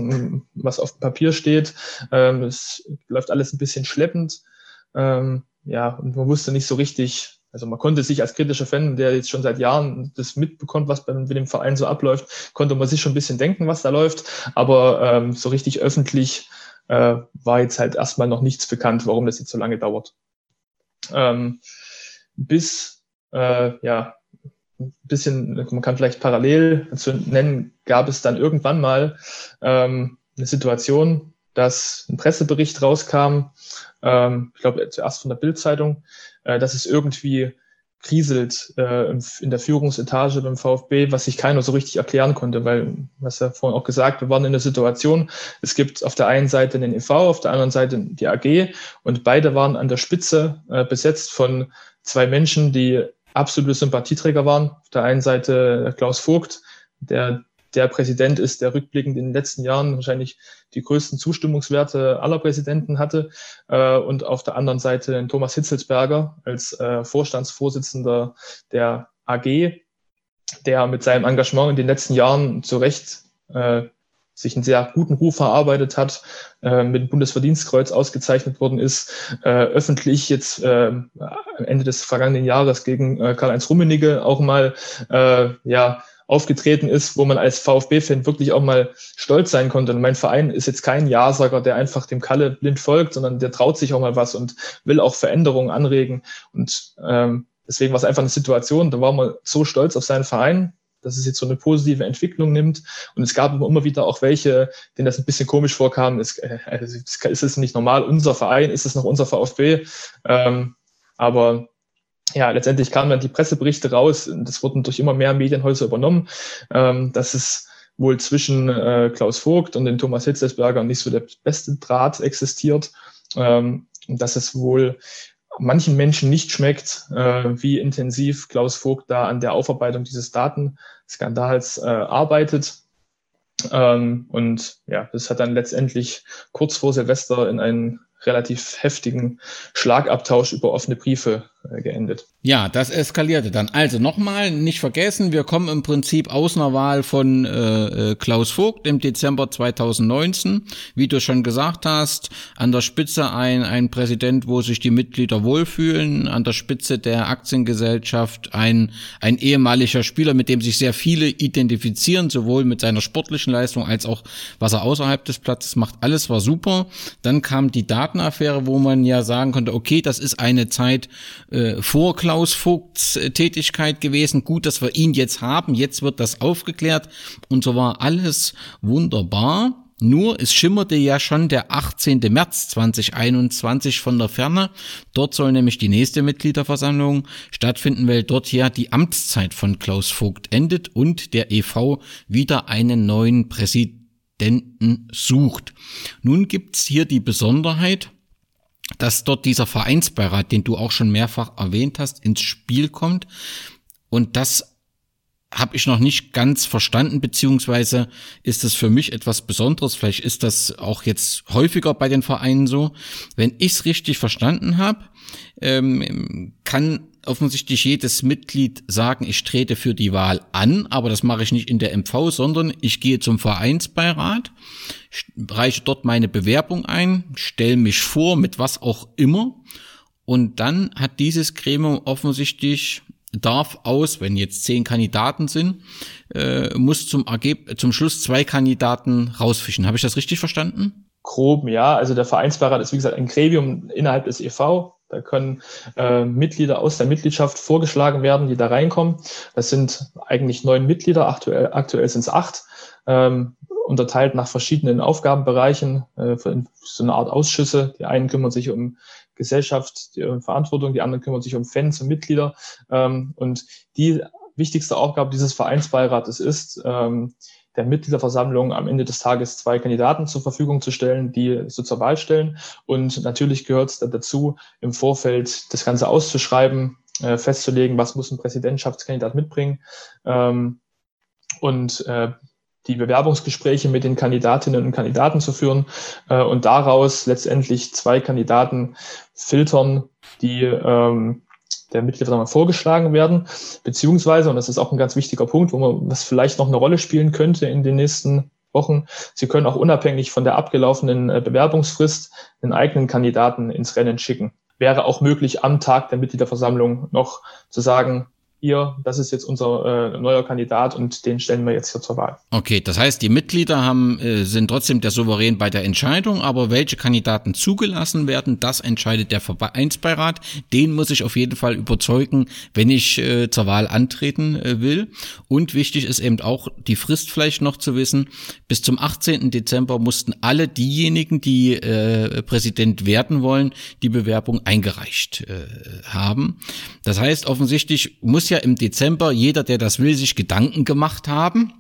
was auf Papier steht. Ähm, es läuft alles ein bisschen schleppend. Ähm, ja, und man wusste nicht so richtig, also man konnte sich als kritischer Fan, der jetzt schon seit Jahren das mitbekommt, was bei, mit dem Verein so abläuft, konnte man sich schon ein bisschen denken, was da läuft. Aber ähm, so richtig öffentlich äh, war jetzt halt erstmal noch nichts bekannt, warum das jetzt so lange dauert. Ähm, bis, äh, ja, ein bisschen, man kann vielleicht parallel zu nennen, gab es dann irgendwann mal ähm, eine Situation, dass ein Pressebericht rauskam, ähm, ich glaube zuerst von der Bildzeitung, äh, dass es irgendwie kriselt äh, in der Führungsetage beim VfB, was sich keiner so richtig erklären konnte, weil, was ja vorhin auch gesagt, wir waren in der Situation, es gibt auf der einen Seite den EV, auf der anderen Seite die AG und beide waren an der Spitze äh, besetzt von zwei Menschen, die absolute Sympathieträger waren. Auf der einen Seite Klaus Vogt, der der Präsident ist, der rückblickend in den letzten Jahren wahrscheinlich die größten Zustimmungswerte aller Präsidenten hatte. Äh, und auf der anderen Seite Thomas Hitzelsberger als äh, Vorstandsvorsitzender der AG, der mit seinem Engagement in den letzten Jahren zu Recht äh, sich einen sehr guten Ruf erarbeitet hat, äh, mit dem Bundesverdienstkreuz ausgezeichnet worden ist, äh, öffentlich jetzt äh, Ende des vergangenen Jahres gegen äh, Karl-Heinz Rummenigge auch mal äh, ja aufgetreten ist, wo man als VfB-Fan wirklich auch mal stolz sein konnte. Und mein Verein ist jetzt kein Ja-Sager, der einfach dem Kalle blind folgt, sondern der traut sich auch mal was und will auch Veränderungen anregen. Und ähm, deswegen war es einfach eine Situation, da war man so stolz auf seinen Verein, dass es jetzt so eine positive Entwicklung nimmt. Und es gab immer wieder auch welche, denen das ein bisschen komisch vorkam. Ist, äh, ist es nicht normal, unser Verein, ist es noch unser VfB? Ähm, aber ja, letztendlich kamen dann die Presseberichte raus, das wurden durch immer mehr Medienhäuser übernommen, ähm, dass es wohl zwischen äh, Klaus Vogt und den Thomas Hitzelsberger nicht so der beste Draht existiert, ähm, dass es wohl manchen Menschen nicht schmeckt, äh, wie intensiv Klaus Vogt da an der Aufarbeitung dieses Datenskandals äh, arbeitet. Ähm, und ja, das hat dann letztendlich kurz vor Silvester in einen relativ heftigen Schlagabtausch über offene Briefe geendet. Ja, das eskalierte dann. Also nochmal, nicht vergessen, wir kommen im Prinzip aus einer Wahl von äh, äh Klaus Vogt im Dezember 2019. Wie du schon gesagt hast, an der Spitze ein, ein Präsident, wo sich die Mitglieder wohlfühlen, an der Spitze der Aktiengesellschaft ein, ein ehemaliger Spieler, mit dem sich sehr viele identifizieren, sowohl mit seiner sportlichen Leistung als auch was er außerhalb des Platzes macht. Alles war super. Dann kam die Datenaffäre, wo man ja sagen konnte, okay, das ist eine Zeit äh, vor Klaus Vogts äh, Tätigkeit gewesen. Gut, dass wir ihn jetzt haben. Jetzt wird das aufgeklärt. Und so war alles wunderbar. Nur es schimmerte ja schon der 18. März 2021 von der Ferne. Dort soll nämlich die nächste Mitgliederversammlung stattfinden, weil dort ja die Amtszeit von Klaus Vogt endet und der EV wieder einen neuen Präsidenten sucht. Nun gibt's hier die Besonderheit, dass dort dieser Vereinsbeirat, den du auch schon mehrfach erwähnt hast, ins Spiel kommt. Und das habe ich noch nicht ganz verstanden, beziehungsweise ist es für mich etwas Besonderes. Vielleicht ist das auch jetzt häufiger bei den Vereinen so. Wenn ich es richtig verstanden habe, ähm, kann offensichtlich jedes Mitglied sagen, ich trete für die Wahl an, aber das mache ich nicht in der MV, sondern ich gehe zum Vereinsbeirat, reiche dort meine Bewerbung ein, stelle mich vor, mit was auch immer, und dann hat dieses Gremium offensichtlich darf aus, wenn jetzt zehn Kandidaten sind, äh, muss zum Ergeb zum Schluss zwei Kandidaten rausfischen. Habe ich das richtig verstanden? Grob, ja. Also der Vereinsbeirat ist wie gesagt ein Gremium innerhalb des EV. Da können äh, Mitglieder aus der Mitgliedschaft vorgeschlagen werden, die da reinkommen. Das sind eigentlich neun Mitglieder, aktuell, aktuell sind es acht. ähm, unterteilt nach verschiedenen Aufgabenbereichen, äh, so eine Art Ausschüsse. Die einen kümmern sich um Gesellschaft, die um Verantwortung, die anderen kümmern sich um Fans und Mitglieder. Ähm, und die wichtigste Aufgabe dieses Vereinsbeirates ist, ähm, der Mitgliederversammlung am Ende des Tages zwei Kandidaten zur Verfügung zu stellen, die so zur Wahl stellen. Und natürlich gehört es dazu, im Vorfeld das Ganze auszuschreiben, äh, festzulegen, was muss ein Präsidentschaftskandidat mitbringen. Ähm, und äh, die Bewerbungsgespräche mit den Kandidatinnen und Kandidaten zu führen äh, und daraus letztendlich zwei Kandidaten filtern, die ähm, der Mitgliederversammlung vorgeschlagen werden, beziehungsweise, und das ist auch ein ganz wichtiger Punkt, wo man was vielleicht noch eine Rolle spielen könnte in den nächsten Wochen, Sie können auch unabhängig von der abgelaufenen äh, Bewerbungsfrist einen eigenen Kandidaten ins Rennen schicken. Wäre auch möglich, am Tag der Mitgliederversammlung noch zu sagen, ihr, das ist jetzt unser äh, neuer Kandidat und den stellen wir jetzt hier zur Wahl. Okay, das heißt, die Mitglieder haben, äh, sind trotzdem der Souverän bei der Entscheidung, aber welche Kandidaten zugelassen werden, das entscheidet der Vereinsbeirat. Den muss ich auf jeden Fall überzeugen, wenn ich äh, zur Wahl antreten äh, will. Und wichtig ist eben auch die Frist vielleicht noch zu wissen. Bis zum 18. Dezember mussten alle diejenigen, die äh, Präsident werden wollen, die Bewerbung eingereicht äh, haben. Das heißt, offensichtlich muss ja im Dezember jeder, der das will, sich Gedanken gemacht haben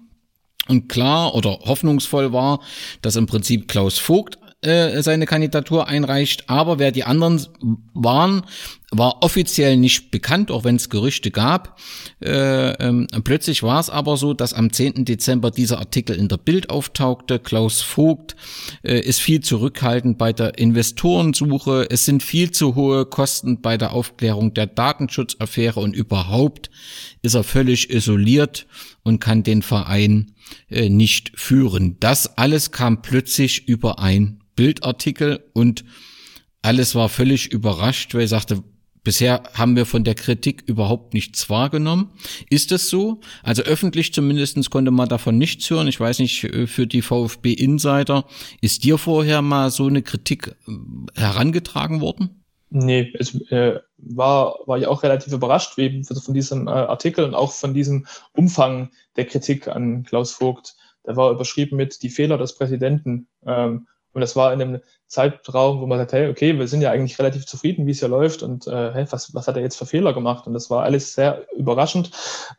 und klar oder hoffnungsvoll war, dass im Prinzip Klaus Vogt äh, seine Kandidatur einreicht, aber wer die anderen waren, war offiziell nicht bekannt, auch wenn es Gerüchte gab. Äh, ähm, plötzlich war es aber so, dass am 10. Dezember dieser Artikel in der Bild auftauchte. Klaus Vogt äh, ist viel zurückhaltend bei der Investorensuche. Es sind viel zu hohe Kosten bei der Aufklärung der Datenschutzaffäre und überhaupt ist er völlig isoliert und kann den Verein äh, nicht führen. Das alles kam plötzlich überein Bildartikel und alles war völlig überrascht, weil ich sagte, bisher haben wir von der Kritik überhaupt nichts wahrgenommen. Ist es so? Also öffentlich zumindestens konnte man davon nichts hören. Ich weiß nicht, äh, für die VfB Insider, ist dir vorher mal so eine Kritik äh, herangetragen worden? Nee, es äh, war, war ich auch relativ überrascht eben von diesem äh, Artikel und auch von diesem Umfang der Kritik an Klaus Vogt. Der war überschrieben mit die Fehler des Präsidenten. Ähm, und das war in einem Zeitraum, wo man sagt, hey, okay, wir sind ja eigentlich relativ zufrieden, wie es hier läuft und äh, hey, was, was hat er jetzt für Fehler gemacht? Und das war alles sehr überraschend.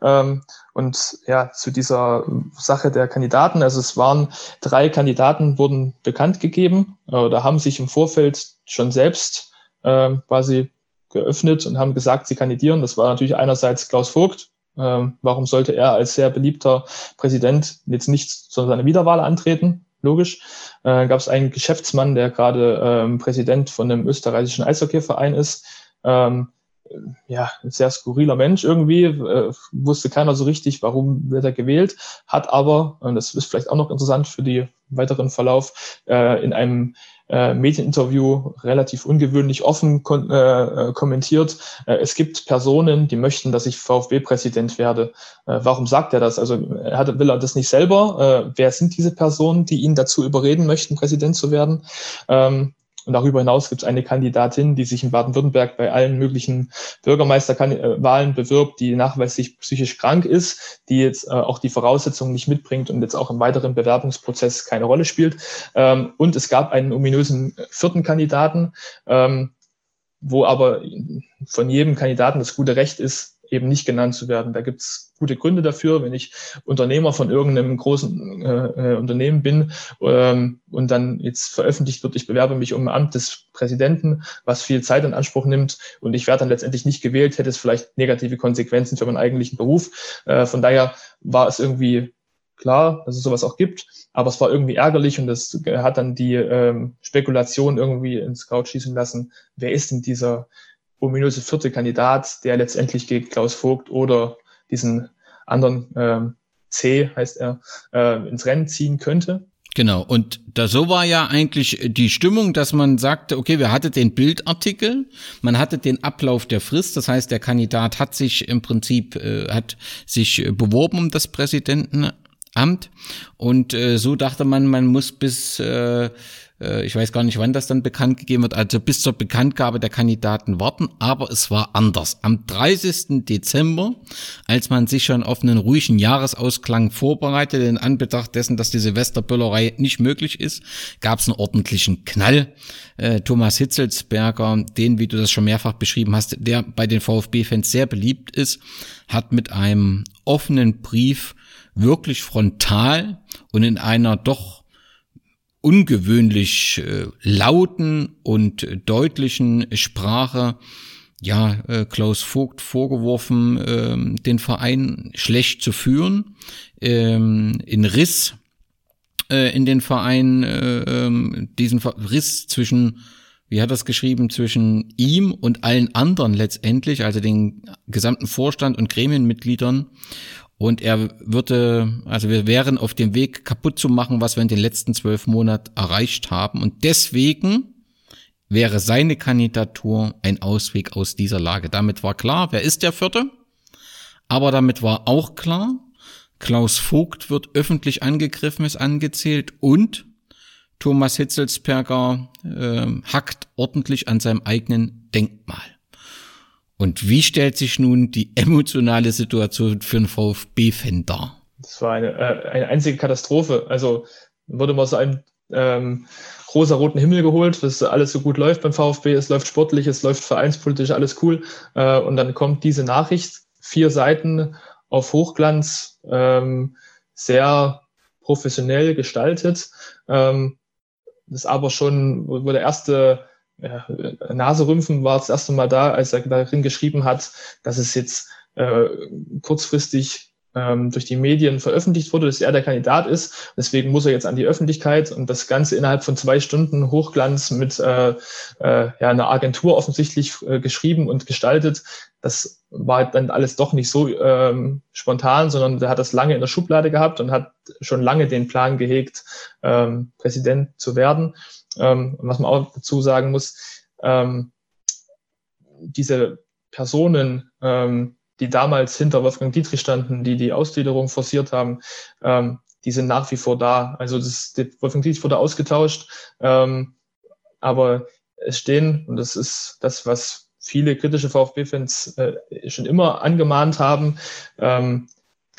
Ähm, und ja, zu dieser Sache der Kandidaten, also es waren drei Kandidaten, wurden bekannt gegeben äh, oder haben sich im Vorfeld schon selbst äh, quasi geöffnet und haben gesagt, sie kandidieren. Das war natürlich einerseits Klaus Vogt, ähm, warum sollte er als sehr beliebter Präsident jetzt nicht zu seiner Wiederwahl antreten? Logisch, äh, gab es einen Geschäftsmann, der gerade ähm, Präsident von einem österreichischen Eishockeyverein ist. Ähm, ja, ein sehr skurriler Mensch irgendwie, äh, wusste keiner so richtig, warum wird er gewählt, hat aber, und das ist vielleicht auch noch interessant für die weiteren Verlauf, äh, in einem äh, Medieninterview relativ ungewöhnlich offen kon äh, äh, kommentiert. Äh, es gibt Personen, die möchten, dass ich VfB-Präsident werde. Äh, warum sagt er das? Also er hat, will er das nicht selber? Äh, wer sind diese Personen, die ihn dazu überreden möchten, Präsident zu werden? Ähm, und darüber hinaus gibt es eine Kandidatin, die sich in Baden-Württemberg bei allen möglichen Bürgermeisterwahlen bewirbt, die nachweislich psychisch krank ist, die jetzt äh, auch die Voraussetzungen nicht mitbringt und jetzt auch im weiteren Bewerbungsprozess keine Rolle spielt. Ähm, und es gab einen ominösen vierten Kandidaten, ähm, wo aber von jedem Kandidaten das gute Recht ist, eben nicht genannt zu werden. Da gibt es gute Gründe dafür, wenn ich Unternehmer von irgendeinem großen äh, äh, Unternehmen bin ähm, und dann jetzt veröffentlicht wird, ich bewerbe mich um ein Amt des Präsidenten, was viel Zeit in Anspruch nimmt und ich werde dann letztendlich nicht gewählt, hätte es vielleicht negative Konsequenzen für meinen eigentlichen Beruf. Äh, von daher war es irgendwie klar, dass es sowas auch gibt, aber es war irgendwie ärgerlich und das hat dann die ähm, Spekulation irgendwie ins Kraut schießen lassen. Wer ist denn dieser ominöse vierte Kandidat, der letztendlich gegen Klaus Vogt oder diesen anderen ähm, C, heißt er, äh, ins Rennen ziehen könnte. Genau, und da so war ja eigentlich die Stimmung, dass man sagte, okay, wir hatten den Bildartikel, man hatte den Ablauf der Frist, das heißt, der Kandidat hat sich im Prinzip, äh, hat sich beworben um das Präsidentenamt. Und äh, so dachte man, man muss bis äh, Äh, ich weiß gar nicht, wann das dann bekannt gegeben wird, also bis zur Bekanntgabe der Kandidaten warten, aber es war anders. Am 30. Dezember, als man sich schon auf einen ruhigen Jahresausklang vorbereitet, in Anbetracht dessen, dass die Silvesterböllerei nicht möglich ist, gab es einen ordentlichen Knall. Äh, Thomas Hitzelsberger, den, wie du das schon mehrfach beschrieben hast, der bei den VfB-Fans sehr beliebt ist, hat mit einem offenen Brief wirklich frontal und in einer doch ungewöhnlich äh, lauten und deutlichen Sprache ja äh, Klaus Vogt vorgeworfen, äh, den Verein schlecht zu führen, ähm, in Riss äh, in den Verein, äh, äh, diesen Riss zwischen wie hat das geschrieben, zwischen ihm und allen anderen letztendlich, also den gesamten Vorstand und Gremienmitgliedern und er würde, also wir wären auf dem Weg kaputt zu machen, was wir in den letzten zwölf Monaten erreicht haben. Und deswegen wäre seine Kandidatur ein Ausweg aus dieser Lage. Damit war klar, wer ist der Vierte? Aber damit war auch klar, Klaus Vogt wird öffentlich angegriffen, ist angezählt und Thomas Hitzelsperger äh, hackt ordentlich an seinem eigenen Denkmal. Und wie stellt sich nun die (laughs) emotionale Situation für einen VfB-Fan dar? Das war eine, äh, eine einzige Katastrophe. Also wurde mal so ein ähm, rosa-roten Himmel geholt, dass alles so gut läuft beim VfB, es läuft sportlich, es läuft vereinspolitisch, alles cool. Äh, und dann kommt diese Nachricht, vier Seiten auf Hochglanz, ähm, sehr professionell gestaltet. Ähm, das aber schon, wo der erste ja, Naserümpfen war das erste Mal da, als er darin geschrieben hat, dass es jetzt äh, kurzfristig ähm, durch die Medien veröffentlicht wurde, dass er der Kandidat ist. Deswegen muss er jetzt an die Öffentlichkeit und das Ganze innerhalb von zwei Stunden Hochglanz mit äh, äh, ja, einer Agentur offensichtlich äh, geschrieben und gestaltet. Das war dann alles doch nicht so ähm, spontan, sondern der hat das lange in der Schublade gehabt und hat schon lange den Plan gehegt, ähm, Präsident zu werden. Ähm, was man auch dazu sagen muss, ähm, diese Personen, ähm, die damals hinter Wolfgang Dietrich standen, die die Ausgliederung forciert haben, ähm, die sind nach wie vor da. Also das, Wolfgang Dietrich wurde ausgetauscht, ähm, aber es stehen, und das ist das, was viele kritische VfB-Fans äh, schon immer angemahnt haben, ähm,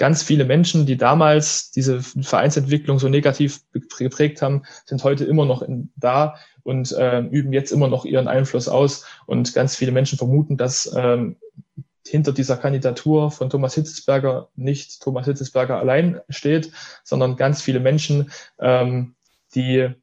ganz viele Menschen, die damals diese Vereinsentwicklung so negativ geprägt haben, sind heute immer noch in, da und äh, üben jetzt immer noch ihren Einfluss aus. Und ganz viele Menschen vermuten, dass ähm, hinter dieser Kandidatur von Thomas Hitzesberger nicht Thomas Hitzesberger allein steht, sondern ganz viele Menschen, ähm, die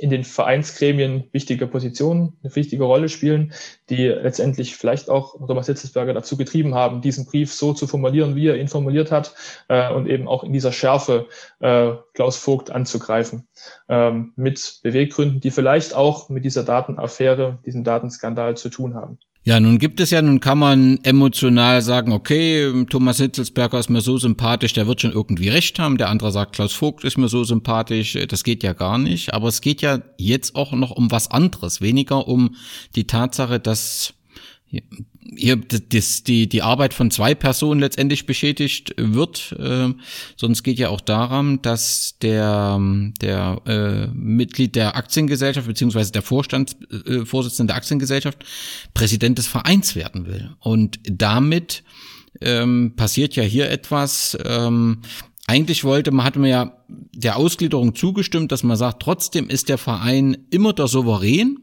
in den Vereinsgremien wichtige Positionen, eine wichtige Rolle spielen, die letztendlich vielleicht auch Thomas Hitzelsberger dazu getrieben haben, diesen Brief so zu formulieren, wie er ihn formuliert hat äh, und eben auch in dieser Schärfe äh, Klaus Vogt anzugreifen, ähm, mit Beweggründen, die vielleicht auch mit dieser Datenaffäre, diesem Datenskandal zu tun haben. Ja, nun gibt es ja, nun kann man emotional sagen, okay, Thomas Hitzelsberger ist mir so sympathisch, der wird schon irgendwie recht haben. Der andere sagt, Klaus Vogt ist mir so sympathisch, das geht ja gar nicht. Aber es geht ja jetzt auch noch um was anderes, weniger um die Tatsache, dass hier das, die, die Arbeit von zwei Personen letztendlich beschädigt wird. Äh, sonst geht ja auch daran, dass der, der äh, Mitglied der Aktiengesellschaft beziehungsweise der Vorstandsvorsitzende äh, der Aktiengesellschaft Präsident des Vereins werden will. Und damit ähm, passiert ja hier etwas, ähm, eigentlich wollte man, hatte man ja der Ausgliederung zugestimmt, dass man sagt, trotzdem ist der Verein immer der Souverän.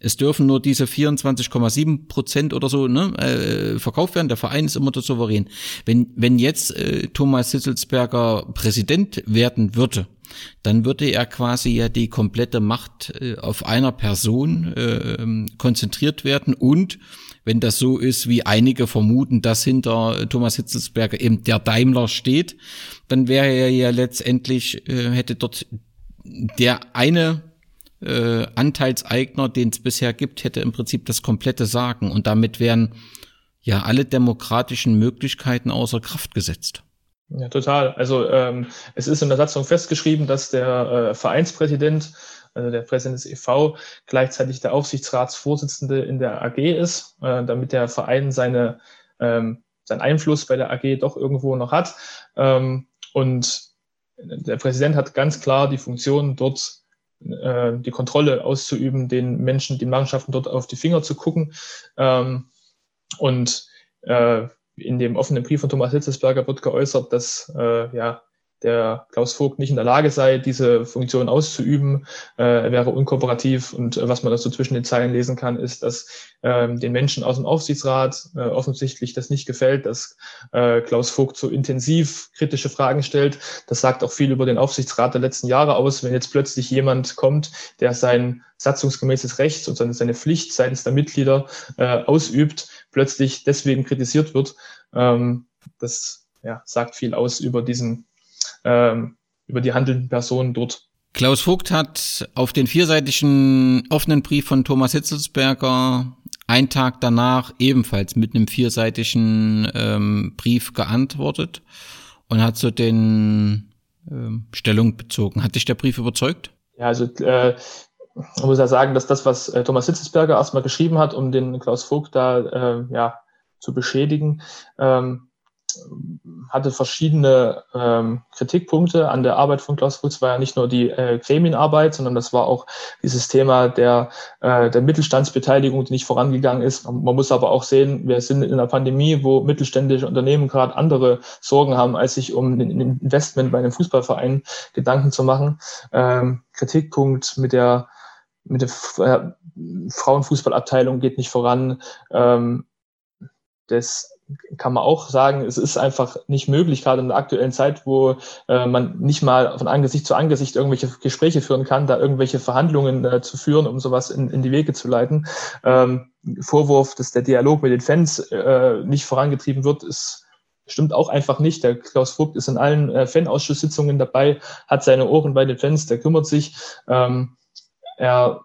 Es dürfen nur diese 24,7 Prozent oder so ne, äh, verkauft werden. Der Verein ist immer der Souverän. Wenn, wenn jetzt äh, Thomas Sitzelsberger Präsident werden würde, dann würde er quasi ja die komplette Macht äh, auf einer Person äh, konzentriert werden und wenn das so ist, wie einige vermuten, dass hinter Thomas Hitzelsberger eben der Daimler steht, dann wäre er ja letztendlich, äh, hätte dort der eine äh, Anteilseigner, den es bisher gibt, hätte im Prinzip das komplette Sagen und damit wären ja alle demokratischen Möglichkeiten außer Kraft gesetzt. Ja, total. Also ähm, es ist in der Satzung festgeschrieben, dass der äh, Vereinspräsident also der Präsident des EV, gleichzeitig der Aufsichtsratsvorsitzende in der AG ist, äh, damit der Verein seine, ähm, seinen Einfluss bei der AG doch irgendwo noch hat. Ähm, und der Präsident hat ganz klar die Funktion, dort äh, die Kontrolle auszuüben, den Menschen, den Mannschaften dort auf die Finger zu gucken. Ähm, und äh, in dem offenen Brief von Thomas Hitzesberger wird geäußert, dass äh, ja, der Klaus Vogt nicht in der Lage sei, diese Funktion auszuüben. Äh, er wäre unkooperativ und äh, was man dazu zwischen den Zeilen lesen kann, ist, dass ähm, den Menschen aus dem Aufsichtsrat äh, offensichtlich das nicht gefällt, dass äh, Klaus Vogt so intensiv kritische Fragen stellt. Das sagt auch viel über den Aufsichtsrat der letzten Jahre aus, wenn jetzt plötzlich jemand kommt, der sein satzungsgemäßes Recht und seine, seine Pflicht seitens der Mitglieder äh, ausübt, plötzlich deswegen kritisiert wird. Ähm, das ja, sagt viel aus über diesen ähm, über die handelnden Personen dort. Klaus Vogt hat auf den vierseitigen offenen Brief von Thomas Hitzelsberger einen Tag danach ebenfalls mit einem vierseitigen ähm, Brief geantwortet und hat so den ähm, Stellung bezogen. Hat dich der Brief überzeugt? Ja, also äh, man muss ja sagen, dass das, was äh, Thomas Hitzelsberger erstmal geschrieben hat, um den Klaus Vogt da äh, ja, zu beschädigen, ähm, hatte verschiedene ähm, Kritikpunkte an der Arbeit von Klaus Fuchs. War ja nicht nur die äh, Gremienarbeit, sondern das war auch dieses Thema der, äh, der Mittelstandsbeteiligung, die nicht vorangegangen ist. Man muss aber auch sehen, wir sind in einer Pandemie, wo mittelständische Unternehmen gerade andere Sorgen haben, als sich um ein Investment bei einem Fußballverein Gedanken zu machen. Ähm, Kritikpunkt mit der mit der äh, Frauenfußballabteilung geht nicht voran. Ähm, das kann man auch sagen, es ist einfach nicht möglich, gerade in der aktuellen Zeit, wo äh, man nicht mal von Angesicht zu Angesicht irgendwelche Gespräche führen kann, da irgendwelche Verhandlungen äh, zu führen, um sowas in, in die Wege zu leiten. Ähm, Vorwurf, dass der Dialog mit den Fans äh, nicht vorangetrieben wird, ist stimmt auch einfach nicht. Der Klaus Vogt ist in allen äh, Fanausschusssitzungen dabei, hat seine Ohren bei den Fans, der kümmert sich. Ähm, er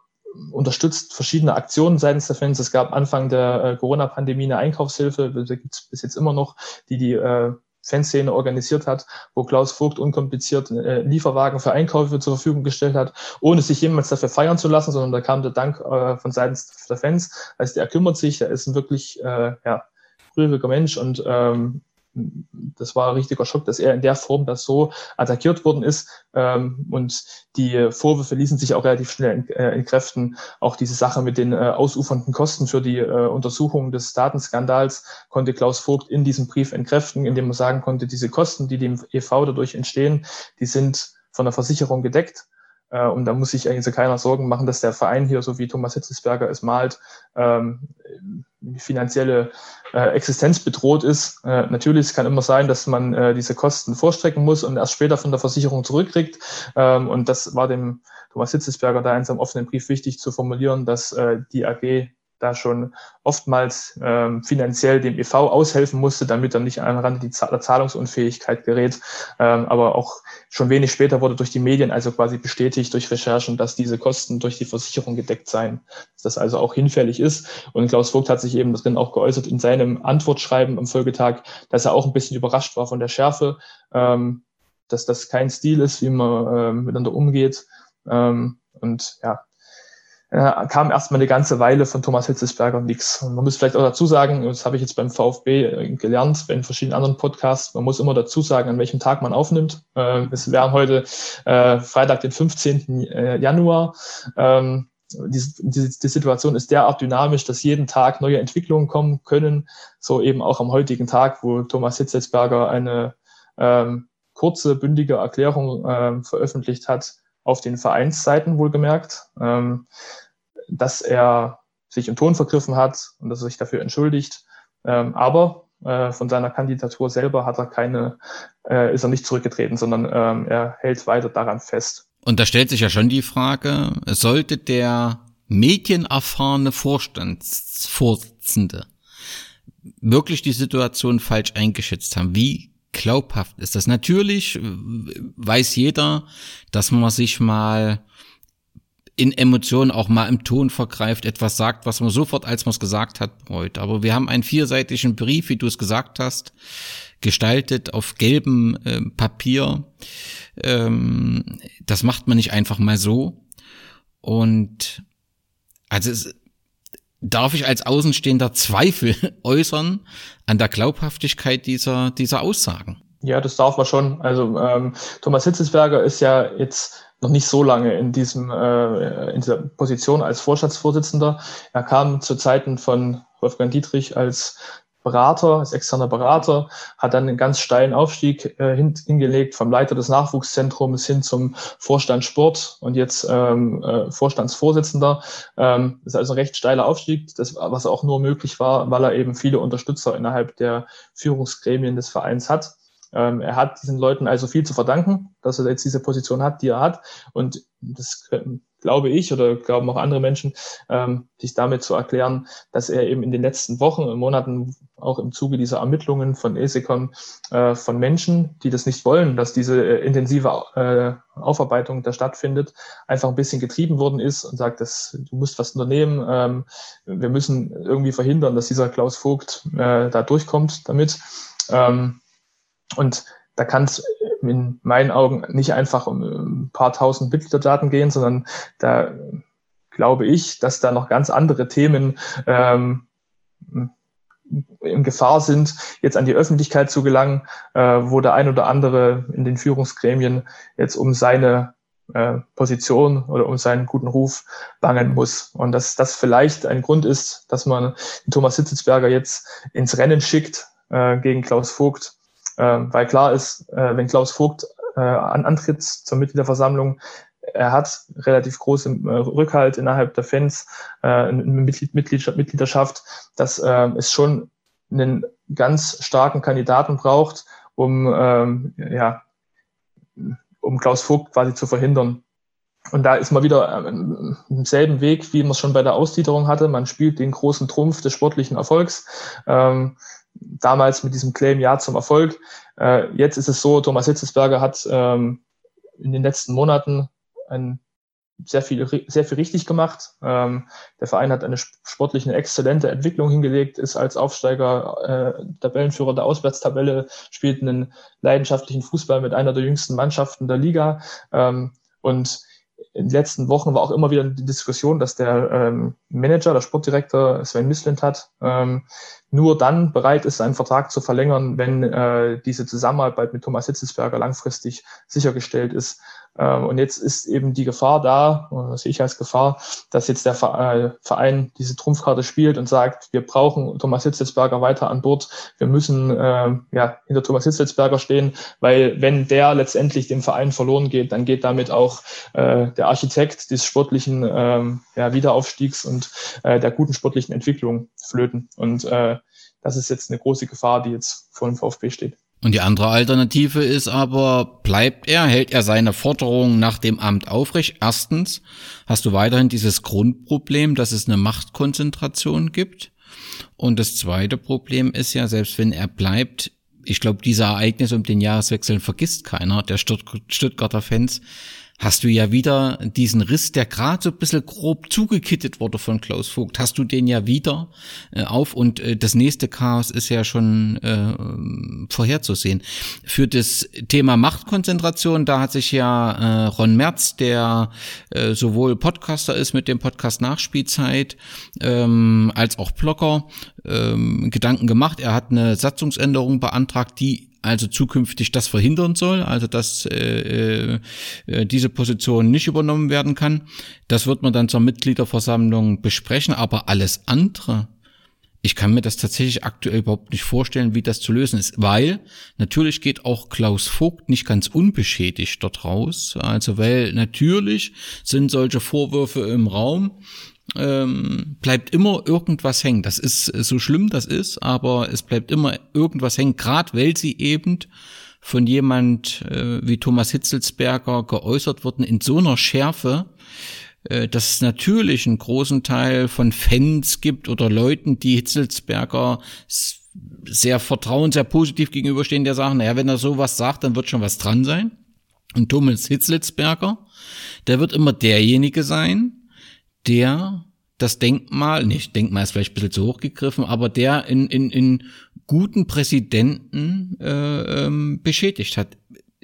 unterstützt verschiedene Aktionen seitens der Fans. Es gab Anfang der äh, Corona-Pandemie eine Einkaufshilfe, da gibt es bis jetzt immer noch, die die äh, Fanszene organisiert hat, wo Klaus Vogt unkompliziert äh, Lieferwagen für Einkäufe zur Verfügung gestellt hat, ohne sich jemals dafür feiern zu lassen, sondern da kam der Dank äh, von seitens der Fans. Also er kümmert sich, er ist ein wirklich äh, ja, rühriger Mensch und ähm, das war ein richtiger Schock, dass er in der Form das so attackiert worden ist. Ähm, und die Vorwürfe ließen sich auch relativ schnell äh, entkräften. Auch diese Sache mit den äh, ausufernden Kosten für die äh, Untersuchung des Datenskandals konnte Klaus Vogt in diesem Brief entkräften, indem er sagen konnte, diese Kosten, die dem EV dadurch entstehen, die sind von der Versicherung gedeckt. Äh, und da muss sich eigentlich so keiner Sorgen machen, dass der Verein hier, so wie Thomas Hitzelsberger es malt, ähm, finanzielle äh, Existenz bedroht ist. Äh, natürlich, es kann immer sein, dass man äh, diese Kosten vorstrecken muss und erst später von der Versicherung zurückkriegt. Ähm, und das war dem Thomas Hitzelsberger da in seinem offenen Brief wichtig zu formulieren, dass äh, die AG da schon oftmals ähm, finanziell dem EV aushelfen musste, damit er nicht an Rande die Zahlungsunfähigkeit gerät. Ähm, aber auch schon wenig später wurde durch die Medien also quasi bestätigt durch Recherchen, dass diese Kosten durch die Versicherung gedeckt seien, dass das also auch hinfällig ist. Und Klaus Vogt hat sich eben darin auch geäußert in seinem Antwortschreiben am Folgetag, dass er auch ein bisschen überrascht war von der Schärfe, ähm, dass das kein Stil ist, wie man äh, miteinander umgeht. Ähm, und ja, äh, kam erstmal eine ganze Weile von Thomas Hitzesberger nichts. Man muss vielleicht auch dazu sagen, das habe ich jetzt beim VfB äh, gelernt, bei verschiedenen anderen Podcasts, man muss immer dazu sagen, an welchem Tag man aufnimmt. Äh, es wären heute äh, Freitag, den 15. Äh, Januar. Ähm, die, die, die Situation ist derart dynamisch, dass jeden Tag neue Entwicklungen kommen können. So eben auch am heutigen Tag, wo Thomas Hitzelsberger eine ähm, kurze, bündige Erklärung ähm, veröffentlicht hat, auf den Vereinsseiten wohlgemerkt. Ähm, dass er sich im Ton vergriffen hat und dass er sich dafür entschuldigt. Ähm, aber äh, von seiner Kandidatur selber hat er keine, äh, ist er nicht zurückgetreten, sondern ähm, er hält weiter daran fest. Und da stellt sich ja schon die Frage, sollte der medienerfahrene Vorstandsvorsitzende wirklich die Situation falsch eingeschätzt haben? Wie glaubhaft ist das? Natürlich weiß jeder, dass man sich mal in Emotionen auch mal im Ton vergreift, etwas sagt, was man sofort, als man es gesagt hat, bereut. Aber wir haben einen vierseitigen Brief, wie du es gesagt hast, gestaltet auf gelbem äh, Papier. Ähm, das macht man nicht einfach mal so. Und also es, darf ich als Außenstehender Zweifel (laughs) äußern an der Glaubhaftigkeit dieser, dieser Aussagen. Ja, das darf man schon. Also ähm, Thomas Hitzesberger ist ja jetzt noch nicht so lange in diesem äh, in dieser Position als Vorstandsvorsitzender. Er kam zu Zeiten von Wolfgang Dietrich als Berater, als externer Berater, hat dann einen ganz steilen Aufstieg äh, hin, hingelegt vom Leiter des Nachwuchszentrums hin zum Vorstand Sport und jetzt ähm, äh, Vorstandsvorsitzender. Ähm, ist also ein recht steiler Aufstieg, das, was auch nur möglich war, weil er eben viele Unterstützer innerhalb der Führungsgremien des Vereins hat. Ähm, er hat diesen Leuten also viel zu verdanken, dass er jetzt diese Position hat, die er hat. Und das glaube ich oder glauben auch andere Menschen, ähm, sich damit zu erklären, dass er eben in den letzten Wochen und Monaten auch im Zuge dieser Ermittlungen von ESECON äh, von Menschen, die das nicht wollen, dass diese äh, intensive äh, Aufarbeitung da stattfindet, einfach ein bisschen getrieben worden ist und sagt, dass du musst was unternehmen. Ähm, wir müssen irgendwie verhindern, dass dieser Klaus Vogt äh, da durchkommt damit. Ähm, und da kann es in meinen Augen nicht einfach um ein paar tausend Mitgliederdaten gehen, sondern da glaube ich, dass da noch ganz andere Themen ähm, in Gefahr sind, jetzt an die Öffentlichkeit zu gelangen, äh, wo der ein oder andere in den Führungsgremien jetzt um seine äh, Position oder um seinen guten Ruf bangen muss. Und dass das vielleicht ein Grund ist, dass man Thomas Hitzelsberger jetzt ins Rennen schickt äh, gegen Klaus Vogt, weil klar ist, äh, wenn Klaus Vogt äh, antritt zur Mitgliederversammlung, er hat relativ großen äh, Rückhalt innerhalb der Fans, Mitgliedschaft, dass äh, es schon einen ganz starken Kandidaten braucht, um, ähm, ja, um Klaus Vogt quasi zu verhindern. Und da ist man wieder ähm, im selben Weg, wie man es schon bei der Ausgliederung hatte. Man spielt den großen Trumpf des sportlichen Erfolgs. Ähm, damals mit diesem Claim Ja zum Erfolg. Äh, jetzt ist es so, Thomas Hitzesberger hat ähm, in den letzten Monaten ein sehr viel, sehr viel richtig gemacht. Ähm, der Verein hat eine sportliche eine exzellente Entwicklung hingelegt, ist als Aufsteiger äh, Tabellenführer der Auswärtstabelle, spielt einen leidenschaftlichen Fußball mit einer der jüngsten Mannschaften der Liga. Ähm, und in den letzten Wochen war auch immer wieder die Diskussion, dass der ähm, Manager, der Sportdirektor Sven Mislint hat, ähm, nur dann bereit ist, seinen Vertrag zu verlängern, wenn äh, diese Zusammenarbeit mit Thomas Hitzelsberger langfristig sichergestellt ist. Ähm, und jetzt ist eben die Gefahr da, das sehe ich als Gefahr, dass jetzt der äh, Verein diese Trumpfkarte spielt und sagt, wir brauchen Thomas Hitzelsberger weiter an Bord. Wir müssen äh, ja, hinter Thomas Hitzelsberger stehen, weil wenn der letztendlich dem Verein verloren geht, dann geht damit auch äh, der Architekt des sportlichen ähm, ja, Wiederaufstiegs und äh, der guten sportlichen Entwicklung flöten. Und äh, das ist jetzt eine große Gefahr, die jetzt vor dem VfB steht. Und die andere Alternative ist aber, bleibt er, hält er seine Forderungen nach dem Amt aufrecht? Erstens, hast du weiterhin dieses Grundproblem, dass es eine Machtkonzentration gibt. Und das zweite Problem ist ja, selbst wenn er bleibt, ich glaube, diese Ereignisse um den Jahreswechsel vergisst keiner der Stuttgarter Fans hast du ja wieder diesen Riss, der gerade so ein bisschen grob zugekittet wurde von Klaus Vogt, hast du den ja wieder äh, auf und äh, das nächste Chaos ist ja schon äh, vorherzusehen. Für das Thema Machtkonzentration, da hat sich ja äh, Ron Merz, der äh, sowohl Podcaster ist mit dem Podcast Nachspielzeit, ähm, als auch Blogger, ähm, Gedanken gemacht. Er hat eine Satzungsänderung beantragt, die also zukünftig das verhindern soll, also dass äh, äh, diese Position nicht übernommen werden kann. Das wird man dann zur Mitgliederversammlung besprechen, aber alles andere, ich kann mir das tatsächlich aktuell überhaupt nicht vorstellen, wie das zu lösen ist, weil natürlich geht auch Klaus Vogt nicht ganz unbeschädigt dort raus, also weil natürlich sind solche Vorwürfe im Raum, ähm, bleibt immer irgendwas hängen. Das ist so schlimm, das ist, aber es bleibt immer irgendwas hängen, gerade weil sie eben von jemand äh, wie Thomas Hitzelsberger geäußert wurden in so einer Schärfe, äh, dass es natürlich einen großen Teil von Fans gibt oder Leuten, die Hitzelsberger sehr vertrauen, sehr positiv gegenüberstehen, der sagen, naja, wenn er sowas sagt, dann wird schon was dran sein. Und Thomas Hitzelsberger, der wird immer derjenige sein, der das Denkmal, nicht Denkmal ist vielleicht ein bisschen zu hoch gegriffen, aber der in, in, in guten Präsidenten äh, ähm, beschädigt hat.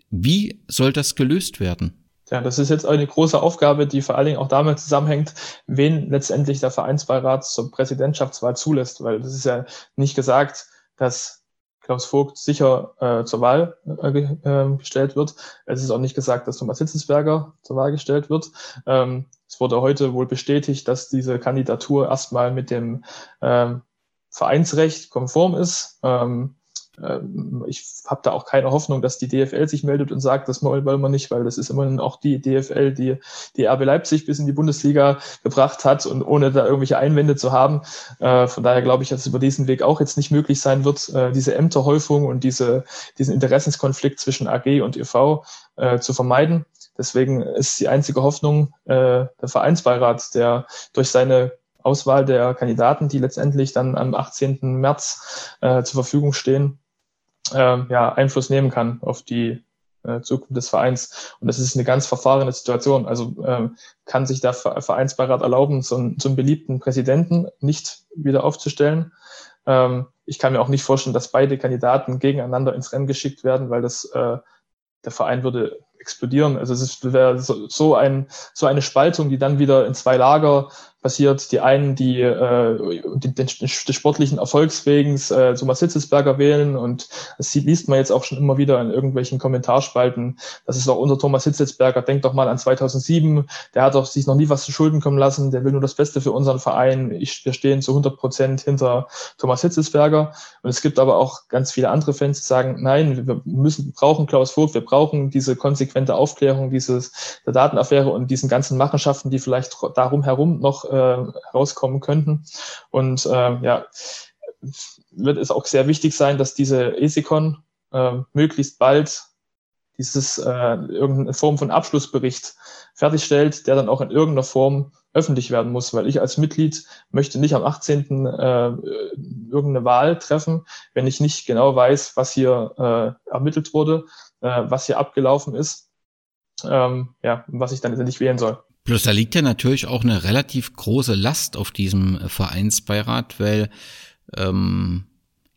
Wie soll das gelöst werden? Ja, das ist jetzt eine große Aufgabe, die vor allen Dingen auch damit zusammenhängt, wen letztendlich der Vereinsbeirat zur Präsidentschaftswahl zulässt, weil das ist ja nicht gesagt, dass Klaus Vogt sicher äh, zur Wahl äh, äh, gestellt wird. Es ist auch nicht gesagt, dass Thomas Hitzelsberger zur Wahl gestellt wird. Ähm, es wurde heute wohl bestätigt, dass diese Kandidatur erstmal mit dem ähm, Vereinsrecht konform ist. Ähm, ähm, ich habe da auch keine Hoffnung, dass die DFL sich meldet und sagt, das wollen wir nicht, weil das ist immerhin auch die DFL, die die RB Leipzig bis in die Bundesliga gebracht hat und ohne da irgendwelche Einwände zu haben. Äh, von daher glaube ich, dass es über diesen Weg auch jetzt nicht möglich sein wird, äh, diese Ämterhäufung und diese, diesen Interessenskonflikt zwischen AG und e.V. Äh, zu vermeiden. Deswegen ist die einzige Hoffnung der Vereinsbeirat, der durch seine Auswahl der Kandidaten, die letztendlich dann am 18. März äh, zur Verfügung stehen, äh, ja, Einfluss nehmen kann auf die äh, Zukunft des Vereins. Und das ist eine ganz verfahrene Situation. Also ähm, kann sich der Vereinsbeirat erlauben, so einen, so einen beliebten Präsidenten nicht wieder aufzustellen. Ähm, ich kann mir auch nicht vorstellen, dass beide Kandidaten gegeneinander ins Rennen geschickt werden, weil das äh, der Verein würde explodieren. Also es wäre so, so, ein, so eine Spaltung, die dann wieder in zwei Lager passiert. Die einen, die, äh, die den, den sportlichen Erfolgs wegen äh, Thomas Hitzelsberger wählen und das liest man jetzt auch schon immer wieder in irgendwelchen Kommentarspalten. Das ist auch unser Thomas Hitzelsberger. Denkt doch mal an 2007. Der hat doch sich noch nie was zu Schulden kommen lassen. Der will nur das Beste für unseren Verein. Ich, wir stehen zu 100 Prozent hinter Thomas Hitzelsberger. Und es gibt aber auch ganz viele andere Fans, die sagen, nein, wir müssen, brauchen Klaus Vogt, wir brauchen diese konsequente Aufklärung dieses, der Datenaffäre und diesen ganzen Machenschaften, die vielleicht darum herum noch äh, rauskommen könnten. Und äh, ja, wird es auch sehr wichtig sein, dass diese ESICON äh, möglichst bald dieses äh, irgendeine Form von Abschlussbericht fertigstellt, der dann auch in irgendeiner Form öffentlich werden muss, weil ich als Mitglied möchte nicht am 18. Äh, irgendeine Wahl treffen, wenn ich nicht genau weiß, was hier äh, ermittelt wurde, äh, was hier abgelaufen ist, ähm, ja, was ich dann letztendlich wählen soll. Plus da liegt ja natürlich auch eine relativ große Last auf diesem äh, Vereinsbeirat, weil ähm,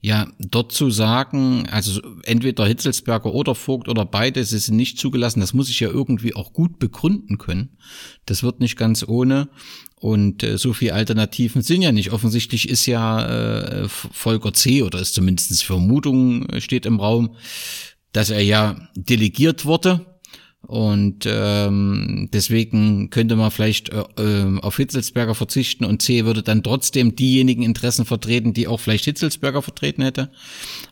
ja, dort zu sagen, also entweder Hitzelsberger oder Vogt oder beide, sie sind nicht zugelassen, das muss ich ja irgendwie auch gut begründen können. Das wird nicht ganz ohne. Und äh, so viele Alternativen sind ja nicht. Offensichtlich ist ja äh, Volker C. oder ist zumindest Vermutung äh, steht im Raum, dass er ja delegiert wurde und ähm, deswegen könnte man vielleicht äh, ähm, auf Hitzelsberger verzichten und C würde dann trotzdem diejenigen Interessen vertreten, die auch vielleicht Hitzelsberger vertreten hätte.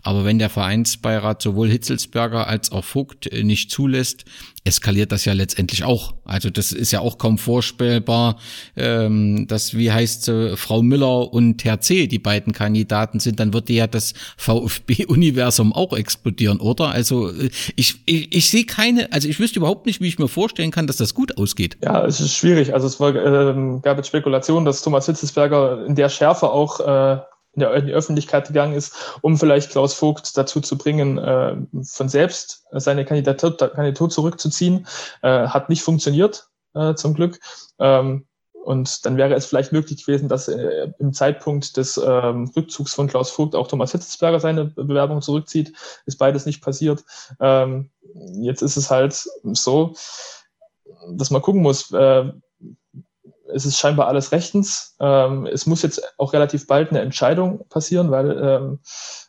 Aber wenn der Vereinsbeirat sowohl Hitzelsberger als auch Vogt äh, nicht zulässt, eskaliert das ja letztendlich auch. Also das ist ja auch kaum vorstellbar, ähm, dass, wie heißt äh, Frau Müller und Herr C. die beiden Kandidaten sind, dann würde ja das VfB-Universum auch explodieren, oder? Also äh, ich, ich, ich sehe keine, also ich wüsste überhaupt nicht, wie ich mir vorstellen kann, dass das gut ausgeht. Ja, es ist schwierig. Also es war, ähm, gab jetzt Spekulationen, dass Thomas Hitzelsberger in der Schärfe auch äh, in, die Öffentlichkeit gegangen ist, um vielleicht Klaus Vogt dazu zu bringen, äh, von selbst seine Kandidatur, Kandidatur zurückzuziehen. Äh, hat nicht funktioniert, äh, zum Glück. Ähm, und dann wäre es vielleicht möglich gewesen, dass äh, im Zeitpunkt des ähm, Rückzugs von Klaus Vogt auch Thomas Hitzelsberger seine Bewerbung zurückzieht. Ist beides nicht passiert. Ähm, jetzt ist es halt so, dass man gucken muss, äh, es ist scheinbar alles rechtens. Ähm, es muss jetzt auch relativ bald eine Entscheidung passieren, weil ähm,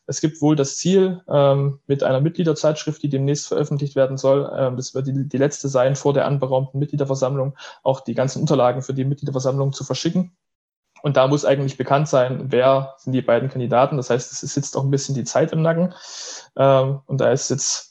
es gibt wohl das Ziel ähm, mit einer Mitgliederzeitschrift, die demnächst veröffentlicht werden soll. Ähm, das wird die, die letzte sein, vor der anberaumten Mitgliederversammlung auch die ganzen Unterlagen für die Mitgliederversammlung zu verschicken. Und da muss eigentlich bekannt sein, wer sind die beiden Kandidaten. Das heißt, es sitzt auch ein bisschen die Zeit im Nacken. Ähm, und da ist jetzt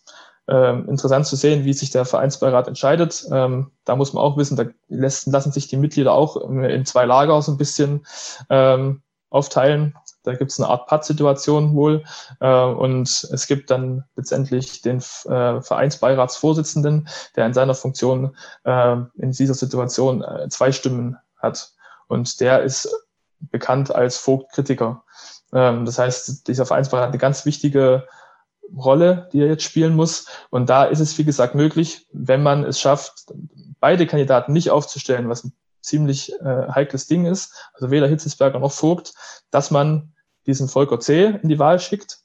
ähm, interessant zu sehen, wie sich der Vereinsbeirat entscheidet. Ähm, da muss man auch wissen, da lässt, lassen sich die Mitglieder auch in zwei Lager so ein bisschen ähm, aufteilen. Da gibt es eine Art Pattsituation wohl. Äh, und es gibt dann letztendlich den äh, Vereinsbeiratsvorsitzenden, der in seiner Funktion äh, in dieser Situation äh, zwei Stimmen hat. Und der ist bekannt als Vogtkritiker. Ähm, das heißt, dieser Vereinsbeirat hat eine ganz wichtige Rolle, die er jetzt spielen muss. Und da ist es, wie gesagt, möglich, wenn man es schafft, beide Kandidaten nicht aufzustellen, was ein ziemlich äh, heikles Ding ist, also weder Hitzesberger noch Vogt, dass man diesen Volker C. in die Wahl schickt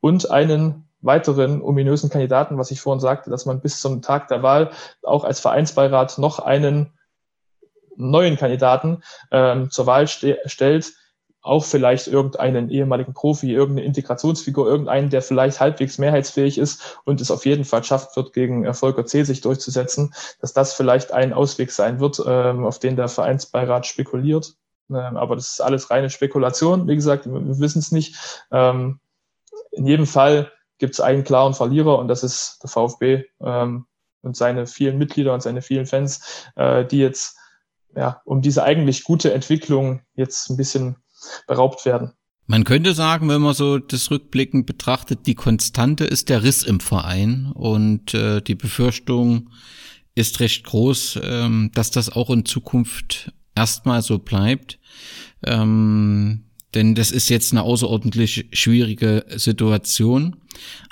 und einen weiteren ominösen Kandidaten, was ich vorhin sagte, dass man bis zum Tag der Wahl auch als Vereinsbeirat noch einen neuen Kandidaten ähm, zur Wahl ste stellt, auch vielleicht irgendeinen ehemaligen Profi, irgendeine Integrationsfigur, irgendeinen, der vielleicht halbwegs mehrheitsfähig ist und es auf jeden Fall schafft wird, gegen Volker C. sich durchzusetzen, dass das vielleicht ein Ausweg sein wird, ähm, auf den der Vereinsbeirat spekuliert. Ähm, aber das ist alles reine Spekulation. Wie gesagt, wir wissen es nicht. Ähm, in jedem Fall gibt es einen klaren Verlierer und das ist der VfB und seine vielen Mitglieder und seine vielen Fans, äh, die jetzt ja, um diese eigentlich gute Entwicklung jetzt ein bisschen beraubt werden. Man könnte sagen, wenn man so das rückblickend betrachtet, die Konstante ist der Riss im Verein und äh, die Befürchtung ist recht groß, ähm, dass das auch in Zukunft erstmal so bleibt. Ähm, denn das ist jetzt eine außerordentlich schwierige Situation.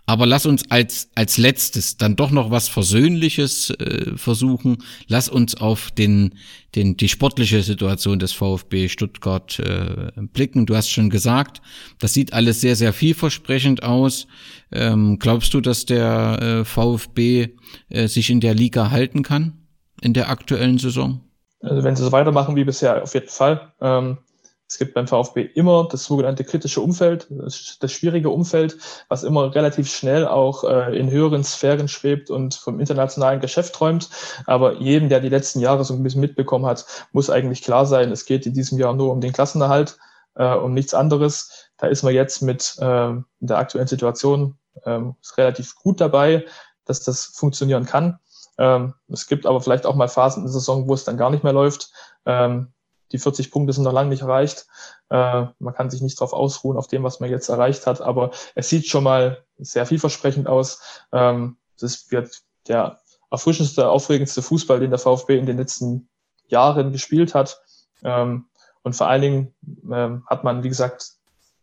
Aber lass uns als, als letztes dann doch noch was Versöhnliches äh, versuchen. Lass uns auf den, den, die sportliche Situation des VfB Stuttgart äh, blicken. Du hast schon gesagt, das sieht alles sehr, sehr vielversprechend aus. Ähm, glaubst du, dass der äh, VfB äh, sich in der Liga halten kann? In der aktuellen Saison? Also wenn sie so weitermachen wie bisher, auf jeden Fall. Ähm es gibt beim VfB immer das sogenannte kritische Umfeld, das, schwierige Umfeld, was immer relativ schnell auch äh, in höheren Sphären schwebt und vom internationalen Geschäft träumt. Aber jedem, der die letzten Jahre so ein bisschen mitbekommen hat, muss eigentlich klar sein, es geht in diesem Jahr nur um den Klassenerhalt, äh, um nichts anderes. Da ist man jetzt mit äh, der aktuellen Situation äh, relativ gut dabei, dass das funktionieren kann. Ähm, es gibt aber vielleicht auch mal Phasen in der Saison, wo es dann gar nicht mehr läuft. Ähm, die 40 Punkte sind noch lange nicht erreicht. Äh, man kann sich nicht darauf ausruhen, auf dem, was man jetzt erreicht hat, aber es sieht schon mal sehr vielversprechend aus. Ähm, das wird der erfrischendste, aufregendste Fußball, den der VfB in den letzten Jahren gespielt hat. Ähm, und vor allen Dingen ähm, hat man, wie gesagt,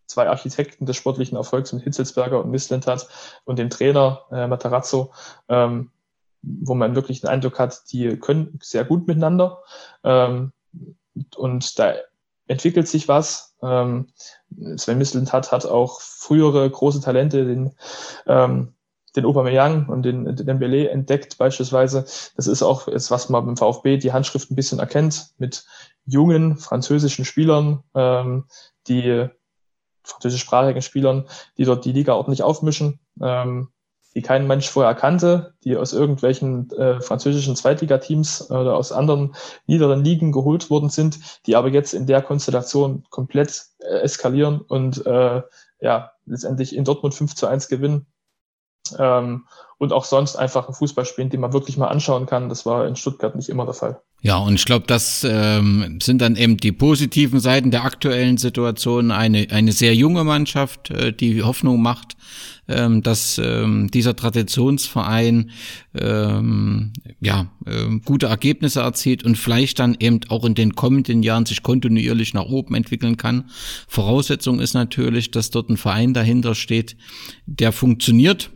zwei Architekten des sportlichen Erfolgs mit Hitzelsberger und Misslintat und dem Trainer äh, Matarazzo, ähm, wo man wirklich den Eindruck hat, die können sehr gut miteinander. Ähm, und da entwickelt sich was. Ähm, Sven Mislintat hat auch frühere große Talente, den, ähm, den Aubameyang und den, den Dembele entdeckt beispielsweise. Das ist auch jetzt, was man beim VfB die Handschrift ein bisschen erkennt, mit jungen französischen Spielern, ähm, die französischsprachigen Spielern, die dort die Liga ordentlich aufmischen. Ähm, die kein Mensch vorher kannte, die aus irgendwelchen äh, französischen Zweitligateams oder aus anderen niederen Ligen geholt worden sind, die aber jetzt in der Konstellation komplett äh, eskalieren und äh, ja, letztendlich in Dortmund 5 zu 1 gewinnen. Ähm, und auch sonst einfach einen Fußball spielen, den man wirklich mal anschauen kann. Das war in Stuttgart nicht immer der Fall. Ja, und ich glaube, das ähm, sind dann eben die positiven Seiten der aktuellen Situation. Eine, eine sehr junge Mannschaft, äh, die Hoffnung macht, ähm, dass ähm, dieser Traditionsverein ähm, ja äh, gute Ergebnisse erzielt und vielleicht dann eben auch in den kommenden Jahren sich kontinuierlich nach oben entwickeln kann. Voraussetzung ist natürlich, dass dort ein Verein dahinter steht, der funktioniert.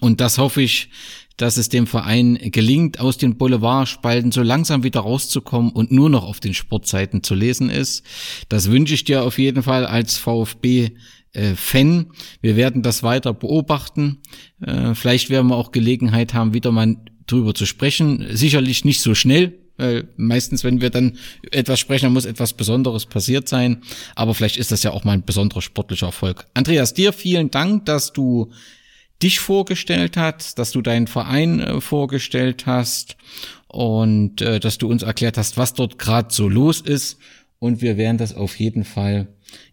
Und das hoffe ich, dass es dem Verein gelingt, aus den Boulevardspalten so langsam wieder rauszukommen und nur noch auf den Sportseiten zu lesen ist. Das wünsche ich dir auf jeden Fall als VfB. Äh, Fan. Wir werden das weiter beobachten. Äh, vielleicht werden wir auch Gelegenheit haben, wieder mal drüber zu sprechen. Sicherlich nicht so schnell, weil meistens, wenn wir dann etwas sprechen, dann muss etwas Besonderes passiert sein. Aber vielleicht ist das ja auch mal ein besonderer sportlicher Erfolg. Andreas, dir vielen Dank, dass du dich vorgestellt hast, dass du deinen Verein äh, vorgestellt hast und äh, dass du uns erklärt hast, was dort gerade so los ist. Und wir werden das auf jeden Fall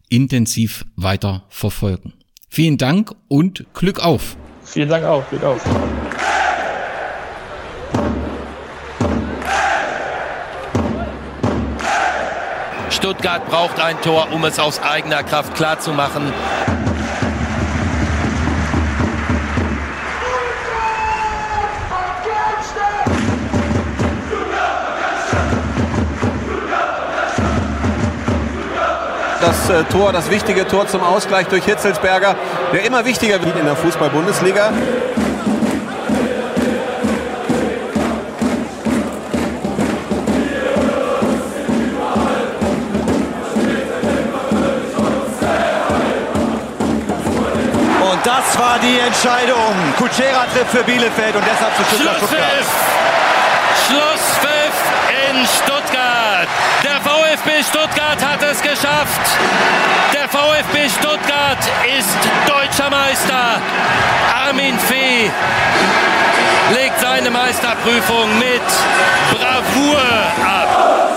intensiv weiter verfolgen. Vielen Dank und Glück auf. Vielen Dank auch. Glück auf. Stuttgart braucht ein Tor, um es aus eigener Kraft klarzumachen. Das äh, Tor, das wichtige Tor zum Ausgleich durch Hitzelsberger, der immer wichtiger wird in der Fußball-Bundesliga. Und das war die Entscheidung. Kutschera trifft für Bielefeld und deshalb zu Stuttgart. Schlusspfiff! Schlusspfiff in Stuttgart. Der VfB VfB Stuttgart hat es geschafft. Der VfB Stuttgart ist deutscher Meister. Armin Fee legt seine Meisterprüfung mit Bravour ab.